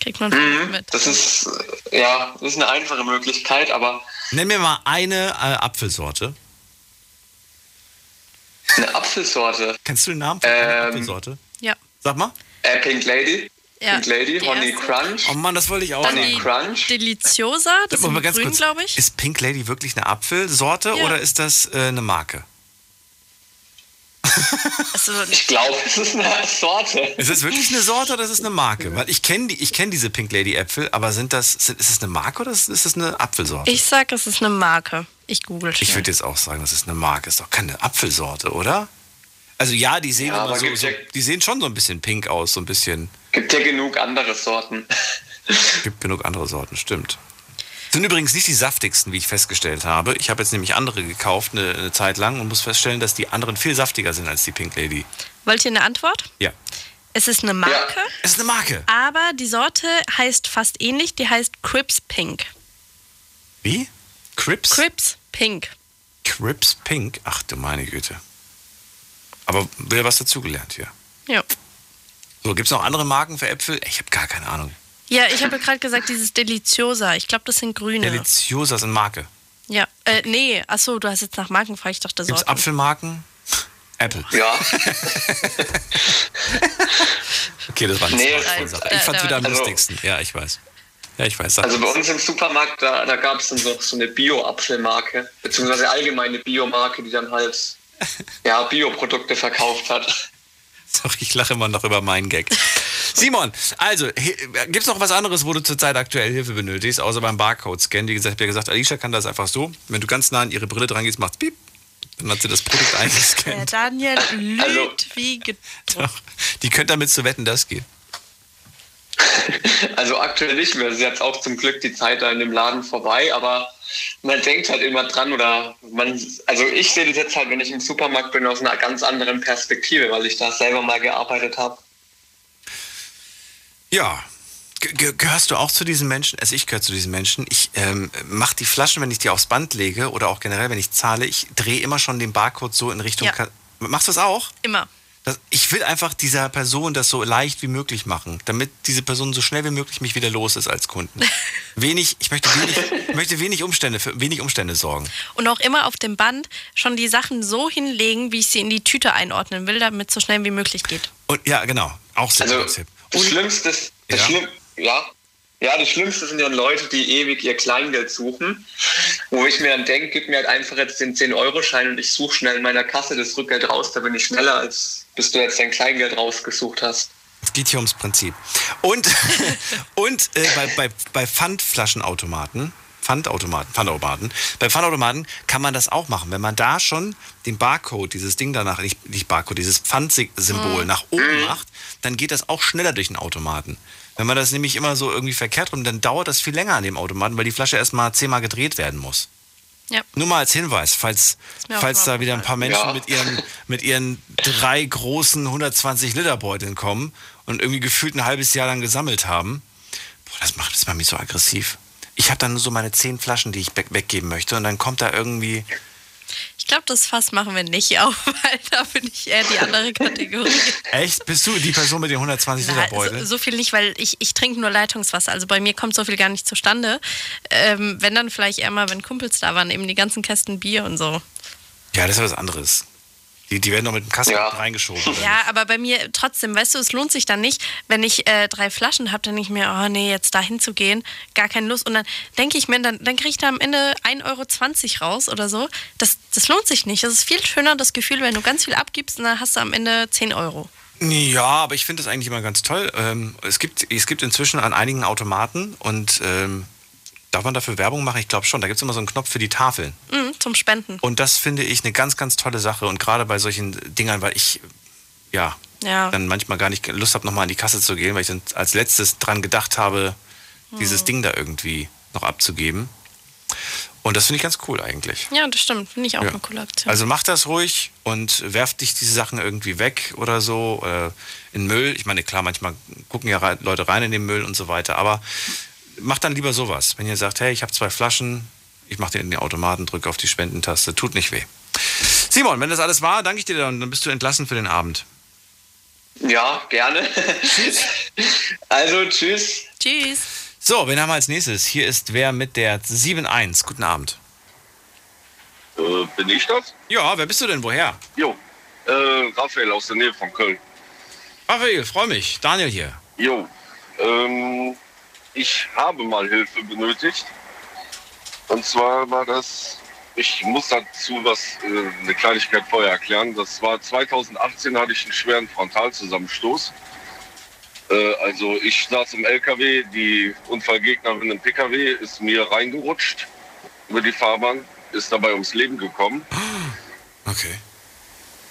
Kriegt man Mhm, mit. Das ist, ja, das ist eine einfache Möglichkeit, aber Nenn mir mal eine äh, Apfelsorte. eine Apfelsorte. Kennst du den Namen von einer Ähm, Apfelsorte? Ja. Sag mal. Äh, Pink Lady. Ja, Pink Lady, Honey erste. Crunch. Oh Mann, das wollte ich auch Dann sagen. die Crunch. Deliciosa, das ist ganz grün, kurz, glaube ich. Ist Pink Lady wirklich eine Apfelsorte Ja. oder ist das äh, eine Marke? Also, Ich glaube, es ist eine Sorte. Ist es wirklich eine Sorte oder ist es eine Marke? Weil ich kenne die, ich kenn diese Pink Lady Äpfel, aber sind das, sind, ist es eine Marke oder ist, es eine Apfelsorte? ich sag, es ist eine Marke. Ich google Ich schnell. würde jetzt auch sagen, das ist eine Marke. Ist doch keine Apfelsorte, oder? Also ja, die sehen Ja, so, so, ja- die sehen schon so ein bisschen pink aus, so ein bisschen. Gibt ja genug andere Sorten. *laughs* Gibt genug andere Sorten, stimmt. Sind übrigens nicht die saftigsten, wie ich festgestellt habe. Ich habe jetzt nämlich andere gekauft eine, eine Zeit lang und muss feststellen, dass die anderen viel saftiger sind als die Pink Lady. Wollt ihr eine Antwort? Ja. Es ist eine Marke, Es ist eine Marke. aber die Sorte heißt fast ähnlich. Die heißt Crips Pink. Wie? Crips? Crips Pink. Crips Pink? Ach du meine Güte. Aber wieder was dazugelernt hier. Ja. So, gibt es noch andere Marken für Äpfel? Ich habe gar keine Ahnung. Ja, ich habe gerade gesagt, dieses Deliciosa. Ich glaube, das sind grüne. Deliciosa ist eine Marke. ja. Äh, nee, achso, du hast jetzt nach Marken gefragt. Ich dachte Gibt es. Apfelmarken? Apple. Ja. *laughs* Okay, das war eine Nee, Sache. Ich da- fand's da- wieder am also- lustigsten. Ja, ich weiß. Ja, ich weiß. Also bei uns im Supermarkt, da, da gab es dann so, so eine Bio-Apfelmarke, beziehungsweise allgemeine Biomarke, die dann halt ja, Bioprodukte verkauft hat. Sorry, ich lache immer noch über meinen Gag. Simon, also, gibt es noch was anderes, wo du zurzeit aktuell Hilfe benötigst, außer beim Barcode-Scan? Wie gesagt, ich habe ja gesagt, Alicia kann das einfach so. Wenn du ganz nah an ihre Brille dran gehst, macht's piep. Dann hat sie das Produkt Der eingescannt. Daniel lügt Also- wie ge Doch. Die könnt damit zu wetten, das geht. *laughs* Also aktuell nicht mehr. Es ist jetzt auch zum Glück die Zeit da in dem Laden vorbei, aber man denkt halt immer dran oder man, also ich sehe das jetzt halt, wenn ich im Supermarkt bin, aus einer ganz anderen Perspektive, weil ich da selber mal gearbeitet habe. Ja. Ge- ge- Gehörst du auch zu diesen Menschen? Also ich gehöre zu diesen Menschen. Ich ähm, mache die Flaschen, wenn ich die aufs Band lege oder auch generell, wenn ich zahle, ich drehe immer schon den Barcode so in Richtung... Ja. Machst du das auch? Immer. Das, ich will einfach dieser Person das so leicht wie möglich machen, damit diese Person so schnell wie möglich mich wieder los ist als Kunden. *laughs* wenig, ich möchte wenig, ich möchte wenig Umstände für wenig Umstände sorgen. Und auch immer auf dem Band schon die Sachen so hinlegen, wie ich sie in die Tüte einordnen will, damit es so schnell wie möglich geht. Und ja, genau, auch sehr Also Tipp. das Schlimmste, ist- das Ja. Schlimm, ja, ja, das Schlimmste sind ja Leute, die ewig ihr Kleingeld suchen, wo ich mir dann denke, gib mir halt einfach jetzt den 10-Euro-Schein und ich suche schnell in meiner Kasse das Rückgeld raus, da bin ich schneller, als bis du jetzt dein Kleingeld rausgesucht hast. Es geht hier ums Prinzip. Und, *laughs* und äh, bei, bei, bei Pfandflaschenautomaten, Pfandautomaten, Pfandautomaten, bei Pfandautomaten kann man das auch machen. Wenn man da schon den Barcode, dieses Ding danach, nicht, nicht Barcode, dieses Pfandsymbol Mhm. nach oben macht, dann geht das auch schneller durch den Automaten. Wenn man das nämlich immer so irgendwie verkehrt rum, dann dauert das viel länger an dem Automaten, weil die Flasche erstmal zehnmal gedreht werden muss. Ja. Nur mal als Hinweis, falls, falls da wieder ein paar Menschen Ja. mit, ihren, mit ihren drei großen 120 Liter Beuteln kommen und irgendwie gefühlt ein halbes Jahr lang gesammelt haben. Boah, das macht das macht mich so aggressiv. Ich habe dann nur so meine zehn Flaschen, die ich weg- weggeben möchte und dann kommt da irgendwie... Ich glaube, das Fass machen wir nicht auf, *laughs* weil da bin ich eher die andere Kategorie. Echt? Bist du die Person mit den 120 Liter Na, Beuteln? so, so viel nicht, weil ich, ich trinke nur Leitungswasser. Also bei mir kommt so viel gar nicht zustande. Ähm, wenn dann vielleicht eher mal, wenn Kumpels da waren, eben die ganzen Kästen Bier und so. Ja, das ist was anderes. Die, die werden doch mit dem Kasten reingeschoben. oder Ja, aber bei mir trotzdem, weißt du, es lohnt sich dann nicht, wenn ich äh, drei Flaschen habe, dann nicht mehr, oh nee, jetzt da hinzugehen, gar keine Lust. Und dann denke ich mir, dann, dann kriege ich da am Ende 1,20 Euro raus oder so. Das, das lohnt sich nicht. Das ist viel schöner, das Gefühl, wenn du ganz viel abgibst und dann hast du am Ende 10 Euro. Ja, aber ich finde das eigentlich immer ganz toll. Ähm, es, gibt, es gibt inzwischen an einigen Automaten und ähm, darf man dafür Werbung machen? Ich glaube schon. Da gibt es immer so einen Knopf für die Tafeln. Mhm, zum Spenden. Und das finde ich eine ganz, ganz tolle Sache. Und gerade bei solchen Dingern, weil ich, ja, Ja. dann manchmal gar nicht Lust habe, nochmal an die Kasse zu gehen, weil ich dann als letztes dran gedacht habe, dieses Hm. Ding da irgendwie noch abzugeben. Und das finde ich ganz cool eigentlich. Ja, das stimmt. Finde ich auch Ja. eine coole Aktion. Also mach das ruhig und werft dich diese Sachen irgendwie weg oder so, oder in Müll. Ich meine, klar, manchmal gucken ja Leute rein in den Müll und so weiter, aber macht dann lieber sowas. Wenn ihr sagt, hey, ich habe zwei Flaschen, ich mache den in den Automaten, drücke auf die Spendentaste, tut nicht weh. Simon, wenn das alles war, danke ich dir dann, dann bist du entlassen für den Abend. Ja, gerne. Tschüss. *laughs* Also, tschüss. Tschüss. So, wen haben wir als nächstes? Hier ist wer mit der 7.1. Guten Abend. Äh, bin ich das? Ja, wer bist du denn? Woher? Jo, äh, Raphael aus der Nähe von Köln. Raphael, freue mich. Daniel hier. Jo, ähm, ich habe mal Hilfe benötigt. Und zwar war das, ich muss dazu was, äh, eine Kleinigkeit vorher erklären. Das war 2018 hatte ich einen schweren Frontalzusammenstoß. Äh, also ich saß im LKW, die Unfallgegnerin im PKW ist mir reingerutscht über die Fahrbahn, ist dabei ums Leben gekommen. Okay.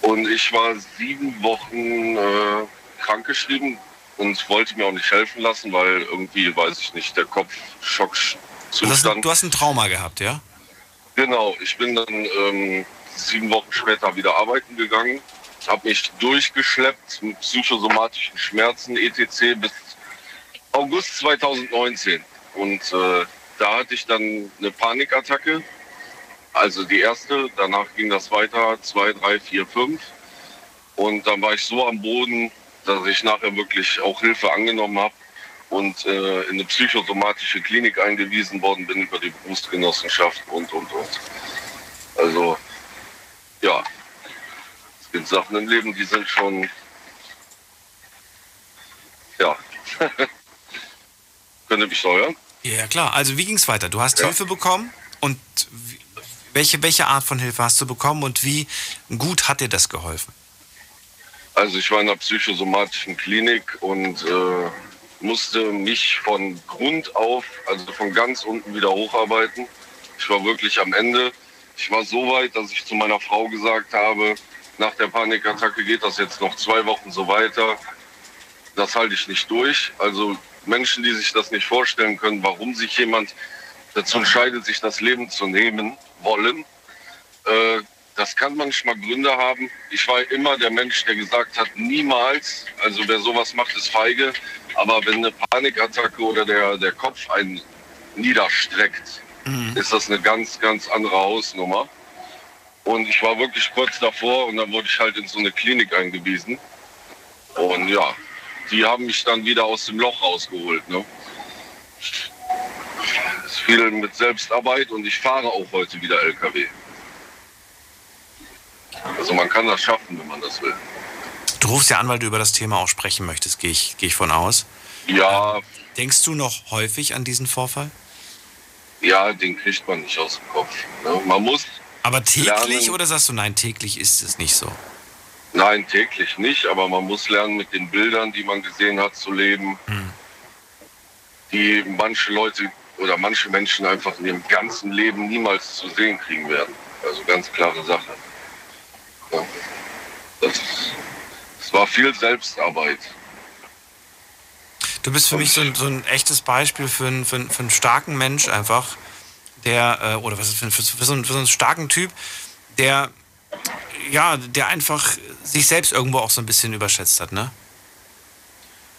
Und ich war sieben Wochen äh, krankgeschrieben und wollte mir auch nicht helfen lassen, weil irgendwie, weiß ich nicht, der Kopf hast, Schockzustand. du hast ein Trauma gehabt, ja? Genau, ich bin dann ähm, sieben Wochen später wieder arbeiten gegangen, habe mich durchgeschleppt mit psychosomatischen Schmerzen etc. bis August 2019. Und äh, da hatte ich dann eine Panikattacke. Also die erste, danach ging das weiter, zwei, drei, vier, fünf. Und dann war ich so am Boden, dass ich nachher wirklich auch Hilfe angenommen habe und äh, in eine psychosomatische Klinik eingewiesen worden bin über die Berufsgenossenschaft und, und, und. Also, ja, es gibt Sachen im Leben, die sind schon, ja, *laughs* können mich steuern. Ja, klar. Also wie ging es weiter? Du hast Hilfe bekommen und welche, welche Art von Hilfe hast du bekommen und wie gut hat dir das geholfen? Also ich war in einer psychosomatischen Klinik und äh, musste mich von Grund auf, also von ganz unten wieder hocharbeiten. Ich war wirklich am Ende. Ich war so weit, dass ich zu meiner Frau gesagt habe, nach der Panikattacke geht das jetzt noch zwei Wochen so weiter. Das halte ich nicht durch. Also Menschen, die sich das nicht vorstellen können, warum sich jemand dazu entscheidet, sich das Leben zu nehmen wollen, äh, das kann manchmal Gründe haben. Ich war immer der Mensch, der gesagt hat, niemals, also wer sowas macht, ist feige. Aber wenn eine Panikattacke oder der, der Kopf einen niederstreckt, ist das eine ganz, ganz andere Hausnummer. Und ich war wirklich kurz davor und dann wurde ich halt in so eine Klinik eingewiesen. Und ja, die haben mich dann wieder aus dem Loch rausgeholt. Ne? Es ist viel mit Selbstarbeit und ich fahre auch heute wieder LKW. Also man kann das schaffen, wenn man das will. Du rufst ja an, weil du über das Thema auch sprechen möchtest, gehe ich, gehe ich von aus. Ja, Denkst du noch häufig an diesen Vorfall? ja, den kriegt man nicht aus dem Kopf. Ne? Man muss Aber täglich lernen- oder sagst du, nein, täglich ist es nicht so? Nein, täglich nicht, aber man muss lernen, mit den Bildern, die man gesehen hat, zu leben, die manche Leute oder manche Menschen einfach in ihrem ganzen Leben niemals zu sehen kriegen werden. Also ganz klare Sache. Das, das war viel Selbstarbeit. Du bist für mich so ein, so ein echtes Beispiel für einen, für, einen, für einen starken Mensch einfach, der, äh, oder was ist für, für, so einen, für so einen starken Typ, der, ja, der einfach sich selbst irgendwo auch so ein bisschen überschätzt hat, ne?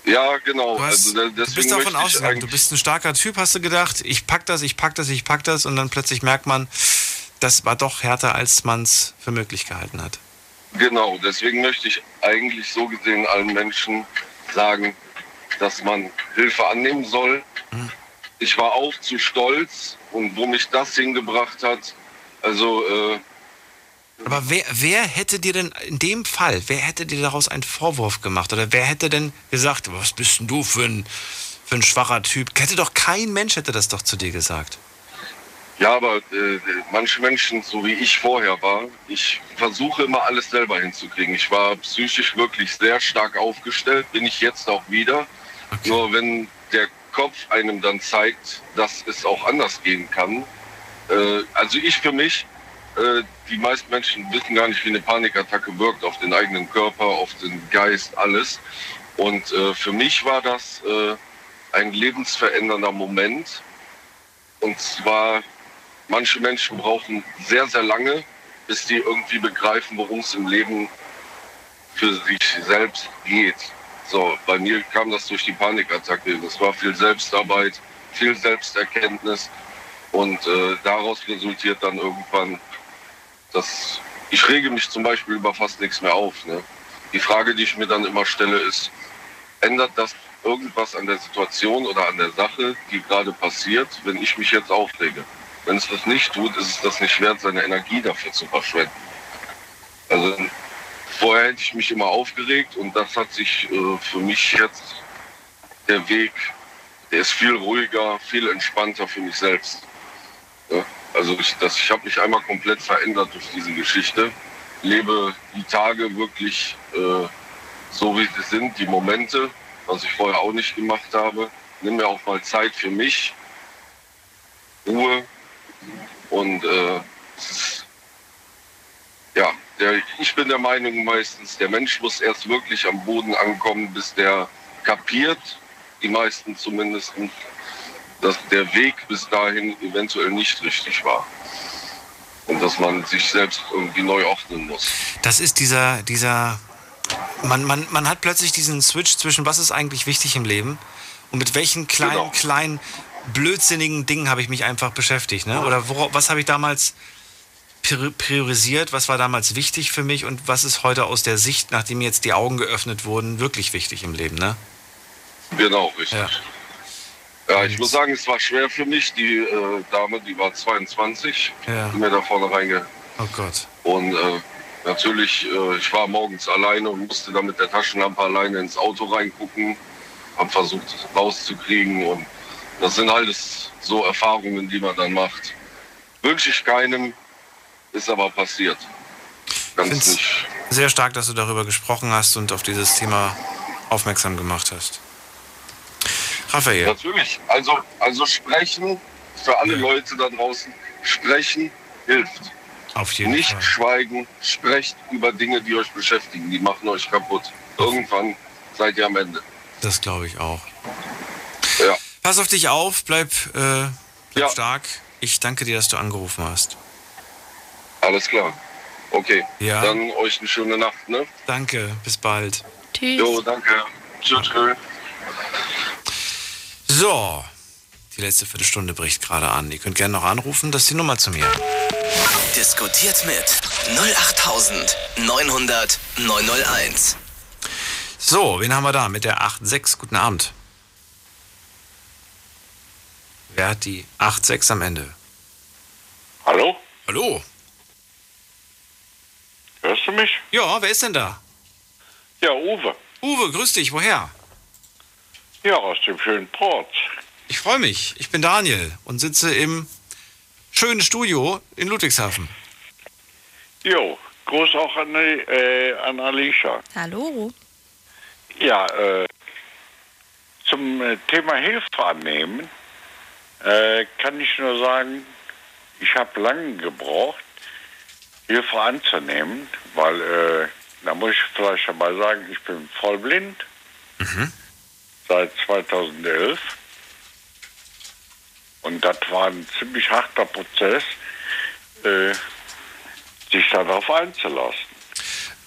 Ja, genau. Du, hast, also du bist davon ausgegangen, du bist ein starker Typ, hast du gedacht, ich pack das, ich pack das, ich pack das und dann plötzlich merkt man, das war doch härter, als man es für möglich gehalten hat. Genau, deswegen möchte ich eigentlich so gesehen allen Menschen sagen, dass man Hilfe annehmen soll. Ich war auch zu stolz und wo mich das hingebracht hat, also äh, Aber wer, wer hätte dir denn in dem Fall, wer hätte dir daraus einen Vorwurf gemacht? Oder wer hätte denn gesagt, was bist denn du für ein, für ein schwacher Typ? Hätte doch kein Mensch hätte das doch zu dir gesagt. Ja, aber äh, manche Menschen, so wie ich vorher war, ich versuche immer alles selber hinzukriegen. Ich war psychisch wirklich sehr stark aufgestellt, bin ich jetzt auch wieder. Nur wenn der Kopf einem dann zeigt, dass es auch anders gehen kann. Äh, also ich für mich, äh, die meisten Menschen wissen gar nicht, wie eine Panikattacke wirkt auf den eigenen Körper, auf den Geist, alles. Und äh, für mich war das äh, ein lebensverändernder Moment. Und zwar manche Menschen brauchen sehr, sehr lange, bis die irgendwie begreifen, worum es im Leben für sich selbst geht. So, bei mir kam das durch die Panikattacke. Das war viel Selbstarbeit, viel Selbsterkenntnis und äh, daraus resultiert dann irgendwann, dass ich rege mich zum Beispiel über fast nichts mehr auf. Ne? Die Frage, die ich mir dann immer stelle, ist, ändert das irgendwas an der Situation oder an der Sache, die gerade passiert, wenn ich mich jetzt aufrege? Wenn es das nicht tut, ist es das nicht wert, seine Energie dafür zu verschwenden. Also vorher hätte ich mich immer aufgeregt und das hat sich äh, für mich jetzt der Weg, der ist viel ruhiger, viel entspannter für mich selbst. Ja? Also ich, das, ich habe mich einmal komplett verändert durch diese Geschichte, lebe die Tage wirklich äh, so, wie sie sind, die Momente, was ich vorher auch nicht gemacht habe. Nimm mir auch mal Zeit für mich, Ruhe und äh, ja, der, ich bin der Meinung meistens, der Mensch muss erst wirklich am Boden ankommen, bis der kapiert, die meisten zumindest, dass der Weg bis dahin eventuell nicht richtig war. Und dass man sich selbst irgendwie neu ordnen muss. Das ist dieser, dieser, man, man, man hat plötzlich diesen Switch zwischen, was ist eigentlich wichtig im Leben und mit welchen kleinen, genau. kleinen, blödsinnigen Dingen habe ich mich einfach beschäftigt. Ne? Oder wo, was habe ich damals priorisiert, was war damals wichtig für mich und was ist heute aus der Sicht, nachdem jetzt die Augen geöffnet wurden, wirklich wichtig im Leben, ne? Genau, richtig. Ja. Ja, ich muss sagen, es war schwer für mich. Die äh, Dame, die war 22, ja. mir da vorne reinge. Oh Gott. Und äh, natürlich, äh, ich war morgens alleine und musste dann mit der Taschenlampe alleine ins Auto reingucken. Hab versucht rauszukriegen und das sind alles so Erfahrungen, die man dann macht. Wünsche ich keinem, ist aber passiert. Ganz nicht. Sehr stark, dass du darüber gesprochen hast und auf dieses Thema aufmerksam gemacht hast. Raphael. Natürlich. Also, also sprechen für alle ja. Leute da draußen. Sprechen hilft. Auf jeden Nicht Fall. schweigen, sprecht über Dinge, die euch beschäftigen. Die machen euch kaputt. Irgendwann seid ihr am Ende. Das glaube ich auch. Ja. Pass auf dich auf, bleib, äh, bleib ja. stark. Ich danke dir, dass du angerufen hast. Alles klar. Okay. Ja. Dann euch eine schöne Nacht, ne? Danke, bis bald. Tschüss. Jo, danke. Tschüss. tschüss. So, die letzte Viertelstunde bricht gerade an. Ihr könnt gerne noch anrufen, das ist die Nummer zu mir. Diskutiert mit 08900 901. So, wen haben wir da mit der 86? Guten Abend. Wer hat die 86 am Ende? Hallo? Hallo? Hörst du mich? Ja, wer ist denn da? Ja, Uwe. Uwe, grüß dich, woher? Ja, aus dem schönen Port. Ich freue mich. Ich bin Daniel und sitze im schönen Studio in Ludwigshafen. Jo, Gruß auch an, äh, an Alicia. Hallo. Ja, äh, zum äh, Thema Hilfe annehmen äh, kann ich nur sagen, ich habe lange gebraucht, Hilfe anzunehmen, weil, äh, da muss ich vielleicht einmal sagen, ich bin vollblind. Mhm seit 2011. Und das war ein ziemlich harter Prozess, äh, sich darauf einzulassen.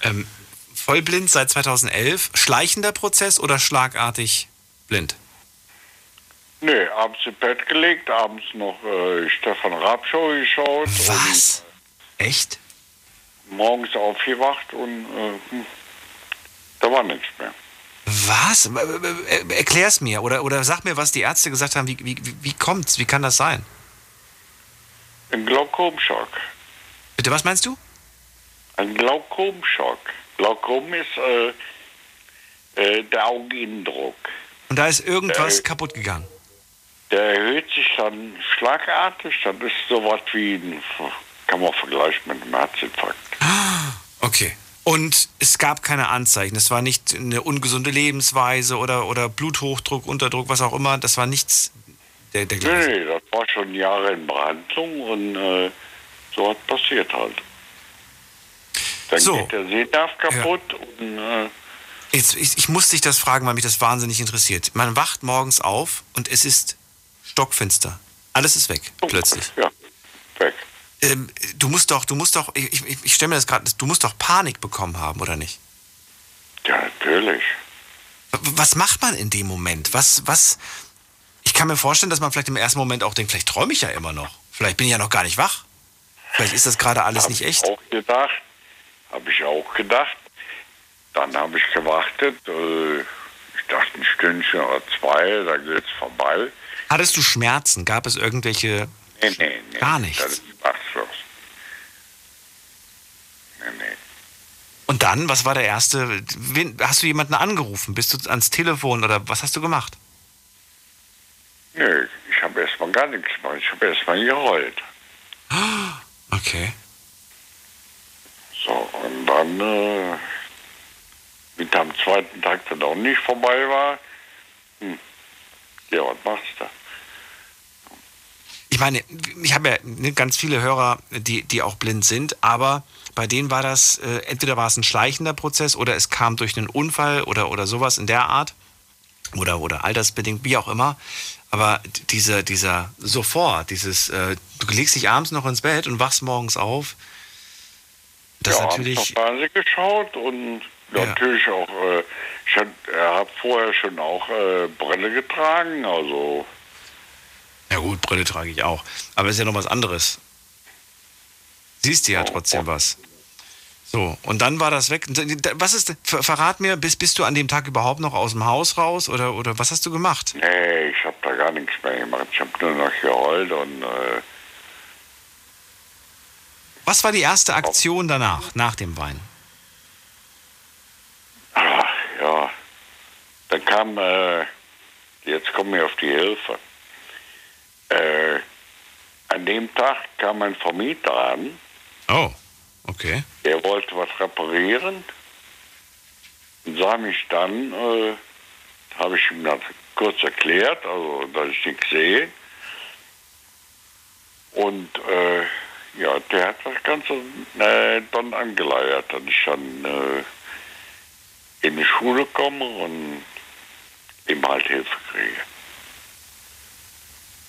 Ähm, vollblind seit 2011, schleichender Prozess oder schlagartig blind? Nee, abends im Bett gelegt, abends noch äh, Stefan Show geschaut. Was? Echt? Morgens aufgewacht und äh, hm, da war nichts mehr. Was? Erklär's mir oder, oder sag mir, was die Ärzte gesagt haben. Wie, wie, wie kommt's? Wie kann das sein? Ein Glaukomschock. Bitte, was meinst du? Ein Glaukomschock. Glaukom ist äh, äh, der Augeninnendruck. Und da ist irgendwas der, kaputt gegangen? Der erhöht sich dann schlagartig. Das ist sowas wie ein, kann man vergleichen mit einem Herzinfarkt. Okay. Und es gab keine Anzeichen. Es war nicht eine ungesunde Lebensweise oder, oder Bluthochdruck, Unterdruck, was auch immer. Das war nichts der, der Nee, nee, das war schon Jahre in Behandlung und äh, so hat passiert halt. Dann so. geht der Sehnerv kaputt ja. und. Äh, Jetzt, ich, ich muss dich das fragen, weil mich das wahnsinnig interessiert. Man wacht morgens auf und es ist stockfinster. Alles ist weg, oh, plötzlich. Ja. weg. Ähm, du musst doch, du musst doch, ich, ich, ich stelle mir das gerade, du musst doch Panik bekommen haben, oder nicht? Ja, natürlich. Was macht man in dem Moment? Was, was, ich kann mir vorstellen, dass man vielleicht im ersten Moment auch denkt, vielleicht träume ich ja immer noch. Vielleicht bin ich ja noch gar nicht wach. Vielleicht ist das gerade alles hab nicht echt. Ich auch gedacht, habe ich auch gedacht. Dann habe ich gewartet. Äh, ich dachte ein Stündchen oder zwei, dann geht es vorbei. Hattest du Schmerzen? Gab es irgendwelche. Nee, nee, nee. Gar nichts. Das ist machtlos. Nee, nee. Und dann, was war der erste? Wen, hast du jemanden angerufen? Bist du ans Telefon oder was hast du gemacht? Nö, ich habe erstmal gar nichts gemacht. Ich habe erstmal geheult. *gasps* Okay. So, und dann, äh, es am zweiten Tag dann auch nicht vorbei war, hm, ja, was machst du? Ich meine, ich habe ja ne, ganz viele Hörer, die, die auch blind sind, aber bei denen war das, äh, entweder war es ein schleichender Prozess oder es kam durch einen Unfall oder, oder sowas in der Art oder, oder altersbedingt, wie auch immer. Aber dieser, dieser sofort, dieses, äh, du legst dich abends noch ins Bett und wachst morgens auf, das ja, natürlich. Ich habe Fernsehen geschaut und Ja. natürlich auch, äh, ich hab, hat vorher schon auch äh, Brille getragen, also Ja gut, Brille trage ich auch. Aber ist ja noch was anderes. Siehst du ja trotzdem was. So, und dann war das weg. Was ist, ver- verrat mir, bist, bist du an dem Tag überhaupt noch aus dem Haus raus oder, oder was hast du gemacht? nee, ich habe da gar nichts mehr gemacht. Ich habe nur noch geheult und äh, Was war die erste Aktion danach, nach dem Wein? ach, ja, dann kam, äh, jetzt kommen wir auf die Hilfe. An dem Tag kam ein Vermieter an, Oh, okay. der wollte was reparieren und sah mich dann, äh, habe ich ihm das kurz erklärt, also dass ich nichts sehe. Und äh, ja, der hat das Ganze äh, dann angeleiert, dass ich dann äh, in die Schule komme und ihm halt Hilfe kriege.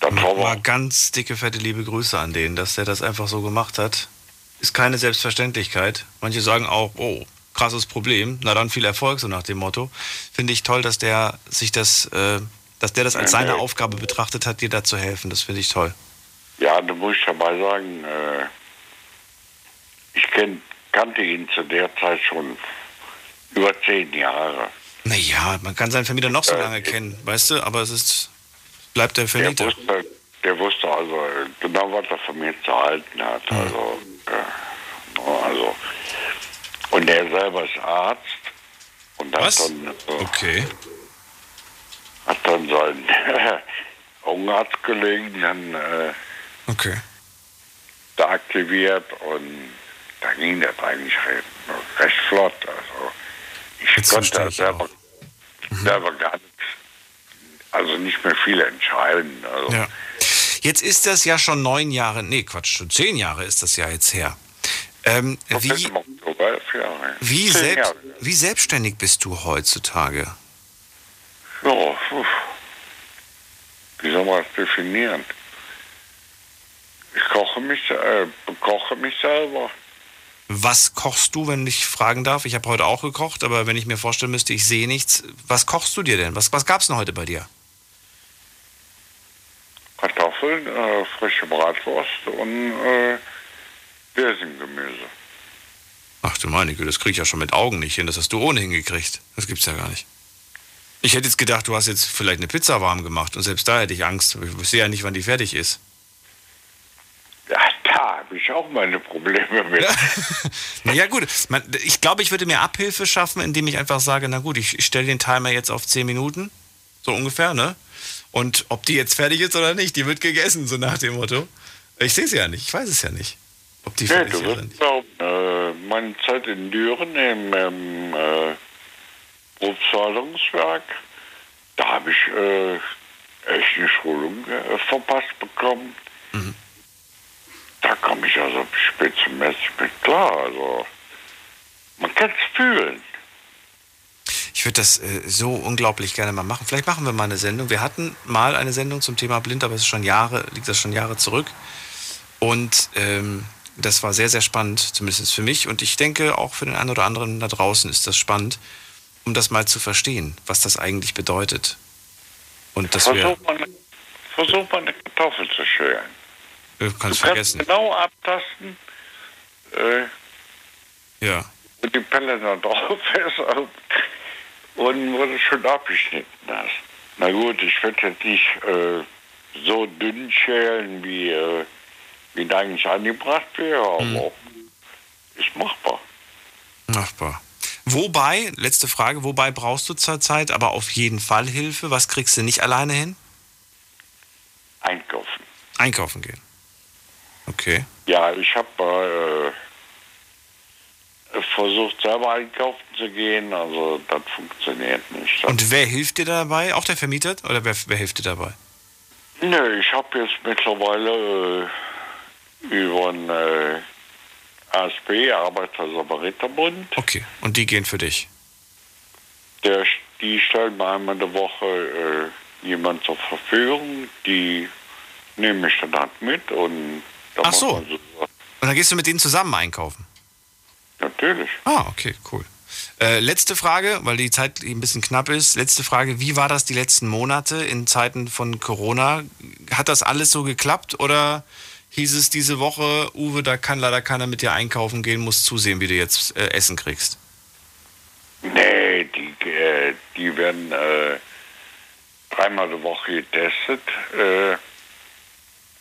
Das war War ganz dicke, fette liebe Grüße an den, dass der das einfach so gemacht hat. Ist keine Selbstverständlichkeit. Manche sagen auch, oh, krasses Problem. Na dann viel Erfolg, so nach dem Motto. Finde ich toll, dass der sich das, äh, dass der das als seine nee. Aufgabe betrachtet hat, dir da zu helfen. Das finde ich toll. Ja, da muss ich dabei sagen, äh, ich kenn, kannte ihn zu der Zeit schon über zehn Jahre. Naja, man kann seinen Vermieter noch so lange kennen, weißt du, aber es ist, bleibt der Der Vermieter. wusste, der wusste also äh, genau, was er von mir zu halten hat. Also, äh, also. Und er selber ist Arzt und hat Was? dann, äh, Okay. hat dann seinen *laughs* Augenarzt gelegen, dann äh, Okay. da aktiviert und da ging das eigentlich recht, recht flott. Also ich konnte selber, selber gar nichts, also nicht mehr viel entscheiden. Also, Ja. Jetzt ist das ja schon neun Jahre, nee, Quatsch, schon zehn Jahre ist das ja jetzt her. Ähm, wie, wie, selbst, wie selbstständig bist du heutzutage? Ja, wie soll man das definieren? Ich koche mich, äh, koche mich selber. Was kochst du, wenn ich fragen darf? Ich habe heute auch gekocht, aber wenn ich mir vorstellen müsste, ich sehe nichts. Was kochst du dir denn? Was, was gab es denn heute bei dir? Kartoffeln, äh, frische Bratwurst und äh, Hirsengemüse. Ach du meine Güte, das krieg ich ja schon mit Augen nicht hin. Das hast du ohnehin gekriegt. Das gibt's ja gar nicht. Ich hätte jetzt gedacht, du hast jetzt vielleicht eine Pizza warm gemacht und selbst da hätte ich Angst. Ich sehe ja nicht, wann die fertig ist. Ja, da habe ich auch meine Probleme mit. Naja *laughs* gut, ich glaube, ich würde mir Abhilfe schaffen, indem ich einfach sage, na gut, ich, ich stelle den Timer jetzt auf 10 Minuten, so ungefähr, ne? Und ob die jetzt fertig ist oder nicht, die wird gegessen, so nach dem Motto. Ich sehe sie ja nicht, ich weiß es ja nicht, ob die Nee, fertig ist oder nicht. glauben, äh, meine Zeit in Düren im ähm, äh, Berufsförderungswerk, da habe ich äh, echt eine Schulung äh, verpasst bekommen. Mhm. Da komme ich also spitzenmäßig mit klar. Also man kann es fühlen. Ich würde das äh, so unglaublich gerne mal machen. Vielleicht machen wir mal eine Sendung. Wir hatten mal eine Sendung zum Thema blind, aber es ist schon Jahre, liegt das schon Jahre zurück. Und ähm, das war sehr, sehr spannend, zumindest für mich. Und ich denke, auch für den einen oder anderen da draußen ist das spannend, um das mal zu verstehen, was das eigentlich bedeutet. Und dass wir. Versuch mal, versuch mal eine Kartoffel zu schälen. Du Du kannst vergessen. kannst genau abtasten, äh, Ja. wo die Pelle da drauf *laughs* ist und, du schon abgeschnitten hast. Na gut, ich werde jetzt nicht äh, so dünn schälen, wie, äh, wie da eigentlich angebracht wäre, aber ist machbar. Machbar. Wobei, letzte Frage, wobei brauchst du zurzeit aber auf jeden Fall Hilfe? Was kriegst du nicht alleine hin? Einkaufen. Einkaufen gehen. Okay. Ja, ich habe äh, versucht, selber einkaufen zu gehen, also das funktioniert nicht. Und wer hilft dir dabei? Auch der Vermieter? Oder wer, wer hilft dir dabei? Nö, ich habe jetzt mittlerweile äh, über den äh, ASB, Arbeitersamariterbund, Okay. Und die gehen für dich. der, die stellen mir einmal in der Woche äh, jemand zur Verfügung, die nehme ich dann halt mit und dann Ach so. Und dann gehst du mit denen zusammen einkaufen? Natürlich. Ah, okay, cool. Äh, letzte Frage, weil die Zeit ein bisschen knapp ist. Letzte Frage, wie war das die letzten Monate in Zeiten von Corona? Hat das alles so geklappt oder hieß es diese Woche, Uwe, da kann leider keiner mit dir einkaufen gehen, muss zusehen, wie du jetzt äh, Essen kriegst? Nee, die, äh, die werden äh, dreimal die Woche getestet. Äh,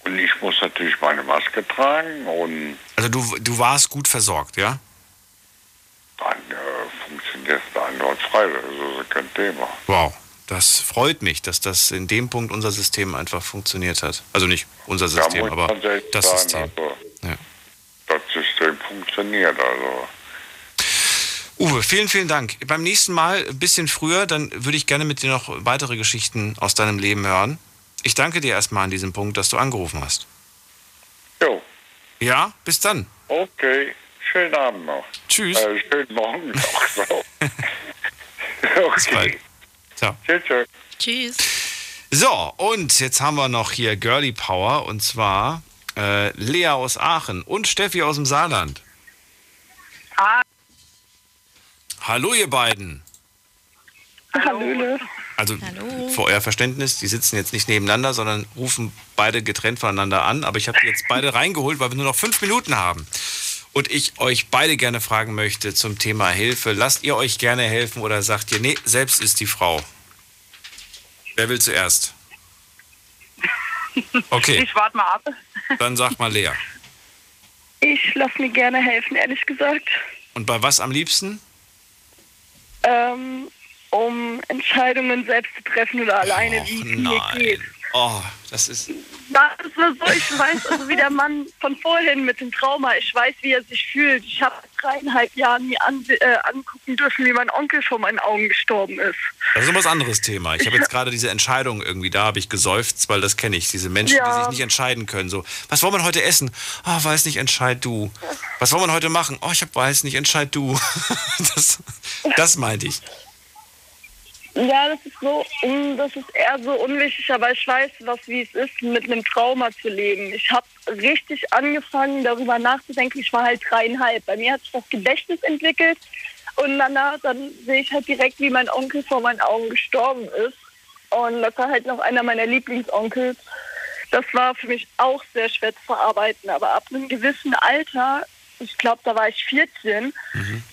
und ich muss natürlich meine Maske tragen und Also du, du warst gut versorgt, ja? Dann äh, funktioniert es einwandfrei. Das ist also kein Thema. Wow, das freut mich, dass das in dem Punkt unser System einfach funktioniert hat. Also nicht unser System, muss aber das sagen, System. Also, Ja. Das System funktioniert also. Uwe, vielen, vielen Dank. Beim nächsten Mal ein bisschen früher, dann würde ich gerne mit dir noch weitere Geschichten aus deinem Leben hören. Ich danke dir erstmal an diesem Punkt, dass du angerufen hast. Jo. Ja, bis dann. Okay, schönen Abend noch. Tschüss. Äh, schönen Morgen noch. So. *laughs* *laughs* okay. Ciao. Tschüss. tschüss. Tschüss. So, und jetzt haben wir noch hier Girly Power und zwar äh, Lea aus Aachen und Steffi aus dem Saarland. Ah, Hallo, ihr beiden. Hallöle. Also für euer Verständnis, die sitzen jetzt nicht nebeneinander, sondern rufen beide getrennt voneinander an. Aber ich habe die jetzt beide reingeholt, weil wir nur noch fünf Minuten haben. Und ich euch beide gerne fragen möchte zum Thema Hilfe. Lasst ihr euch gerne helfen oder sagt ihr, nee, selbst ist die Frau? Wer will zuerst? Okay, *laughs* Ich warte mal ab. dann sag mal Lea. Ich lasse mir gerne helfen, ehrlich gesagt. Und bei was am liebsten? Ähm, um Entscheidungen selbst zu treffen oder alleine, wie es mir geht. Oh, das ist. Das war so, ich weiß, also wie der Mann von vorhin mit dem Trauma, ich weiß, wie er sich fühlt. Ich habe dreieinhalb Jahre mir an, äh, angucken dürfen, wie mein Onkel vor meinen Augen gestorben ist. Das ist ein was anderes Thema. Ich habe jetzt gerade diese Entscheidung irgendwie, da habe ich geseufzt, weil das kenne ich. Diese Menschen, die Ja. sich nicht entscheiden können. So, was wollen wir heute essen? Ah, weiß nicht, entscheid du. Was wollen wir heute machen? Oh, ich hab, weiß nicht, entscheid du. *laughs* das, das meinte ich. Ja, das ist so, das ist eher so unwichtig, aber ich weiß, was wie es ist, mit einem Trauma zu leben. Ich habe richtig angefangen, darüber nachzudenken. Ich war halt dreieinhalb. Bei mir hat sich das Gedächtnis entwickelt und danach dann sehe ich halt direkt, wie mein Onkel vor meinen Augen gestorben ist. Und das war halt noch einer meiner Lieblingsonkels. Das war für mich auch sehr schwer zu verarbeiten, aber ab einem gewissen Alter, ich glaube, da war ich 14,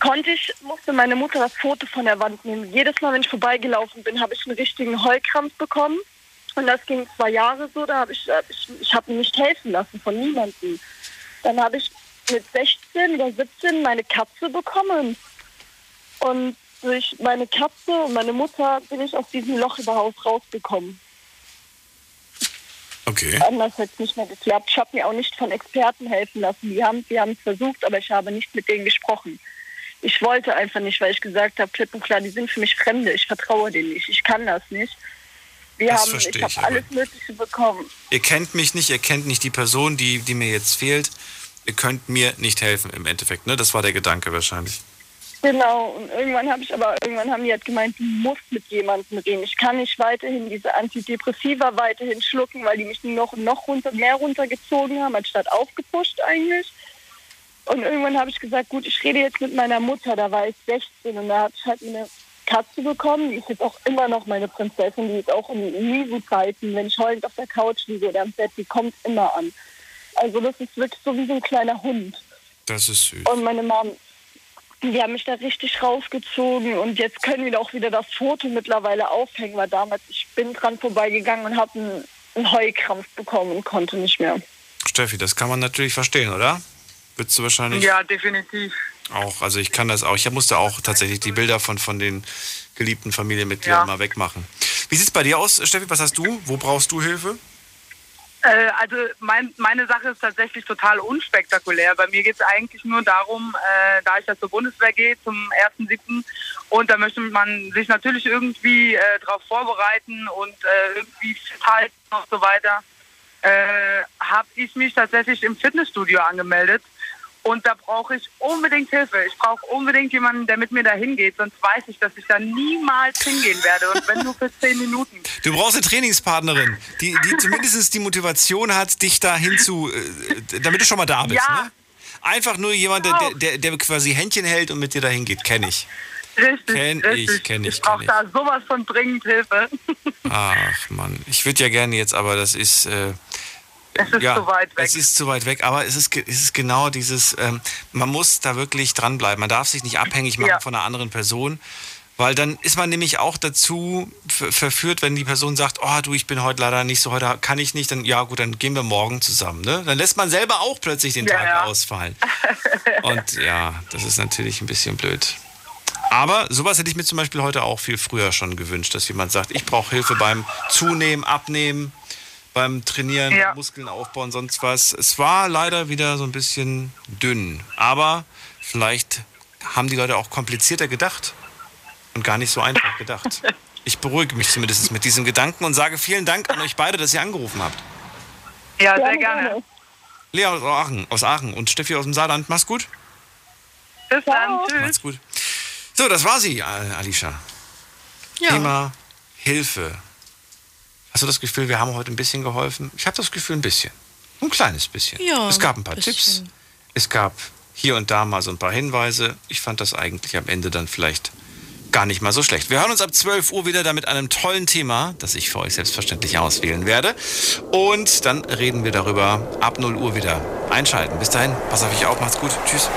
konnte ich, musste meine Mutter das Foto von der Wand nehmen. Jedes Mal, wenn ich vorbeigelaufen bin, habe ich einen richtigen Heulkrampf bekommen. Und das ging zwei Jahre so, da habe ich, ich, ich habe mir nicht helfen lassen von niemandem. Dann habe ich mit 16 oder 17 meine Katze bekommen. Und durch meine Katze und meine Mutter bin ich aus diesem Loch überhaupt rausgekommen. Okay. Anders hätte es nicht mehr geklappt. Ich habe mir auch nicht von Experten helfen lassen. Die haben die haben es versucht, aber ich habe nicht mit denen gesprochen. Ich wollte einfach nicht, weil ich gesagt habe, klipp und klar, die sind für mich Fremde. Ich vertraue denen nicht. Ich kann das nicht. Wir Das haben, verstehe ich habe ich aber. alles Mögliche bekommen. Ihr kennt mich nicht, ihr kennt nicht die Person, die, die mir jetzt fehlt. Ihr könnt mir nicht helfen im Endeffekt, ne? Das war der Gedanke wahrscheinlich. Genau, und irgendwann habe ich aber, irgendwann haben die halt gemeint, du musst mit jemandem reden. Ich kann nicht weiterhin diese Antidepressiva weiterhin schlucken, weil die mich noch noch runter, mehr runtergezogen haben, anstatt aufgepusht eigentlich. Und irgendwann habe ich gesagt, gut, ich rede jetzt mit meiner Mutter, da war ich 16 und da habe ich halt eine Katze bekommen, die ist jetzt auch immer noch meine Prinzessin, die ist auch in miesen Zeiten, wenn ich heulend auf der Couch liege oder im Bett, die kommt immer an. Also das ist wirklich so wie so ein kleiner Hund. Das ist süß. Und meine Mom, die haben mich da richtig rausgezogen und jetzt können wir auch wieder das Foto mittlerweile aufhängen, weil damals ich bin dran vorbeigegangen und habe einen, einen Heulkrampf bekommen und konnte nicht mehr. Steffi, das kann man natürlich verstehen, oder? Würdest du wahrscheinlich Ja, definitiv. auch. Also ich kann das auch. Ich musste auch tatsächlich die Bilder von, von den geliebten Familienmitgliedern Ja. mal wegmachen. Wie sieht es bei dir aus, Steffi? Was hast du? Wo brauchst du Hilfe? Äh, also mein, meine Sache ist tatsächlich total unspektakulär. Bei mir geht es eigentlich nur darum, äh, da ich ja zur Bundeswehr gehe zum 1.7. und da möchte man sich natürlich irgendwie äh, darauf vorbereiten und äh, irgendwie fit halten und so weiter, äh, habe ich mich tatsächlich im Fitnessstudio angemeldet. Und da brauche ich unbedingt Hilfe. Ich brauche unbedingt jemanden, der mit mir da hingeht. Sonst weiß ich, dass ich da niemals hingehen werde. Und wenn nur für zehn Minuten. Du brauchst eine Trainingspartnerin, die, die zumindest die Motivation hat, dich da hinzu, äh, damit du schon mal da bist. Ja. Ne? Einfach nur jemand, der, der, der quasi Händchen hält und mit dir dahin geht. Kenn ich. Richtig, Kenn richtig. ich, kenn ich, Ich brauche da sowas von dringend Hilfe. *laughs* Ach Mann, ich würde ja gerne jetzt, aber das ist. Äh, Es ist ja, zu weit weg. Es ist zu weit weg, aber es ist, es ist genau dieses, ähm, man muss da wirklich dranbleiben. Man darf sich nicht abhängig machen Ja. von einer anderen Person, weil dann ist man nämlich auch dazu ver- verführt, wenn die Person sagt, oh du, ich bin heute leider nicht so, heute kann ich nicht, dann ja gut, dann gehen wir morgen zusammen. Ne? Dann lässt man selber auch plötzlich den Ja, Tag ja. ausfallen. *laughs* Und ja, das ist natürlich ein bisschen blöd. Aber sowas hätte ich mir zum Beispiel heute auch viel früher schon gewünscht, dass jemand sagt, ich brauche Hilfe beim Zunehmen, Abnehmen, beim Trainieren, Ja. Muskeln aufbauen, sonst was. Es war leider wieder so ein bisschen dünn. Aber vielleicht haben die Leute auch komplizierter gedacht und gar nicht so einfach gedacht. *laughs* Ich beruhige mich zumindest mit diesem Gedanken und sage vielen Dank an euch beide, dass ihr angerufen habt. Ja, sehr gerne. Lea aus Aachen, aus Aachen und Steffi aus dem Saarland. Mach's gut. Bis dann. Tschüss. Macht's gut. So, das war sie, äh, Alicia. Thema Hilfe. Hast du das Gefühl, wir haben heute ein bisschen geholfen? Ich habe das Gefühl, ein bisschen. Ein kleines bisschen. Ja, es gab ein paar bisschen. Tipps. Es gab hier und da mal so ein paar Hinweise. Ich fand das eigentlich am Ende dann vielleicht gar nicht mal so schlecht. Wir hören uns ab 12 Uhr wieder da mit einem tollen Thema, das ich für euch selbstverständlich auswählen werde. Und dann reden wir darüber ab 0 Uhr wieder. Einschalten. Bis dahin, pass auf euch auf, macht's gut. Tschüss.